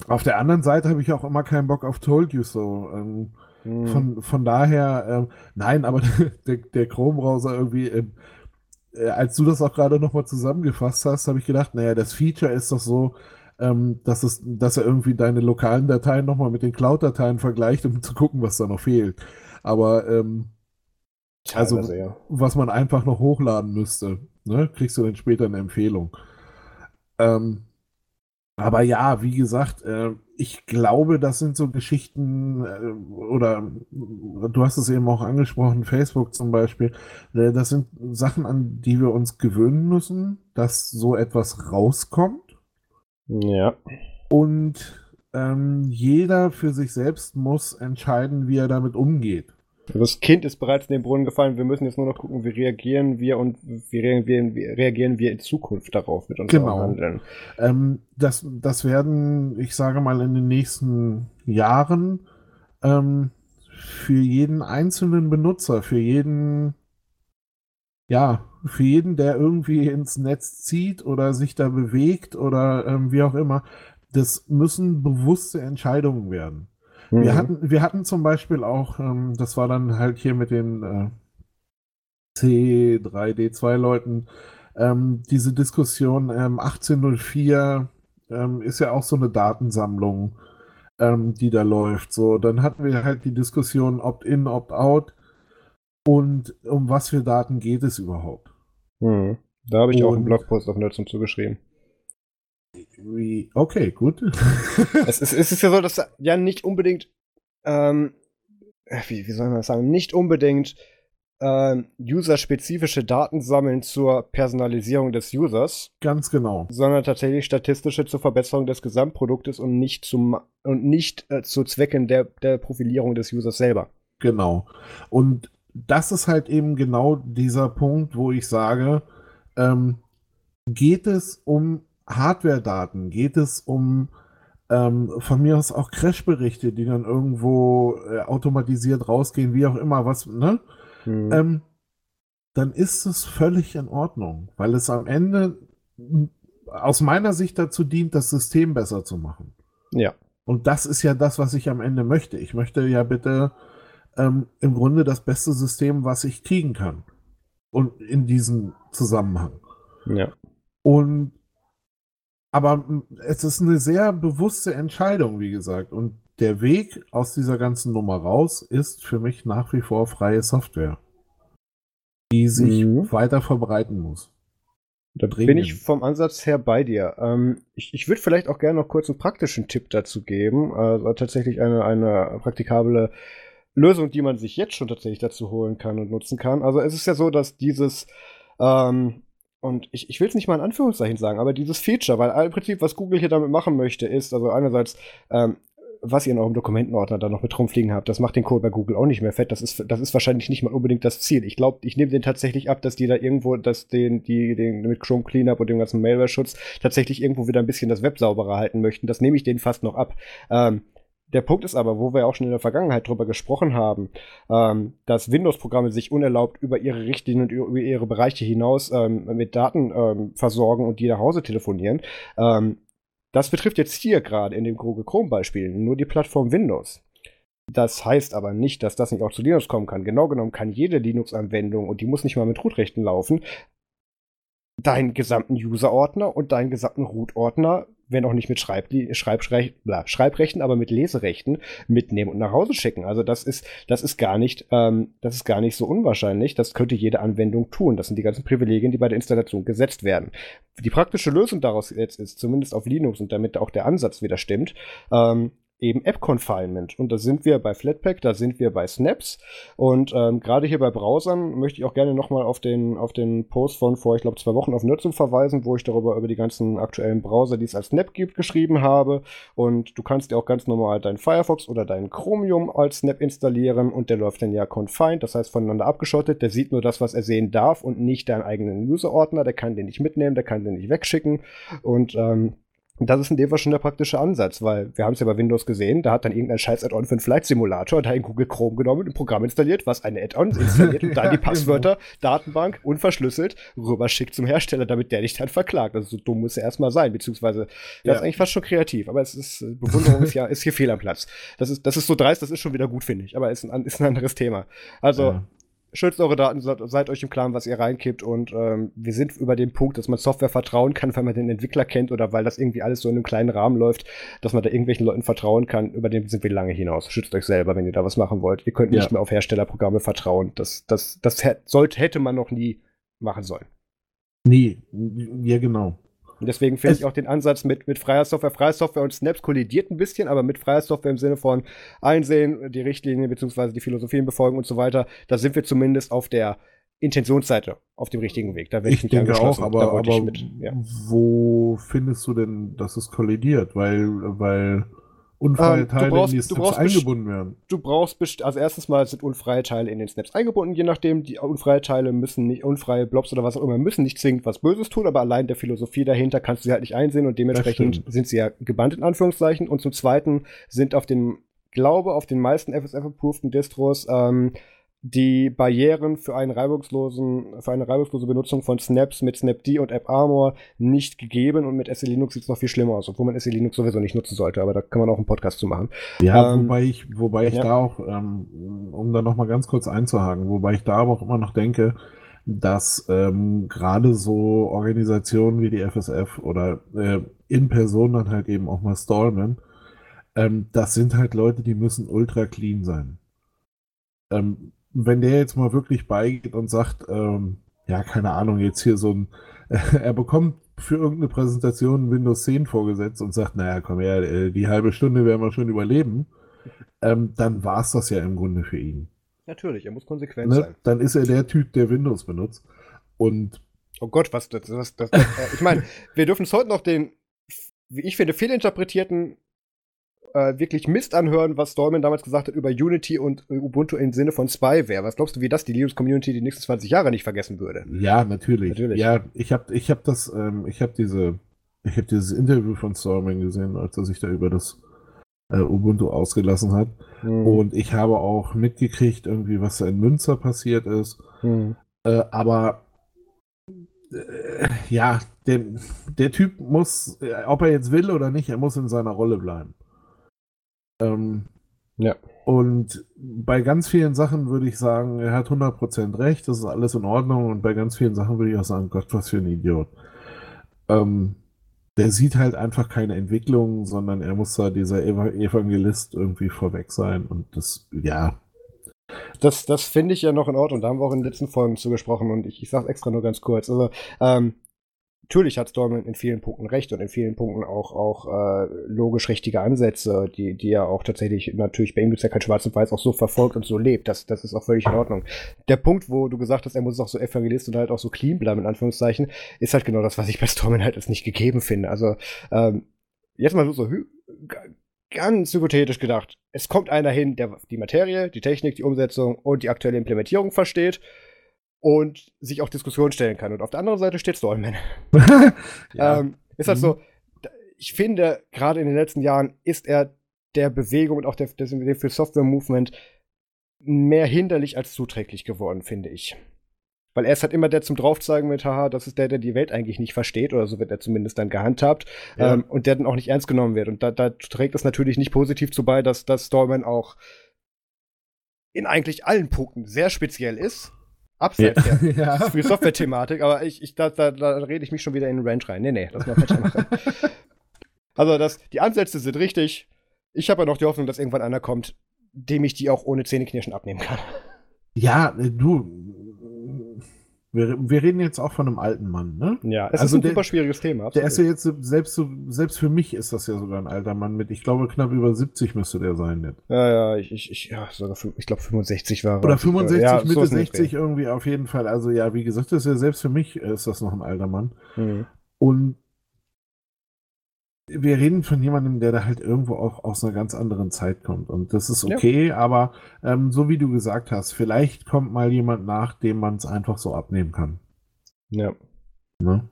auf der anderen Seite habe ich auch immer keinen Bock auf Told You So. Ähm, hm. von, von daher, ähm, nein, aber der, der Chrome-Browser irgendwie, ähm, äh, als du das auch gerade nochmal zusammengefasst hast, habe ich gedacht, naja, das Feature ist doch so, ähm, dass, es, dass er irgendwie deine lokalen Dateien nochmal mit den Cloud-Dateien vergleicht, um zu gucken, was da noch fehlt. Aber ähm, also, ja. was man einfach noch hochladen müsste, ne? kriegst du dann später eine Empfehlung. Ähm, aber ja, wie gesagt, äh, ich glaube, das sind so Geschichten, äh, oder du hast es eben auch angesprochen, Facebook zum Beispiel, äh, das sind Sachen, an die wir uns gewöhnen müssen, dass so etwas rauskommt. Ja. Und ähm, jeder für sich selbst muss entscheiden, wie er damit umgeht. Das Kind ist bereits in den Brunnen gefallen. Wir müssen jetzt nur noch gucken, wie reagieren wir und wie reagieren, wie reagieren wir in Zukunft darauf mit unserem genau. Handeln. Ähm, das, das werden, ich sage mal, in den nächsten Jahren ähm, für jeden einzelnen Benutzer, für jeden, ja, für jeden, der irgendwie ins Netz zieht oder sich da bewegt oder ähm, wie auch immer, das müssen bewusste Entscheidungen werden. Mhm. Wir, hatten, wir hatten zum Beispiel auch, ähm, das war dann halt hier mit den äh, C3D2-Leuten, ähm, diese Diskussion ähm, 1804 ähm, ist ja auch so eine Datensammlung, ähm, die da läuft. So, dann hatten wir halt die Diskussion Opt-in, Opt-out und um was für Daten geht es überhaupt. Mhm. Da habe ich und, auch einen Blogpost auf Nerds zugeschrieben. Okay, gut. es, ist, es ist ja so, dass ja nicht unbedingt, ähm, wie, wie soll man das sagen, nicht unbedingt ähm, userspezifische Daten sammeln zur Personalisierung des Users. Ganz genau. Sondern tatsächlich statistische zur Verbesserung des Gesamtproduktes und nicht zum und nicht äh, zu Zwecken der, der Profilierung des Users selber. Genau. Und das ist halt eben genau dieser Punkt, wo ich sage, ähm, geht es um Hardware-Daten? Geht es um ähm, von mir aus auch Crash-Berichte, die dann irgendwo äh, automatisiert rausgehen, wie auch immer, was, ne? Mhm. Ähm, dann ist es völlig in Ordnung, weil es am Ende aus meiner Sicht dazu dient, das System besser zu machen. Ja. Und das ist ja das, was ich am Ende möchte. Ich möchte ja bitte ähm, im Grunde das beste System, was ich kriegen kann. Und in diesem Zusammenhang. Ja. Und aber es ist eine sehr bewusste Entscheidung, wie gesagt. Und der Weg aus dieser ganzen Nummer raus ist für mich nach wie vor freie Software, die sich mhm. weiter verbreiten muss. Da bin ich vom Ansatz her bei dir. Ähm, ich ich würde vielleicht auch gerne noch kurz einen praktischen Tipp dazu geben. Also tatsächlich eine, eine praktikable Lösung, die man sich jetzt schon tatsächlich dazu holen kann und nutzen kann. Also es ist ja so, dass dieses ähm, und ich, ich will es nicht mal in Anführungszeichen sagen, aber dieses Feature, weil im Prinzip, was Google hier damit machen möchte, ist, also einerseits, ähm, was ihr in eurem Dokumentenordner da noch mit rumfliegen habt, das macht den Code bei Google auch nicht mehr fett. Das ist, das ist wahrscheinlich nicht mal unbedingt das Ziel. Ich glaube, ich nehme den tatsächlich ab, dass die da irgendwo, dass den, die, den mit Chrome Cleanup und dem ganzen Malware-Schutz tatsächlich irgendwo wieder ein bisschen das Web sauberer halten möchten. Das nehme ich denen fast noch ab. Ähm, der Punkt ist aber, wo wir auch schon in der Vergangenheit drüber gesprochen haben, ähm, dass Windows-Programme sich unerlaubt über ihre Richtlinien und über ihre Bereiche hinaus ähm, mit Daten ähm, versorgen und die nach Hause telefonieren. Ähm, Das betrifft jetzt hier gerade in dem Google Chrome-Beispiel nur die Plattform Windows. Das heißt aber nicht, dass das nicht auch zu Linux kommen kann. Genau genommen kann jede Linux-Anwendung, und die muss nicht mal mit Root-Rechten laufen, deinen gesamten User-Ordner und deinen gesamten Root-Ordner, wenn auch nicht mit Schreib Schreibrecht, Schreibrechten, aber mit Leserechten mitnehmen und nach Hause schicken. Also das ist, das ist gar nicht, ähm, das ist gar nicht so unwahrscheinlich. Das könnte jede Anwendung tun. Das sind die ganzen Privilegien, die bei der Installation gesetzt werden. Die praktische Lösung daraus jetzt ist, zumindest auf Linux und damit auch der Ansatz wieder stimmt, ähm, eben App-Confinement. Und da sind wir bei Flatpak, da sind wir bei Snaps. Und ähm, gerade hier bei Browsern möchte ich auch gerne nochmal auf den, auf den Post von vor, ich glaube, zwei Wochen auf Nutzung verweisen, wo ich darüber über die ganzen aktuellen Browser, die es als Snap gibt, geschrieben habe. Und du kannst dir auch ganz normal deinen Firefox oder deinen Chromium als Snap installieren und der läuft dann ja confined, das heißt voneinander abgeschottet. Der sieht nur das, was er sehen darf und nicht deinen eigenen User-Ordner. Der kann den nicht mitnehmen, der kann den nicht wegschicken. Und ähm, das ist in dem Fall schon der praktische Ansatz, weil wir haben es ja bei Windows gesehen, da hat dann irgendein scheiß Add-on für einen Flight-Simulator da in Google Chrome genommen, ein Programm installiert, was eine Add-on installiert und dann die Passwörter, Datenbank unverschlüsselt rüberschickt zum Hersteller, damit der dich dann verklagt. Also so dumm muss er erstmal sein, beziehungsweise das ja. ist eigentlich fast schon kreativ, aber es ist, Bewunderung ist ja, ist hier fehl am Platz. Das ist, das ist so dreist, das ist schon wieder gut, finde ich, aber ist ein, ist ein anderes Thema. Also, ja schützt eure Daten, seid euch im Klaren, was ihr reinkippt und ähm, wir sind über den Punkt, dass man Software vertrauen kann, weil man den Entwickler kennt oder weil das irgendwie alles so in einem kleinen Rahmen läuft, dass man da irgendwelchen Leuten vertrauen kann. Über den sind wir lange hinaus. Schützt euch selber, wenn ihr da was machen wollt. Ihr könnt ja. nicht mehr auf Herstellerprogramme vertrauen. Das, das, das sollte, hätte man noch nie machen sollen. Nee, ja genau. Und deswegen finde ich auch den Ansatz mit, mit freier Software, freier Software und Snaps kollidiert ein bisschen, aber mit freier Software im Sinne von einsehen, die Richtlinien bzw. die Philosophien befolgen und so weiter, da sind wir zumindest auf der Intentionsseite auf dem richtigen Weg. Da werde ich, ich denke auch, aber, aber mit, ja. wo findest du denn, dass es kollidiert? Weil, weil unfreie ähm, Teile brauchst, in die Snaps eingebunden werden. Du brauchst, also erstens mal sind unfreie Teile in den Snaps eingebunden, je nachdem. Die unfreie Teile müssen nicht, unfreie Blobs oder was auch immer, müssen nicht zwingend was Böses tun, aber allein der Philosophie dahinter kannst du sie halt nicht einsehen und dementsprechend sind sie ja gebannt in Anführungszeichen. Und zum Zweiten sind auf dem, glaube, auf den meisten FSF-approveden Distros ähm, die Barrieren für, einen reibungslosen, für eine reibungslose Benutzung von Snaps mit Snapd und AppArmor nicht gegeben und mit SE Linux sieht es noch viel schlimmer aus, obwohl man SE Linux sowieso nicht nutzen sollte, aber da kann man auch einen Podcast zu machen. Ja, ähm, wobei ich, wobei ich ja. da auch, ähm, um da nochmal ganz kurz einzuhaken, wobei ich da aber auch immer noch denke, dass ähm, gerade so Organisationen wie die FSF oder äh, in Person dann halt eben auch mal Stallman, ähm, das sind halt Leute, die müssen ultra clean sein. Ähm, wenn der jetzt mal wirklich beigeht und sagt, ähm, ja, keine Ahnung, jetzt hier so ein, er bekommt für irgendeine Präsentation Windows 10 vorgesetzt und sagt, naja, komm her, äh, die halbe Stunde werden wir schon überleben, ähm, dann war es das ja im Grunde für ihn. Natürlich, er muss konsequent ne? sein. Dann ist er der Typ, der Windows benutzt. Und Oh Gott, was das, das, das, das äh, ich meine, wir dürfen es heute noch den, wie ich finde, fehlinterpretierten äh, wirklich Mist anhören, was Stallman damals gesagt hat über Unity und Ubuntu im Sinne von Spyware. Was glaubst du, wie das die Linux-Community die nächsten 20 Jahre nicht vergessen würde? Ja, natürlich. natürlich. Ja, ich habe ich hab das, ähm, ich habe diese, ich habe dieses Interview von Stallman gesehen, als er sich da über das äh, Ubuntu ausgelassen hat. Hm. Und ich habe auch mitgekriegt, irgendwie, was da in Münster passiert ist. Hm. Äh, aber äh, ja, der, der Typ muss, äh, ob er jetzt will oder nicht, er muss in seiner Rolle bleiben. Ähm, ja. Und bei ganz vielen Sachen würde ich sagen, er hat 100% recht, das ist alles in Ordnung. Und bei ganz vielen Sachen würde ich auch sagen, Gott, was für ein Idiot. Ähm, der sieht halt einfach keine Entwicklung, sondern er muss da dieser Evangelist irgendwie vorweg sein. Und das, ja. Das, das finde ich ja noch in Ordnung. Da haben wir auch in den letzten Folgen zugesprochen und ich, ich sage extra nur ganz kurz. Also, ähm, natürlich hat Stallman in vielen Punkten recht und in vielen Punkten auch, auch äh, logisch richtige Ansätze, die, die er auch tatsächlich, natürlich bei ihm gibt es ja kein Schwarz und Weiß, auch so verfolgt und so lebt. Das, das ist auch völlig in Ordnung. Der Punkt, wo du gesagt hast, er muss auch so Evangelist und halt auch so clean bleiben, in Anführungszeichen, ist halt genau das, was ich bei Stallman halt als nicht gegeben finde. Also, ähm, jetzt mal so, so ganz hypothetisch gedacht. Es kommt einer hin, der die Materie, die Technik, die Umsetzung und die aktuelle Implementierung versteht und sich auch Diskussionen stellen kann. Und auf der anderen Seite steht Stallman. ja. ähm, ist halt mhm. so, ich finde, gerade in den letzten Jahren ist er der Bewegung und auch der, der für Software Movement mehr hinderlich als zuträglich geworden, finde ich. Weil er ist halt immer der zum Draufzeigen mit, haha, das ist der, der die Welt eigentlich nicht versteht, oder so wird er zumindest dann gehandhabt, ja. ähm, und der dann auch nicht ernst genommen wird. Und da, da trägt es natürlich nicht positiv zu bei, dass, dass Stallman auch in eigentlich allen Punkten sehr speziell ist. Abseits ja. ja. Free Software-Thematik, aber ich, ich da, da, da rede ich mich schon wieder in den Range rein. Nee, nee, das mal machen. also, das, die Ansätze sind richtig. Ich habe ja noch die Hoffnung, dass irgendwann einer kommt, dem ich die auch ohne Zähneknirschen abnehmen kann. Ja, du, wir, wir, reden jetzt auch von einem alten Mann, ne? Ja, es also ist ein der, super schwieriges Thema. Absolut. Der ist ja jetzt, selbst, so, selbst für mich ist das ja sogar ein alter Mann mit, ich glaube, knapp über 70 müsste der sein jetzt. Ja, ja, ich, ich, ich, ja, sogar, ich glaube 65 war er. Oder 65, ja, Mitte 60 irgendwie auf jeden Fall. Also ja, wie gesagt, das ist ja selbst für mich ist das noch ein alter Mann. Mhm. Und wir reden von jemandem, der da halt irgendwo auch aus einer ganz anderen Zeit kommt. Und das ist okay, ja. aber ähm, so wie du gesagt hast, vielleicht kommt mal jemand nach, dem man es einfach so abnehmen kann. Ja. Ne?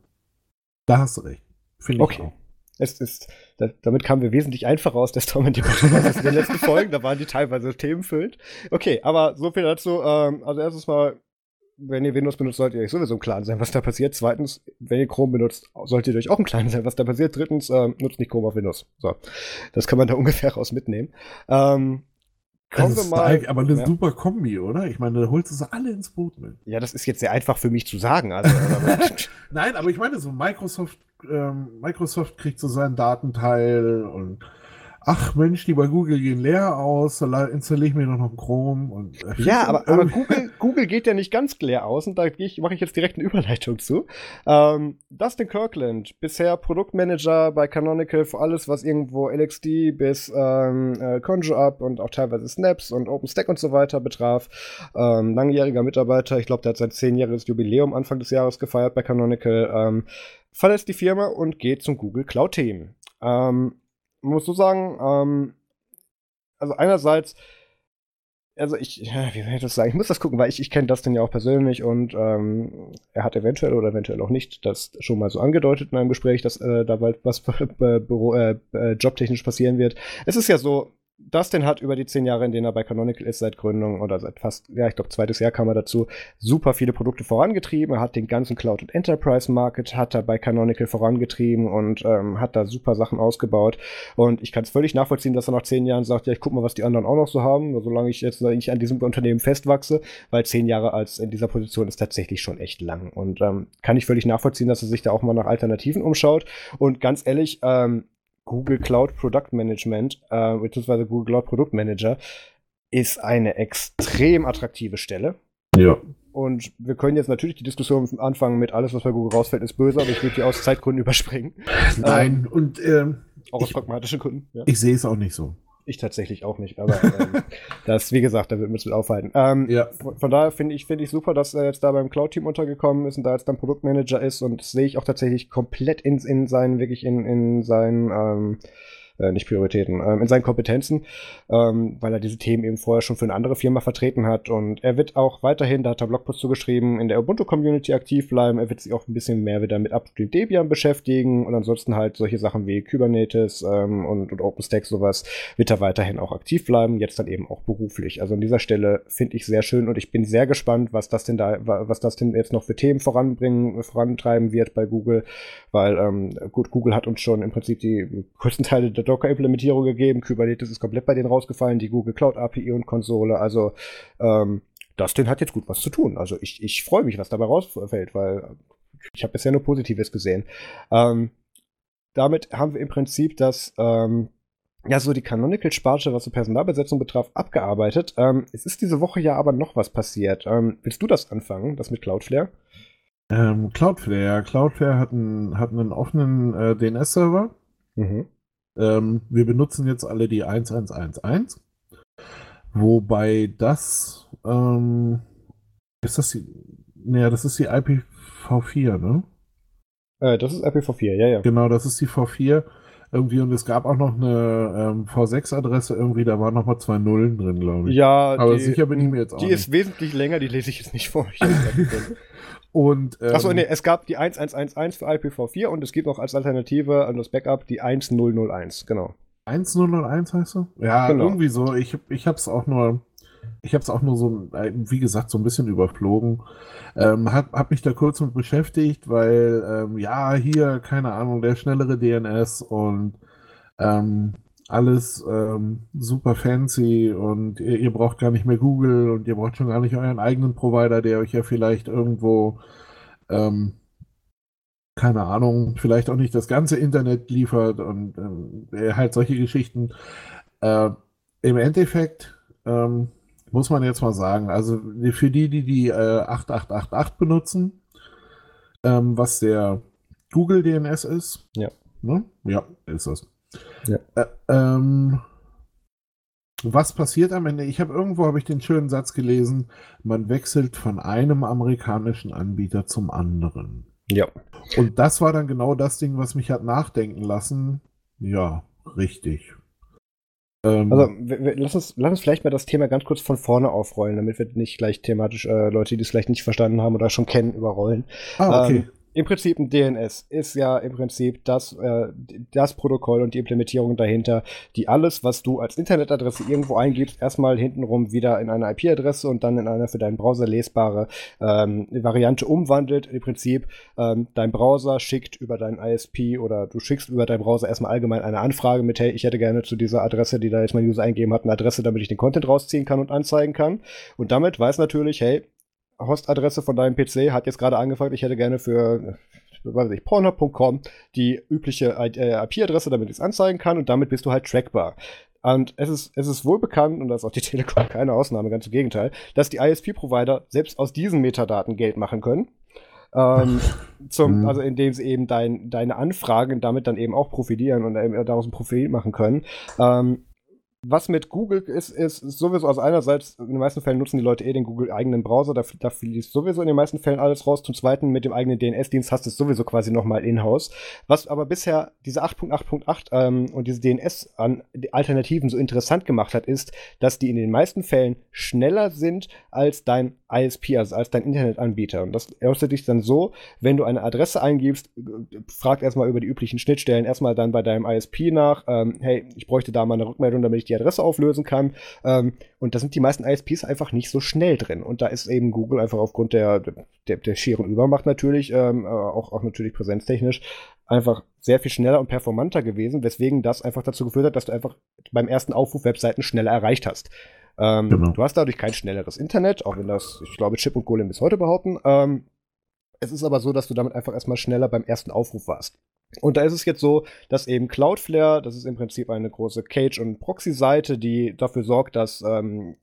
Da hast du recht. Finde okay. ich auch. Es ist, da, damit kamen wir wesentlich einfacher aus der Storm in den letzten Folgen. Da waren die teilweise themenfüllt. Okay, aber so viel dazu. Ähm, also erstes Mal wenn ihr Windows benutzt, solltet ihr euch sowieso im Klaren sein, was da passiert. Zweitens, wenn ihr Chrome benutzt, solltet ihr euch auch im Klaren sein, was da passiert. Drittens, äh, nutzt nicht Chrome auf Windows. So, das kann man da ungefähr raus mitnehmen. Ähm, kommen wir mal. Aber eine ja. super Kombi, oder? Ich meine, da holst du sie alle ins Boot mit. Ja, das ist jetzt sehr einfach für mich zu sagen. Also, Nein, aber ich meine, so Microsoft, ähm, Microsoft kriegt so seinen Datenteil und ach Mensch, die bei Google gehen leer aus, installiere ich mir doch noch Chrome. Und, ja, aber, aber Google, Google geht ja nicht ganz leer aus und da mache ich jetzt direkt eine Überleitung zu. Ähm, Dustin Kirkland, bisher Produktmanager bei Canonical für alles, was irgendwo LXD bis ähm, äh, Conjure Up und auch teilweise Snaps und OpenStack und so weiter betraf. Ähm, langjähriger Mitarbeiter, ich glaube, der hat sein zehnjähriges Jubiläum Anfang des Jahres gefeiert bei Canonical. Ähm, verlässt die Firma und geht zum Google Cloud Team. Ähm, man muss so sagen, ähm, also einerseits, also ich, wie soll ich das sagen? Ich muss das gucken, weil ich, ich kenne Dustin ja auch persönlich und ähm, er hat eventuell oder eventuell auch nicht das schon mal so angedeutet in einem Gespräch, dass äh, da bald was äh, jobtechnisch passieren wird. Es ist ja so, Dustin hat über die zehn Jahre, in denen er bei Canonical ist, seit Gründung oder seit fast, ja, ich glaube, zweites Jahr kam er dazu, super viele Produkte vorangetrieben. Er hat den ganzen Cloud- und Enterprise-Market, hat er bei Canonical vorangetrieben und ähm, hat da super Sachen ausgebaut. Und ich kann es völlig nachvollziehen, dass er nach zehn Jahren sagt, ja, ich guck mal, was die anderen auch noch so haben, solange ich jetzt nicht an diesem Unternehmen festwachse, weil zehn Jahre als in dieser Position ist tatsächlich schon echt lang. Und ähm, kann ich völlig nachvollziehen, dass er sich da auch mal nach Alternativen umschaut. Und ganz ehrlich, ähm, Google Cloud Product Management, äh, beziehungsweise Google Cloud Product Manager, ist eine extrem attraktive Stelle. Ja. Und wir können jetzt natürlich die Diskussion anfangen mit alles, was bei Google rausfällt, ist böse, aber ich würde die aus Zeitgründen überspringen. Nein, ähm, und ähm, auch aus pragmatischen Gründen. Ja. Ich sehe es auch nicht so. Ich tatsächlich auch nicht, aber ähm, das, wie gesagt, da wird wir uns mit aufhalten. Ähm, ja. von, von, daher finde ich, finde ich super, dass er jetzt da beim Cloud-Team untergekommen ist und da jetzt dann Produktmanager ist und das sehe ich auch tatsächlich komplett in, in seinen, wirklich in, in seinen ähm, äh, nicht Prioritäten, ähm, in seinen Kompetenzen, ähm, weil er diese Themen eben vorher schon für eine andere Firma vertreten hat. Und er wird auch weiterhin, da hat er Blogpost zugeschrieben, in der Ubuntu-Community aktiv bleiben. Er wird sich auch ein bisschen mehr wieder mit Upstream Debian beschäftigen und ansonsten halt solche Sachen wie Kubernetes ähm, und, und OpenStack, sowas, wird er weiterhin auch aktiv bleiben, jetzt dann eben auch beruflich. Also an dieser Stelle finde ich sehr schön und ich bin sehr gespannt, was das denn da, was das denn jetzt noch für Themen voranbringen, vorantreiben wird bei Google, weil ähm, gut, Google hat uns schon im Prinzip die größten Teile der Docker-Implementierung gegeben. Kubernetes ist komplett bei denen rausgefallen, die Google Cloud API und Konsole. Also ähm, Dustin hat jetzt gut was zu tun. Also ich, ich freue mich, was dabei rausfällt, weil ich habe bisher nur Positives gesehen. Ähm, damit haben wir im Prinzip das, ähm, ja, so die Canonical-Sparte, was so Personalbesetzung betraf, abgearbeitet. Ähm, es ist diese Woche ja aber noch was passiert. Ähm, willst du das anfangen, das mit Cloudflare? Ähm, Cloudflare. Cloudflare hat einen, hat einen offenen äh, DNS-Server. Mhm. Ähm, wir benutzen jetzt alle die 1111. Wobei das, ähm, ist das die, naja, das ist die IPv4, ne? Äh, das ist IPv4, ja, ja. Genau, das ist die V4 irgendwie und es gab auch noch eine ähm, V6-Adresse irgendwie, da waren noch mal zwei Nullen drin, glaube ich. Ja, aber die, sicher bin ich mir jetzt auch Die nicht. ist wesentlich länger, die lese ich jetzt nicht vor. Und, ähm, Achso, nee, es gab die 1111 für IPv4 und es gibt noch als Alternative an das Backup die 1001, genau. 1001 heißt du? Ja, genau. irgendwie so. Ich, ich habe es auch nur ich habe es auch nur so, wie gesagt, so ein bisschen überflogen. Ähm, hab, hab mich da kurz mit beschäftigt, weil, ähm, ja, hier, keine Ahnung, der schnellere DNS und ähm, alles ähm, super fancy und ihr, ihr, braucht gar nicht mehr Google und ihr braucht schon gar nicht euren eigenen Provider, der euch ja vielleicht irgendwo, ähm, keine Ahnung, vielleicht auch nicht das ganze Internet liefert und äh, halt solche Geschichten. Äh, Im Endeffekt ähm, muss man jetzt mal sagen, also für die, die die äh, 8888 benutzen, ähm, was der Google DNS ist. Ja. Ne? Ja, ist das. Ja. Äh, ähm, was passiert am Ende? Ich habe irgendwo habe ich den schönen Satz gelesen: Man wechselt von einem amerikanischen Anbieter zum anderen. Ja. Und das war dann genau das Ding, was mich hat nachdenken lassen. Ja, richtig. Ähm, also lass uns, lass uns vielleicht mal das Thema ganz kurz von vorne aufrollen, damit wir nicht gleich thematisch äh, Leute, die es vielleicht nicht verstanden haben oder schon kennen, überrollen. Ah, okay. Ähm, im Prinzip ein DNS ist ja im Prinzip das, äh, das Protokoll und die Implementierung dahinter, die alles, was du als Internetadresse irgendwo eingibst, erstmal hintenrum wieder in eine IP-Adresse und dann in eine für deinen Browser lesbare ähm, Variante umwandelt. Im Prinzip, ähm, dein Browser schickt über deinen ISP oder du schickst über deinen Browser erstmal allgemein eine Anfrage mit, hey, ich hätte gerne zu dieser Adresse, die da jetzt mein User eingegeben hat, eine Adresse, damit ich den Content rausziehen kann und anzeigen kann. Und damit weiß natürlich, hey, Hostadresse von deinem PC hat jetzt gerade angefragt, ich hätte gerne für weiß ich, Pornhub.com die übliche IP-Adresse, damit ich es anzeigen kann und damit bist du halt trackbar. Und es ist, es ist wohl bekannt, und da ist auch die Telekom keine Ausnahme, ganz im Gegenteil, dass die ISP-Provider selbst aus diesen Metadaten Geld machen können. Ähm, zum, mhm. also indem sie eben dein, deine Anfragen damit dann eben auch profitieren und daraus ein Profit machen können. Ähm, was mit Google ist, ist, sowieso, also einerseits, in den meisten Fällen nutzen die Leute eh den Google-eigenen Browser, da, da fließt sowieso in den meisten Fällen alles raus. Zum Zweiten, mit dem eigenen DNS-Dienst hast du es sowieso quasi nochmal in-house. Was aber bisher diese 8.8.8 ähm, und diese DNS-Alternativen so interessant gemacht hat, ist, dass die in den meisten Fällen schneller sind als dein ISP, also als dein Internetanbieter. Und das äußert sich dann so, wenn du eine Adresse eingibst, frag erstmal über die üblichen Schnittstellen, erstmal dann bei deinem ISP nach, ähm, hey, ich bräuchte da mal eine Rückmeldung, damit ich die Adresse auflösen kann. Ähm, und da sind die meisten ISPs einfach nicht so schnell drin. Und da ist eben Google einfach aufgrund der, der, der schieren Übermacht natürlich, ähm, äh, auch, auch natürlich präsenztechnisch, einfach sehr viel schneller und performanter gewesen, weswegen das einfach dazu geführt hat, dass du einfach beim ersten Aufruf Webseiten schneller erreicht hast. Ähm, genau. Du hast dadurch kein schnelleres Internet, auch wenn das, ich glaube, Chip und Golem bis heute behaupten. Ähm, es ist aber so, dass du damit einfach erstmal schneller beim ersten Aufruf warst. Und da ist es jetzt so, dass eben Cloudflare, das ist im Prinzip eine große Cage- und Proxy-Seite, die dafür sorgt, dass ähm,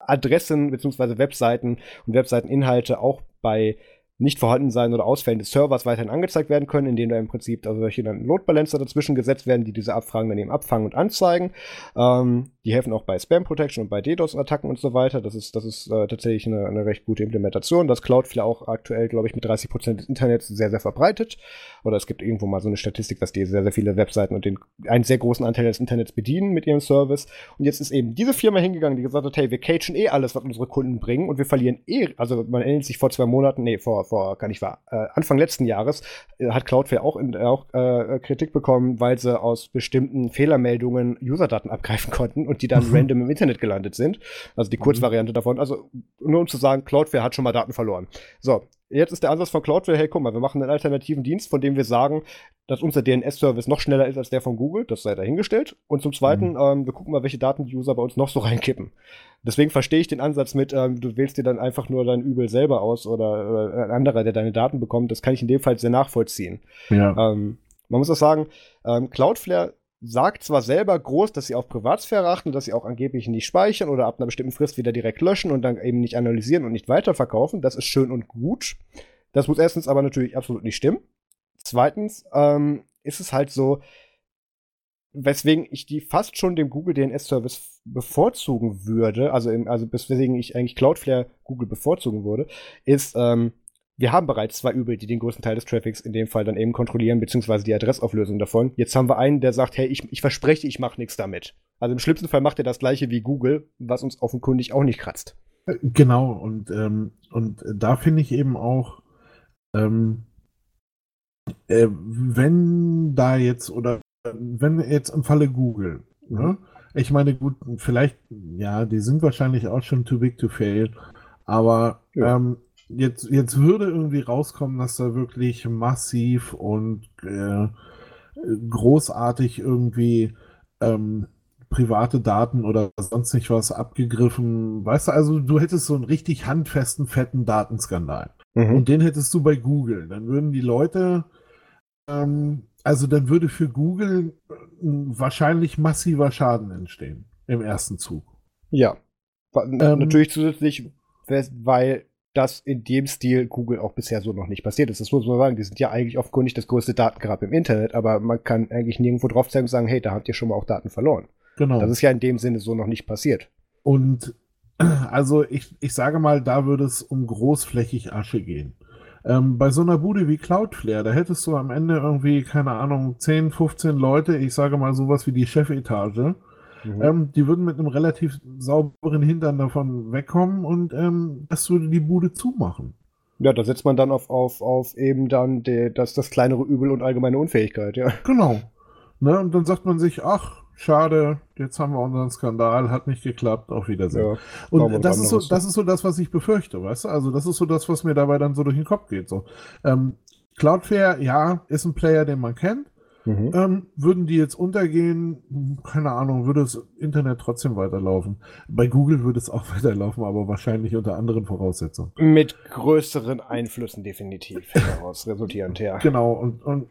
Adressen bzw. Webseiten und Webseiteninhalte auch bei nicht vorhanden sein oder Ausfällen des Servers weiterhin angezeigt werden können, indem da im Prinzip also solche dann Load Balancer dazwischen gesetzt werden, die diese Abfragen dann eben abfangen und anzeigen. Ähm, die helfen auch bei Spam Protection und bei DDoS-Attacken und so weiter. Das ist, das ist äh, tatsächlich eine, eine, recht gute Implementation. Das Cloudflare auch aktuell, glaube ich, mit 30% des Internets sehr, sehr verbreitet. Oder es gibt irgendwo mal so eine Statistik, dass die sehr, sehr viele Webseiten und den, einen sehr großen Anteil des Internets bedienen mit ihrem Service. Und jetzt ist eben diese Firma hingegangen, die gesagt hat, hey, wir cachen eh alles, was unsere Kunden bringen und wir verlieren eh, also man erinnert sich vor zwei Monaten, nee, vor, vor, gar nicht wahr, äh, Anfang letzten Jahres äh, hat Cloudflare auch, in, auch äh, Kritik bekommen, weil sie aus bestimmten Fehlermeldungen Userdaten abgreifen konnten und die dann mhm. random im Internet gelandet sind. Also die. Kurzvariante mhm. davon. Also nur um zu sagen, Cloudflare hat schon mal Daten verloren. So, jetzt ist der Ansatz von Cloudflare, hey, guck mal, wir machen einen alternativen Dienst, von dem wir sagen, dass unser DNS-Service noch schneller ist als der von Google, das sei dahingestellt. Und zum Zweiten, mhm. ähm, wir gucken mal, welche Daten die User bei uns noch so reinkippen. Deswegen verstehe ich den Ansatz mit, ähm, du wählst dir dann einfach nur dein Übel selber aus oder, oder, ein anderer, der deine Daten bekommt. Das kann ich in dem Fall sehr nachvollziehen. Ja. Ähm, man muss auch sagen, ähm, Cloudflare sagt zwar selber groß, dass sie auf Privatsphäre achten, dass sie auch angeblich nicht speichern oder ab einer bestimmten Frist wieder direkt löschen und dann eben nicht analysieren und nicht weiterverkaufen. Das ist schön und gut. Das muss erstens aber natürlich absolut nicht stimmen. Zweitens ähm, ist es halt so, weswegen ich die fast schon dem Google DNS Service bevorzugen würde, also, im, also weswegen ich eigentlich Cloudflare Google bevorzugen würde, ist, ähm, wir haben bereits zwei Übel, die den größten Teil des Traffics in dem Fall dann eben kontrollieren, beziehungsweise die Adressauflösung davon. Jetzt haben wir einen, der sagt, hey, ich, ich verspreche, ich mache nichts damit. Also im schlimmsten Fall macht er das gleiche wie Google, was uns offenkundig auch nicht kratzt. Äh, genau, und, ähm, und da finde ich eben auch, ähm, äh, wenn da jetzt oder wenn jetzt im Falle Google, ne, Ich meine, gut, vielleicht, ja, die sind wahrscheinlich auch schon too big to fail. Aber ja. ähm, jetzt, jetzt würde irgendwie rauskommen, dass da wirklich massiv und äh, großartig irgendwie ähm, private Daten oder sonst nicht was abgegriffen. Weißt du, also du hättest so einen richtig handfesten, fetten Datenskandal. Mhm. Und den hättest du bei Google. Dann würden die Leute, ähm, also dann würde für Google äh, wahrscheinlich massiver Schaden entstehen im ersten Zug. Ja. Ähm, Natürlich zusätzlich, weil das in dem Stil Google auch bisher so noch nicht passiert ist. Das muss man sagen. Die sind ja eigentlich offenkundig das größte Datengrab im Internet, aber man kann eigentlich nirgendwo drauf zeigen und sagen, hey, da habt ihr schon mal auch Daten verloren. Genau. Das ist ja in dem Sinne so noch nicht passiert. Und also ich, ich sage mal, da würde es um großflächig Asche gehen. Ähm, bei so einer Bude wie Cloudflare, da hättest du am Ende irgendwie, keine Ahnung, 10, 15 Leute, ich sage mal sowas wie die Chefetage, mhm. ähm, die würden mit einem relativ sauberen Hintern davon wegkommen und ähm, das würde die Bude zumachen. Ja, da setzt man dann auf, auf, auf eben dann die, das, das kleinere Übel und allgemeine Unfähigkeit, ja. Genau. Ne, und dann sagt man sich, ach, schade, jetzt haben wir unseren Skandal, hat nicht geklappt, auf Wiedersehen. Ja, und das ist, so, das ist so das, was ich befürchte, weißt du? Also das ist so das, was mir dabei dann so durch den Kopf geht. So. Ähm, Cloudflare, ja, ist ein Player, den man kennt. Mhm. Ähm, würden die jetzt untergehen, keine Ahnung, würde das Internet trotzdem weiterlaufen. Bei Google würde es auch weiterlaufen, aber wahrscheinlich unter anderen Voraussetzungen. Mit größeren Einflüssen definitiv daraus resultierend, ja. Genau, und, und,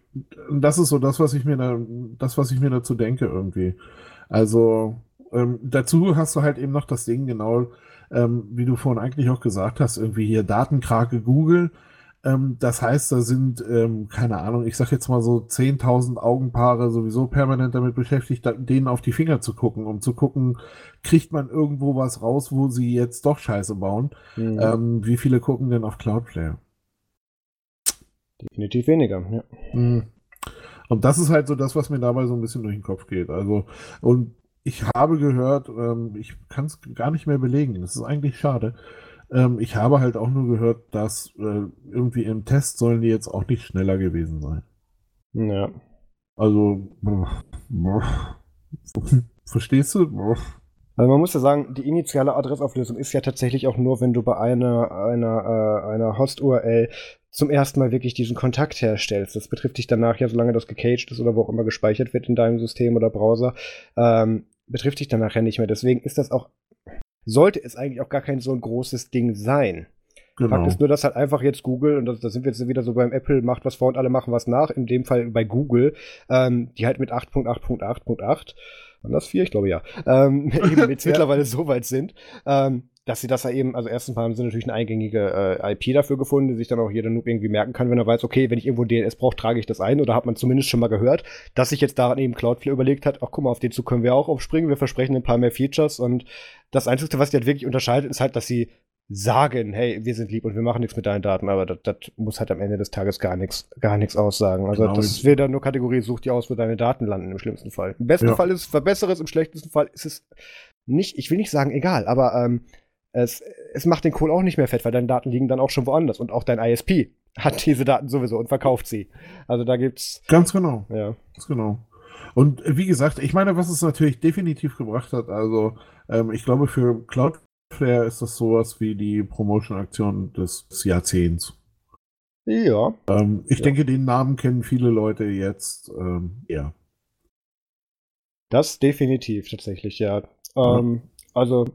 und, das ist so das, was ich mir da, das, was ich mir dazu denke irgendwie. Also ähm, dazu hast du halt eben noch das Ding, genau, ähm, wie du vorhin eigentlich auch gesagt hast, irgendwie hier Datenkrake Google ähm, das heißt, da sind, ähm, keine Ahnung, ich sag jetzt mal so 10.000 Augenpaare sowieso permanent damit beschäftigt, denen auf die Finger zu gucken, um zu gucken, kriegt man irgendwo was raus, wo sie jetzt doch Scheiße bauen. Mhm. Ähm, wie viele gucken denn auf Cloudflare? Definitiv weniger, ja. Mhm. Und das ist halt so das, was mir dabei so ein bisschen durch den Kopf geht. Also, und ich habe gehört, ähm, ich kann es gar nicht mehr belegen, das ist eigentlich schade, ähm, ich habe halt auch nur gehört, dass äh, irgendwie im Test sollen die jetzt auch nicht schneller gewesen sein. Ja. Also, verstehst du? Also man muss ja sagen, die initiale Adressauflösung ist ja tatsächlich auch nur, wenn du bei einer, einer, äh, einer Host-URL zum ersten Mal wirklich diesen Kontakt herstellst. Das betrifft dich danach ja, solange das gecaged ist oder wo auch immer gespeichert wird in deinem System oder Browser, ähm, betrifft dich dann nachher nicht mehr. Deswegen ist das auch sollte es eigentlich auch gar kein so ein großes Ding sein. Genau. Fakt ist nur, dass halt einfach jetzt Google, und da sind wir jetzt wieder so beim Apple, macht was vor und alle machen was nach, in dem Fall bei Google, ähm, die halt mit 8.8.8.8, und das 4, ich glaube ja, ähm, eben jetzt mittlerweile so weit sind, ähm, dass sie das ja eben, also erstens mal haben sie natürlich eine eingängige äh, IP dafür gefunden, die sich dann auch jeder Noob irgendwie merken kann, wenn er weiß, okay, wenn ich irgendwo DNS brauche, trage ich das ein oder hat man zumindest schon mal gehört, dass sich jetzt daran eben Cloudflare überlegt hat, ach guck mal, auf den Zug können wir auch aufspringen, wir versprechen ein paar mehr Features und das Einzige, was die halt wirklich unterscheidet, ist halt, dass sie sagen, hey, wir sind lieb und wir machen nichts mit deinen Daten, aber das, das muss halt am Ende des Tages gar nichts gar nichts aussagen. Also genau. das ist wieder nur Kategorie, such dir aus, wo deine Daten landen im schlimmsten Fall. Im besten ja. Fall ist es verbessere es, im schlechtesten Fall ist es nicht, ich will nicht sagen egal, aber ähm, es, es macht den Kohl auch nicht mehr fett, weil deine Daten liegen dann auch schon woanders und auch dein ISP hat diese Daten sowieso und verkauft sie. Also da gibt's. Ganz genau. Ja. Ganz genau. Und wie gesagt, ich meine, was es natürlich definitiv gebracht hat, also ähm, ich glaube, für Cloudflare ist das sowas wie die Promotion-Aktion des Jahrzehnts. Ja. Ähm, ich ja. denke, den Namen kennen viele Leute jetzt ähm, ja. Das definitiv tatsächlich, ja. Ähm, ja. Also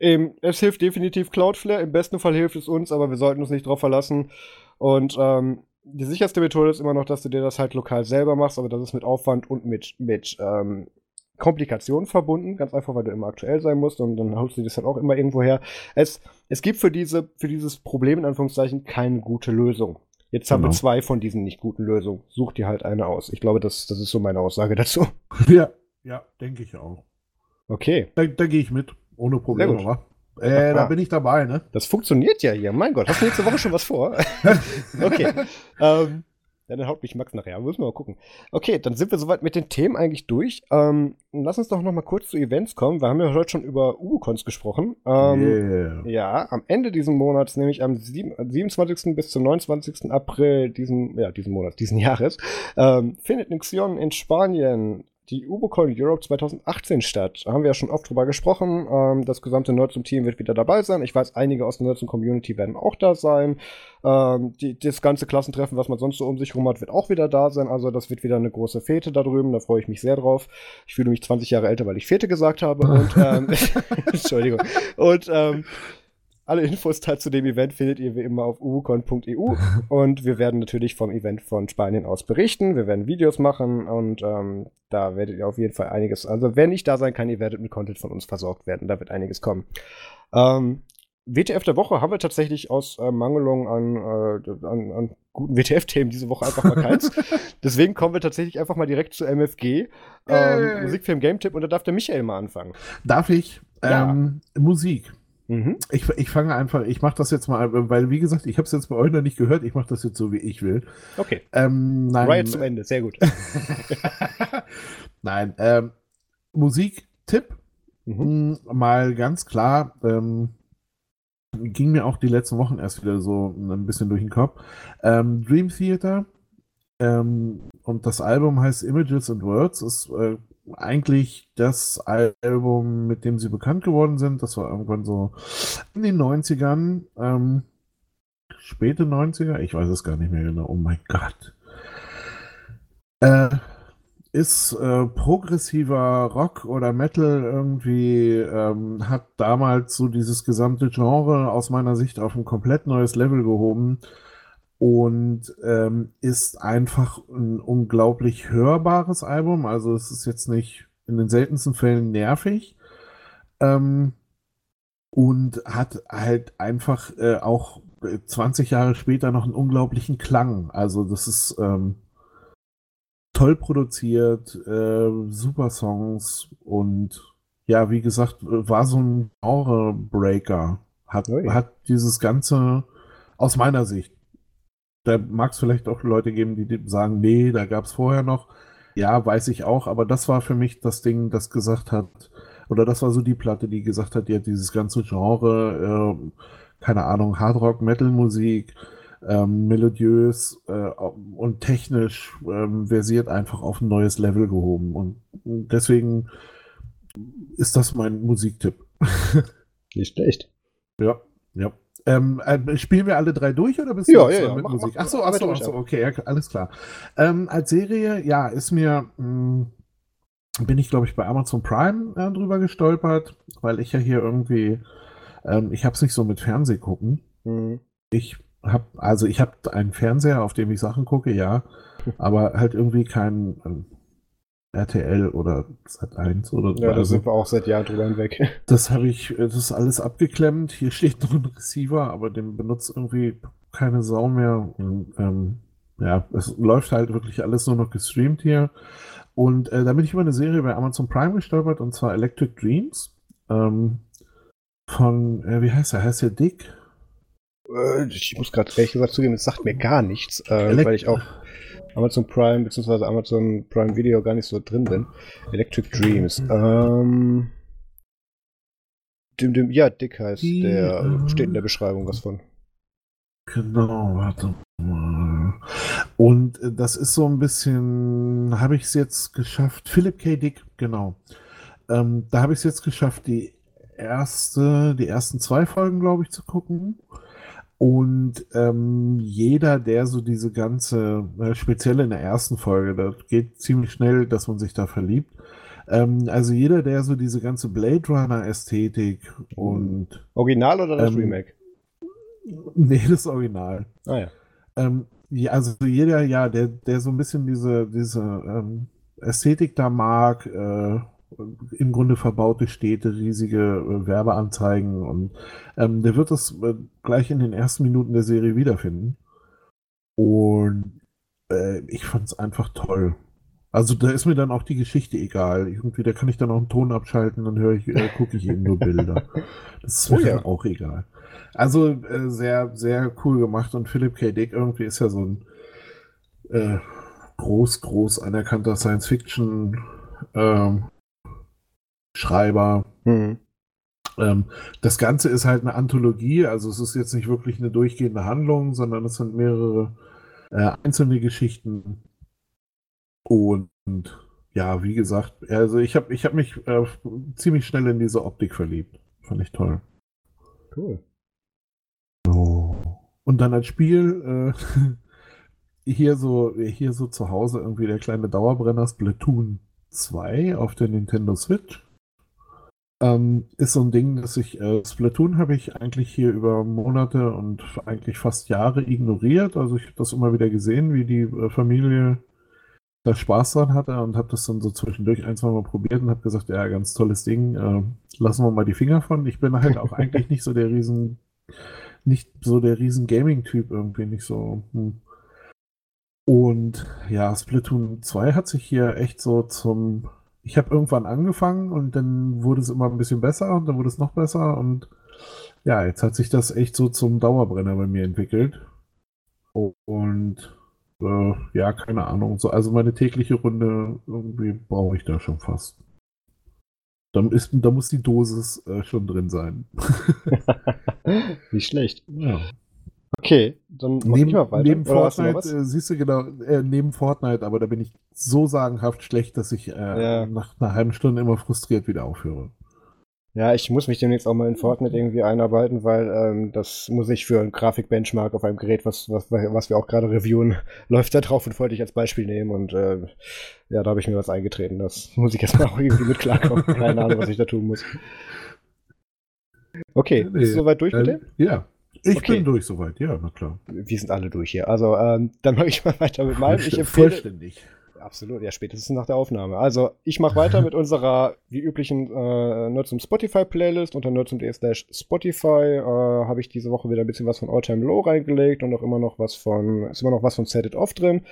Eben, es hilft definitiv Cloudflare. Im besten Fall hilft es uns, aber wir sollten uns nicht darauf verlassen. Und ähm, die sicherste Methode ist immer noch, dass du dir das halt lokal selber machst, aber das ist mit Aufwand und mit, mit ähm, Komplikationen verbunden, ganz einfach, weil du immer aktuell sein musst und dann holst du das halt auch immer irgendwo her. Es, es gibt für, diese, für dieses Problem in Anführungszeichen keine gute Lösung. Jetzt haben genau. wir zwei von diesen nicht guten Lösungen. Such dir halt eine aus. Ich glaube, das, das ist so meine Aussage dazu. Ja, ja, denke ich auch. Okay. Da, da gehe ich mit. Ohne Probleme, wa? Äh, da bin ich dabei, ne? Das funktioniert ja hier. Mein Gott, hast du nächste Woche schon was vor? okay. ähm, ja, dann haut mich Max nachher. Müssen wir mal gucken. Okay, dann sind wir soweit mit den Themen eigentlich durch. Ähm, lass uns doch noch mal kurz zu Events kommen. Wir haben ja heute schon über Ubicons gesprochen. Ähm, yeah. Ja, am Ende dieses Monats, nämlich am 27. bis zum 29. April diesen, ja, diesen Monats, diesen Jahres, ähm, findet Nixion in Spanien die UboCon Europe 2018 statt. Da haben wir ja schon oft drüber gesprochen. Ähm, das gesamte Nerdsum-Team wird wieder dabei sein. Ich weiß, einige aus der Nerdsum-Community werden auch da sein. Ähm, die, das ganze Klassentreffen, was man sonst so um sich rum hat, wird auch wieder da sein. Also das wird wieder eine große Fete da drüben. Da freue ich mich sehr drauf. Ich fühle mich 20 Jahre älter, weil ich Fete gesagt habe. Und ähm, Entschuldigung. Und ähm, alle Infos zu dem Event findet ihr wie immer auf ubucon.eu und wir werden natürlich vom Event von Spanien aus berichten. Wir werden Videos machen und ähm, da werdet ihr auf jeden Fall einiges. Also, wer nicht da sein kann, ihr werdet mit Content von uns versorgt werden. Da wird einiges kommen. Ähm, WTF der Woche haben wir tatsächlich aus äh, Mangelung an, äh, an, an guten WTF-Themen diese Woche einfach mal keins. Deswegen kommen wir tatsächlich einfach mal direkt zu MFG. Ähm, Musikfilm Game Tipp und da darf der Michael mal anfangen. Darf ich? Ja. Ähm, Musik. Mhm. Ich, ich fange einfach, ich mache das jetzt mal, weil wie gesagt, ich habe es jetzt bei euch noch nicht gehört, ich mache das jetzt so, wie ich will. Okay. Ähm, nein, Riot zum Ende, sehr gut. nein, ähm, Musiktipp, mhm. mal ganz klar, ähm, ging mir auch die letzten Wochen erst wieder so ein bisschen durch den Kopf. Ähm, Dream Theater ähm, und das Album heißt Images and Words, ist äh, eigentlich das Album, mit dem sie bekannt geworden sind. Das war irgendwann so in den 90ern. Ähm, späte 90er? Ich weiß es gar nicht mehr genau. Oh mein Gott. Äh, ist äh, progressiver Rock oder Metal irgendwie, ähm, hat damals so dieses gesamte Genre aus meiner Sicht auf ein komplett neues Level gehoben und ähm, ist einfach ein unglaublich hörbares Album. Also es ist jetzt nicht in den seltensten Fällen nervig ähm, und hat halt einfach äh, auch 20 Jahre später noch einen unglaublichen Klang. Also das ist ähm, toll produziert, äh, super Songs und ja, wie gesagt, war so ein Genre-Breaker. Hat, hat dieses Ganze aus meiner Sicht da mag es vielleicht auch Leute geben, die sagen, nee, da gab es vorher noch. Ja, weiß ich auch, aber das war für mich das Ding, das gesagt hat, oder das war so die Platte, die gesagt hat, ja, dieses ganze Genre, äh, keine Ahnung, Hardrock, Metal-Musik, ähm, melodiös äh, und technisch ähm, versiert einfach auf ein neues Level gehoben. Und deswegen ist das mein Musiktipp. Nicht schlecht. Ja, ja. Ähm, äh, spielen wir alle drei durch oder bist du ja, ja, ja, mit mach, Musik? Achso, achso, achso, okay, ja, alles klar. Ähm, als Serie, ja, ist mir, mh, hm, bin ich glaube ich bei Amazon Prime äh, drüber gestolpert, weil ich ja hier irgendwie, ähm, ich habe es nicht so mit Fernseh gucken. Mhm. Ich habe, also ich habe einen Fernseher, auf dem ich Sachen gucke, ja, aber halt irgendwie kein, ähm, RTL oder Sat1 oder Ja, da also, sind wir auch seit Jahren drüber hinweg. Das habe ich, das ist alles abgeklemmt. Hier steht noch ein Receiver, aber den benutzt irgendwie keine Sau mehr. Und, ähm, ja, es läuft halt wirklich alles nur noch gestreamt hier. Und äh, da bin ich über eine Serie bei Amazon Prime gestolpert, und zwar Electric Dreams. Ähm, von, äh, wie heißt er? Heißt er Dick? Äh, ich muss gerade ehrlich gesagt zugeben, es sagt mir gar nichts, äh, weil ich auch Amazon Prime bzw. Amazon Prime Video gar nicht so drin bin. Electric Dreams. Ähm, dem, dem, ja, Dick heißt Die, der, äh, steht in der Beschreibung was von. Genau, warte mal. Und äh, das ist so ein bisschen, habe ich es jetzt geschafft, Philip K. Dick, genau. Ähm, da habe ich es jetzt geschafft, die erste, die ersten zwei Folgen, glaube ich, zu gucken. Und ähm, jeder, der so diese ganze, äh, speziell in der ersten Folge, das geht ziemlich schnell, dass man sich da verliebt. Ähm, also jeder, der so diese ganze Blade Runner-Ästhetik und. Original oder das ähm, Remake? Nee, das Original. Ah ja. Ähm, ja. Also jeder, ja, der, der so ein bisschen diese, diese ähm, Ästhetik da mag, äh, im Grunde verbaute Städte, riesige äh, Werbeanzeigen und ähm, der wird das äh, gleich in den ersten Minuten der Serie wiederfinden. Und äh, ich fand es einfach toll. Also da ist mir dann auch die Geschichte egal. Irgendwie, da kann ich dann auch einen Ton abschalten, dann höre ich, äh, gucke ich eben nur Bilder. Das ist mir oh, ja. dann auch egal. Also äh, sehr, sehr cool gemacht und Philip K. Dick irgendwie ist ja so ein äh, groß, groß anerkannter Science-Fiction ähm, Schreiber. Mhm. Ähm, das Ganze ist halt eine Anthologie, also es ist jetzt nicht wirklich eine durchgehende Handlung, sondern es sind mehrere äh, einzelne Geschichten. Und ja, wie gesagt, also ich habe ich hab mich äh, ziemlich schnell in diese Optik verliebt. Fand ich toll. Cool. So. Und dann als Spiel äh, hier so hier so zu Hause irgendwie der kleine Dauerbrenner Splatoon 2 auf der Nintendo Switch. Ähm, ist so ein Ding, dass ich äh, Splatoon habe ich eigentlich hier über Monate und eigentlich fast Jahre ignoriert. Also ich habe das immer wieder gesehen, wie die äh, Familie da Spaß dran hatte und habe das dann so zwischendurch ein, zwei Mal probiert und habe gesagt, ja, ganz tolles Ding, äh, lassen wir mal die Finger von. Ich bin halt auch eigentlich nicht so der riesen, nicht so der riesen Gaming-Typ irgendwie, nicht so. Hm. Und ja, Splatoon 2 hat sich hier echt so zum ich habe irgendwann angefangen und dann wurde es immer ein bisschen besser und dann wurde es noch besser und ja, jetzt hat sich das echt so zum Dauerbrenner bei mir entwickelt. Und äh, ja, keine Ahnung. So, also meine tägliche Runde irgendwie brauche ich da schon fast. Dann ist, da muss die Dosis äh, schon drin sein. Nicht schlecht. Ja. Okay, dann mach neben, ich mal weiter. Neben Fortnite, äh, siehst du genau, äh, neben Fortnite, aber da bin ich so sagenhaft schlecht, dass ich äh, ja. nach einer halben Stunde immer frustriert wieder aufhöre. Ja, ich muss mich demnächst auch mal in Fortnite irgendwie einarbeiten, weil ähm, das muss ich für ein Grafikbenchmark auf einem Gerät, was, was, was wir auch gerade reviewen, läuft da drauf und wollte ich als Beispiel nehmen und äh, ja, da habe ich mir was eingetreten. Das muss ich jetzt mal auch irgendwie mit klarkommen. Keine Ahnung, was ich da tun muss. Okay, nee, bist du soweit durch mit dem? Ja. Ich okay. bin durch soweit, ja, na klar. Wir sind alle durch hier. Also, ähm, dann mache ich mal weiter mit meinem. Ich empfehle, Vollständig. Absolut, ja, spätestens nach der Aufnahme. Also, ich mache weiter mit unserer, wie üblichen, äh, Nerds zum Spotify-Playlist. Unter nerds.de slash Spotify äh, habe ich diese Woche wieder ein bisschen was von All Time Low reingelegt und auch immer noch was von, ist immer noch was von Set It Off drin.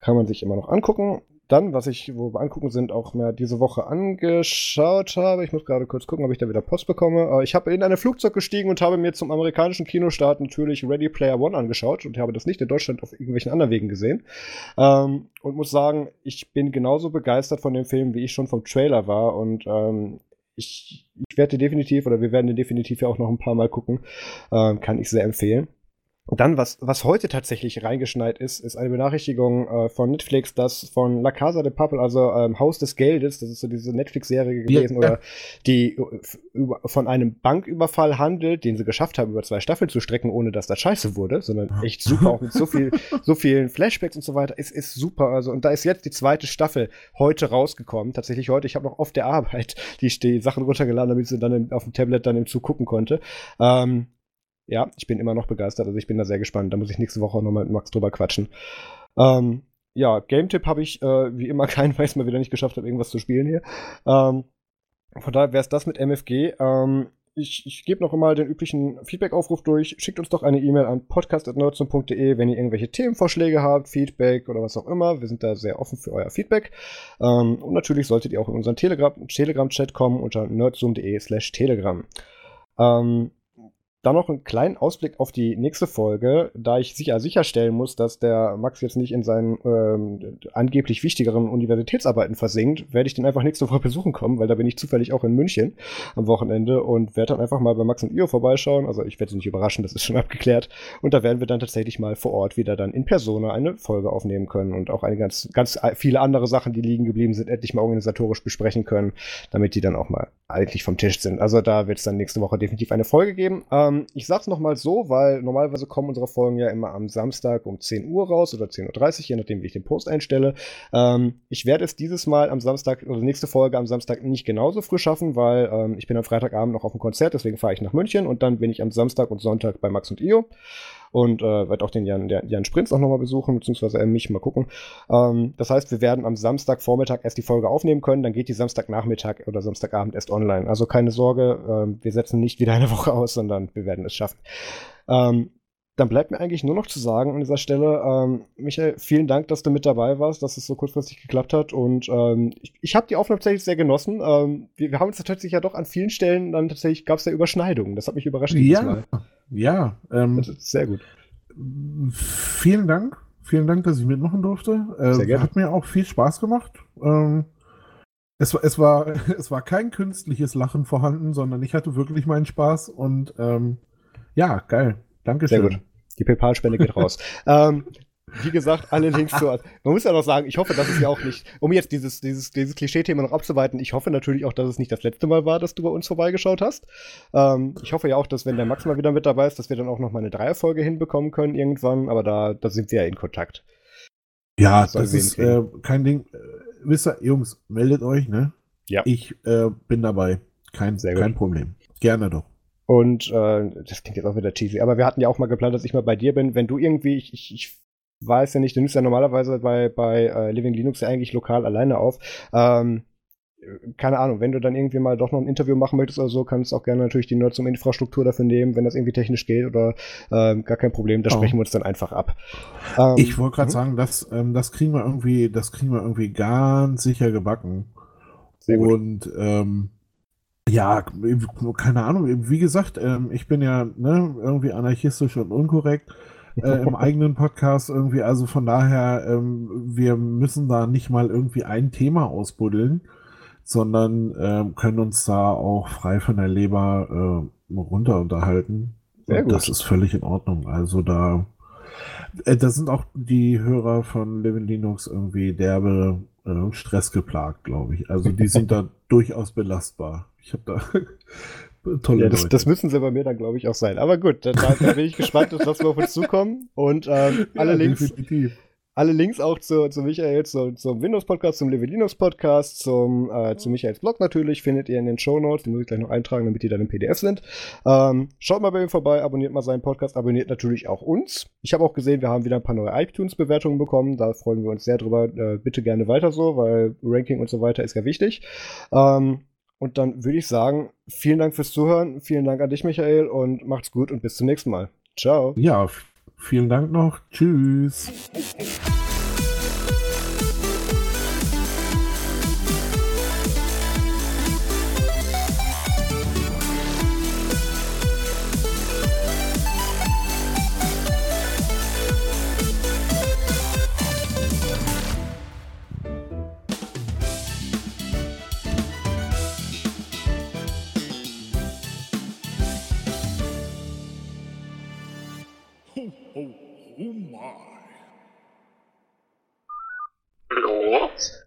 Kann man sich immer noch angucken dann, was ich, wo wir angucken sind, auch mehr diese Woche angeschaut habe. Ich muss gerade kurz gucken, ob ich da wieder Post bekomme. Ich habe in ein Flugzeug gestiegen und habe mir zum amerikanischen Kinostart natürlich Ready Player One angeschaut und habe das nicht in Deutschland auf irgendwelchen anderen Wegen gesehen. Ähm, und muss sagen, ich bin genauso begeistert von dem Film, wie ich schon vom Trailer war. Und ähm, ich, ich werde definitiv, oder wir werden den definitiv ja auch noch ein paar Mal gucken. Ähm, kann ich sehr empfehlen. Dann, was, was heute tatsächlich reingeschneit ist, ist eine Benachrichtigung äh, von Netflix, dass von La Casa de Papel, also ähm, Haus des Geldes, das ist so diese Netflix-Serie gewesen, ja. oder die äh, über, von einem Banküberfall handelt, den sie geschafft haben, über zwei Staffeln zu strecken, ohne dass das scheiße wurde, sondern echt super, auch mit so viel, so vielen Flashbacks und so weiter. Es ist super. Also, und da ist jetzt die zweite Staffel heute rausgekommen. Tatsächlich heute. Ich habe noch auf der Arbeit die, die Sachen runtergeladen, damit sie dann im, auf dem Tablet dann im Zug gucken konnte. Ähm, ja, ich bin immer noch begeistert. Also ich bin da sehr gespannt. Da muss ich nächste Woche nochmal mit Max drüber quatschen. Ähm, ja, Game-Tipp habe ich äh, wie immer keinen, weil ich es mal wieder nicht geschafft habe, irgendwas zu spielen hier. Ähm, von daher wäre es das mit MFG. Ähm, ich, ich gebe noch einmal den üblichen Feedback-Aufruf durch. Schickt uns doch eine E-Mail an podcast.nerdsum.de, wenn ihr irgendwelche Themenvorschläge habt, Feedback oder was auch immer. Wir sind da sehr offen für euer Feedback. Ähm, und natürlich solltet ihr auch in unseren Telegram-Chat Telegram kommen unter nerdsum.de slash telegram. Ähm, dann noch einen kleinen Ausblick auf die nächste Folge, da ich sicher sicherstellen muss, dass der Max jetzt nicht in seinen ähm, angeblich wichtigeren Universitätsarbeiten versinkt, werde ich den einfach nächste Woche besuchen kommen, weil da bin ich zufällig auch in München am Wochenende und werde dann einfach mal bei Max und Io vorbeischauen. Also ich werde sie nicht überraschen, das ist schon abgeklärt. Und da werden wir dann tatsächlich mal vor Ort wieder dann in Persona eine Folge aufnehmen können und auch eine ganz, ganz viele andere Sachen, die liegen geblieben sind, endlich mal organisatorisch besprechen können, damit die dann auch mal eigentlich vom Tisch sind. Also da wird es dann nächste Woche definitiv eine Folge geben. Ähm, ähm, ich sag's nochmal so, weil normalerweise kommen unsere Folgen ja immer am Samstag um 10 Uhr raus oder 10.30 Uhr, je nachdem, wie ich den Post einstelle. Ähm, ich werde es dieses Mal am Samstag, oder nächste Folge am Samstag nicht genauso früh schaffen, weil ähm, ich bin am Freitagabend noch auf dem Konzert, deswegen fahre ich nach München und dann bin ich am Samstag und Sonntag bei Max und Io und äh, werde auch den Jan, Jan Sprinz auch nochmal besuchen, beziehungsweise er mich mal gucken. Ähm, das heißt, wir werden am Samstagvormittag erst die Folge aufnehmen können, dann geht die Samstagnachmittag oder Samstagabend erst online. Also keine Sorge, äh, wir setzen nicht wieder eine Woche aus, sondern wir werden es schaffen. Ähm, dann bleibt mir eigentlich nur noch zu sagen an dieser Stelle, ähm, Michael, vielen Dank, dass du mit dabei warst, dass es so kurzfristig geklappt hat. Und ähm, ich, ich habe die Aufnahme tatsächlich sehr genossen. Ähm, wir, wir, haben uns tatsächlich ja doch an vielen Stellen dann tatsächlich gab es ja Überschneidungen. Das hat mich überrascht. Ja, Mal. Ja. Ähm, das ist sehr gut. Vielen Dank. Vielen Dank, dass ich mitmachen durfte. Äh, sehr gerne. Hat mir auch viel Spaß gemacht. Ähm, es, es, war, es war kein künstliches Lachen vorhanden, sondern ich hatte wirklich meinen Spaß und ähm, ja, geil. Dankeschön. Sehr gut. Die PayPal-Spende geht raus. ähm, wie gesagt, alle Links zu. Man muss ja noch sagen, ich hoffe, dass es ja auch nicht, um jetzt dieses, dieses, dieses Klischee-Thema noch abzuweiten, ich hoffe natürlich auch, dass es nicht das letzte Mal war, dass du bei uns vorbeigeschaut hast. Ähm, ich hoffe ja auch, dass wenn der Max mal wieder mit dabei ist, dass wir dann auch noch mal eine Dreierfolge hinbekommen können irgendwann, aber da, da sind wir ja in Kontakt. Ja, das, das ist äh, kein Ding. Äh, wisst ihr, Jungs, meldet euch, ne? Ja. Ich äh, bin dabei. Kein, kein Problem. Gerne doch. Und äh, das klingt jetzt auch wieder cheesy, aber wir hatten ja auch mal geplant, dass ich mal bei dir bin. Wenn du irgendwie, ich, ich, ich weiß ja nicht, du nimmst ja normalerweise bei, bei äh, Living Linux ja eigentlich lokal alleine auf. Ähm, keine Ahnung, wenn du dann irgendwie mal doch noch ein Interview machen möchtest oder so, kannst du auch gerne natürlich die Nerds um Infrastruktur dafür nehmen, wenn das irgendwie technisch geht oder äh, gar kein Problem, da oh. sprechen wir uns dann einfach ab. Ähm, ich wollte gerade mhm. sagen, das, ähm, das kriegen wir irgendwie, das kriegen wir irgendwie ganz sicher gebacken. Sehr gut. Und ähm, ja, keine Ahnung, wie gesagt, ähm, ich bin ja ne, irgendwie anarchistisch und unkorrekt äh, im eigenen Podcast irgendwie. Also von daher, ähm, wir müssen da nicht mal irgendwie ein Thema ausbuddeln, sondern ähm, können uns da auch frei von der Leber äh, runter unterhalten. Sehr gut. Das ist völlig in Ordnung. Also da, äh, da sind auch die Hörer von Living Linux irgendwie derbe äh, Stress geplagt, glaube ich. Also die sind da durchaus belastbar. Ich habe da Tolle ja, das, das, müssen sie bei mir dann, glaube ich, auch sein. Aber gut, da, da bin ich gespannt, dass wir auf uns zukommen. Und ähm, alle, ja, Links, alle Links auch zu, zu Michael, zu, zum Windows-Podcast, zum Level Linux-Podcast, zum, äh, zu Michaels Blog natürlich, findet ihr in den Show Notes. Die muss ich gleich noch eintragen, damit die dann im PDF sind. Ähm, schaut mal bei ihm vorbei, abonniert mal seinen Podcast, abonniert natürlich auch uns. Ich habe auch gesehen, wir haben wieder ein paar neue iTunes-Bewertungen bekommen. Da freuen wir uns sehr drüber. Äh, bitte gerne weiter so, weil Ranking und so weiter ist ja wichtig. Ähm, und dann würde ich sagen, vielen Dank fürs Zuhören, vielen Dank an dich, Michael, und macht's gut und bis zum nächsten Mal. Ciao. Ja, vielen Dank noch. Tschüss.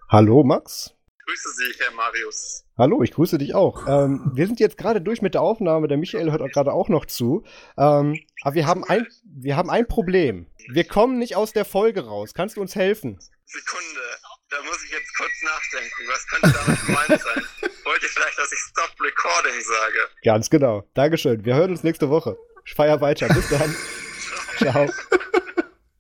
Hallo Max. Ich grüße Sie, Herr Marius. Hallo, ich grüße dich auch. Ähm, wir sind jetzt gerade durch mit der Aufnahme, der Michael hört gerade auch noch zu. Ähm, aber wir haben, ein, wir haben ein Problem. Wir kommen nicht aus der Folge raus. Kannst du uns helfen? Sekunde, da muss ich jetzt kurz nachdenken. Was könnte damit gemeint sein? Wollt ihr vielleicht, dass ich Stop Recording sage? Ganz genau. Dankeschön. Wir hören uns nächste Woche. Ich feier weiter. Bis dann. Ciao. Ciao.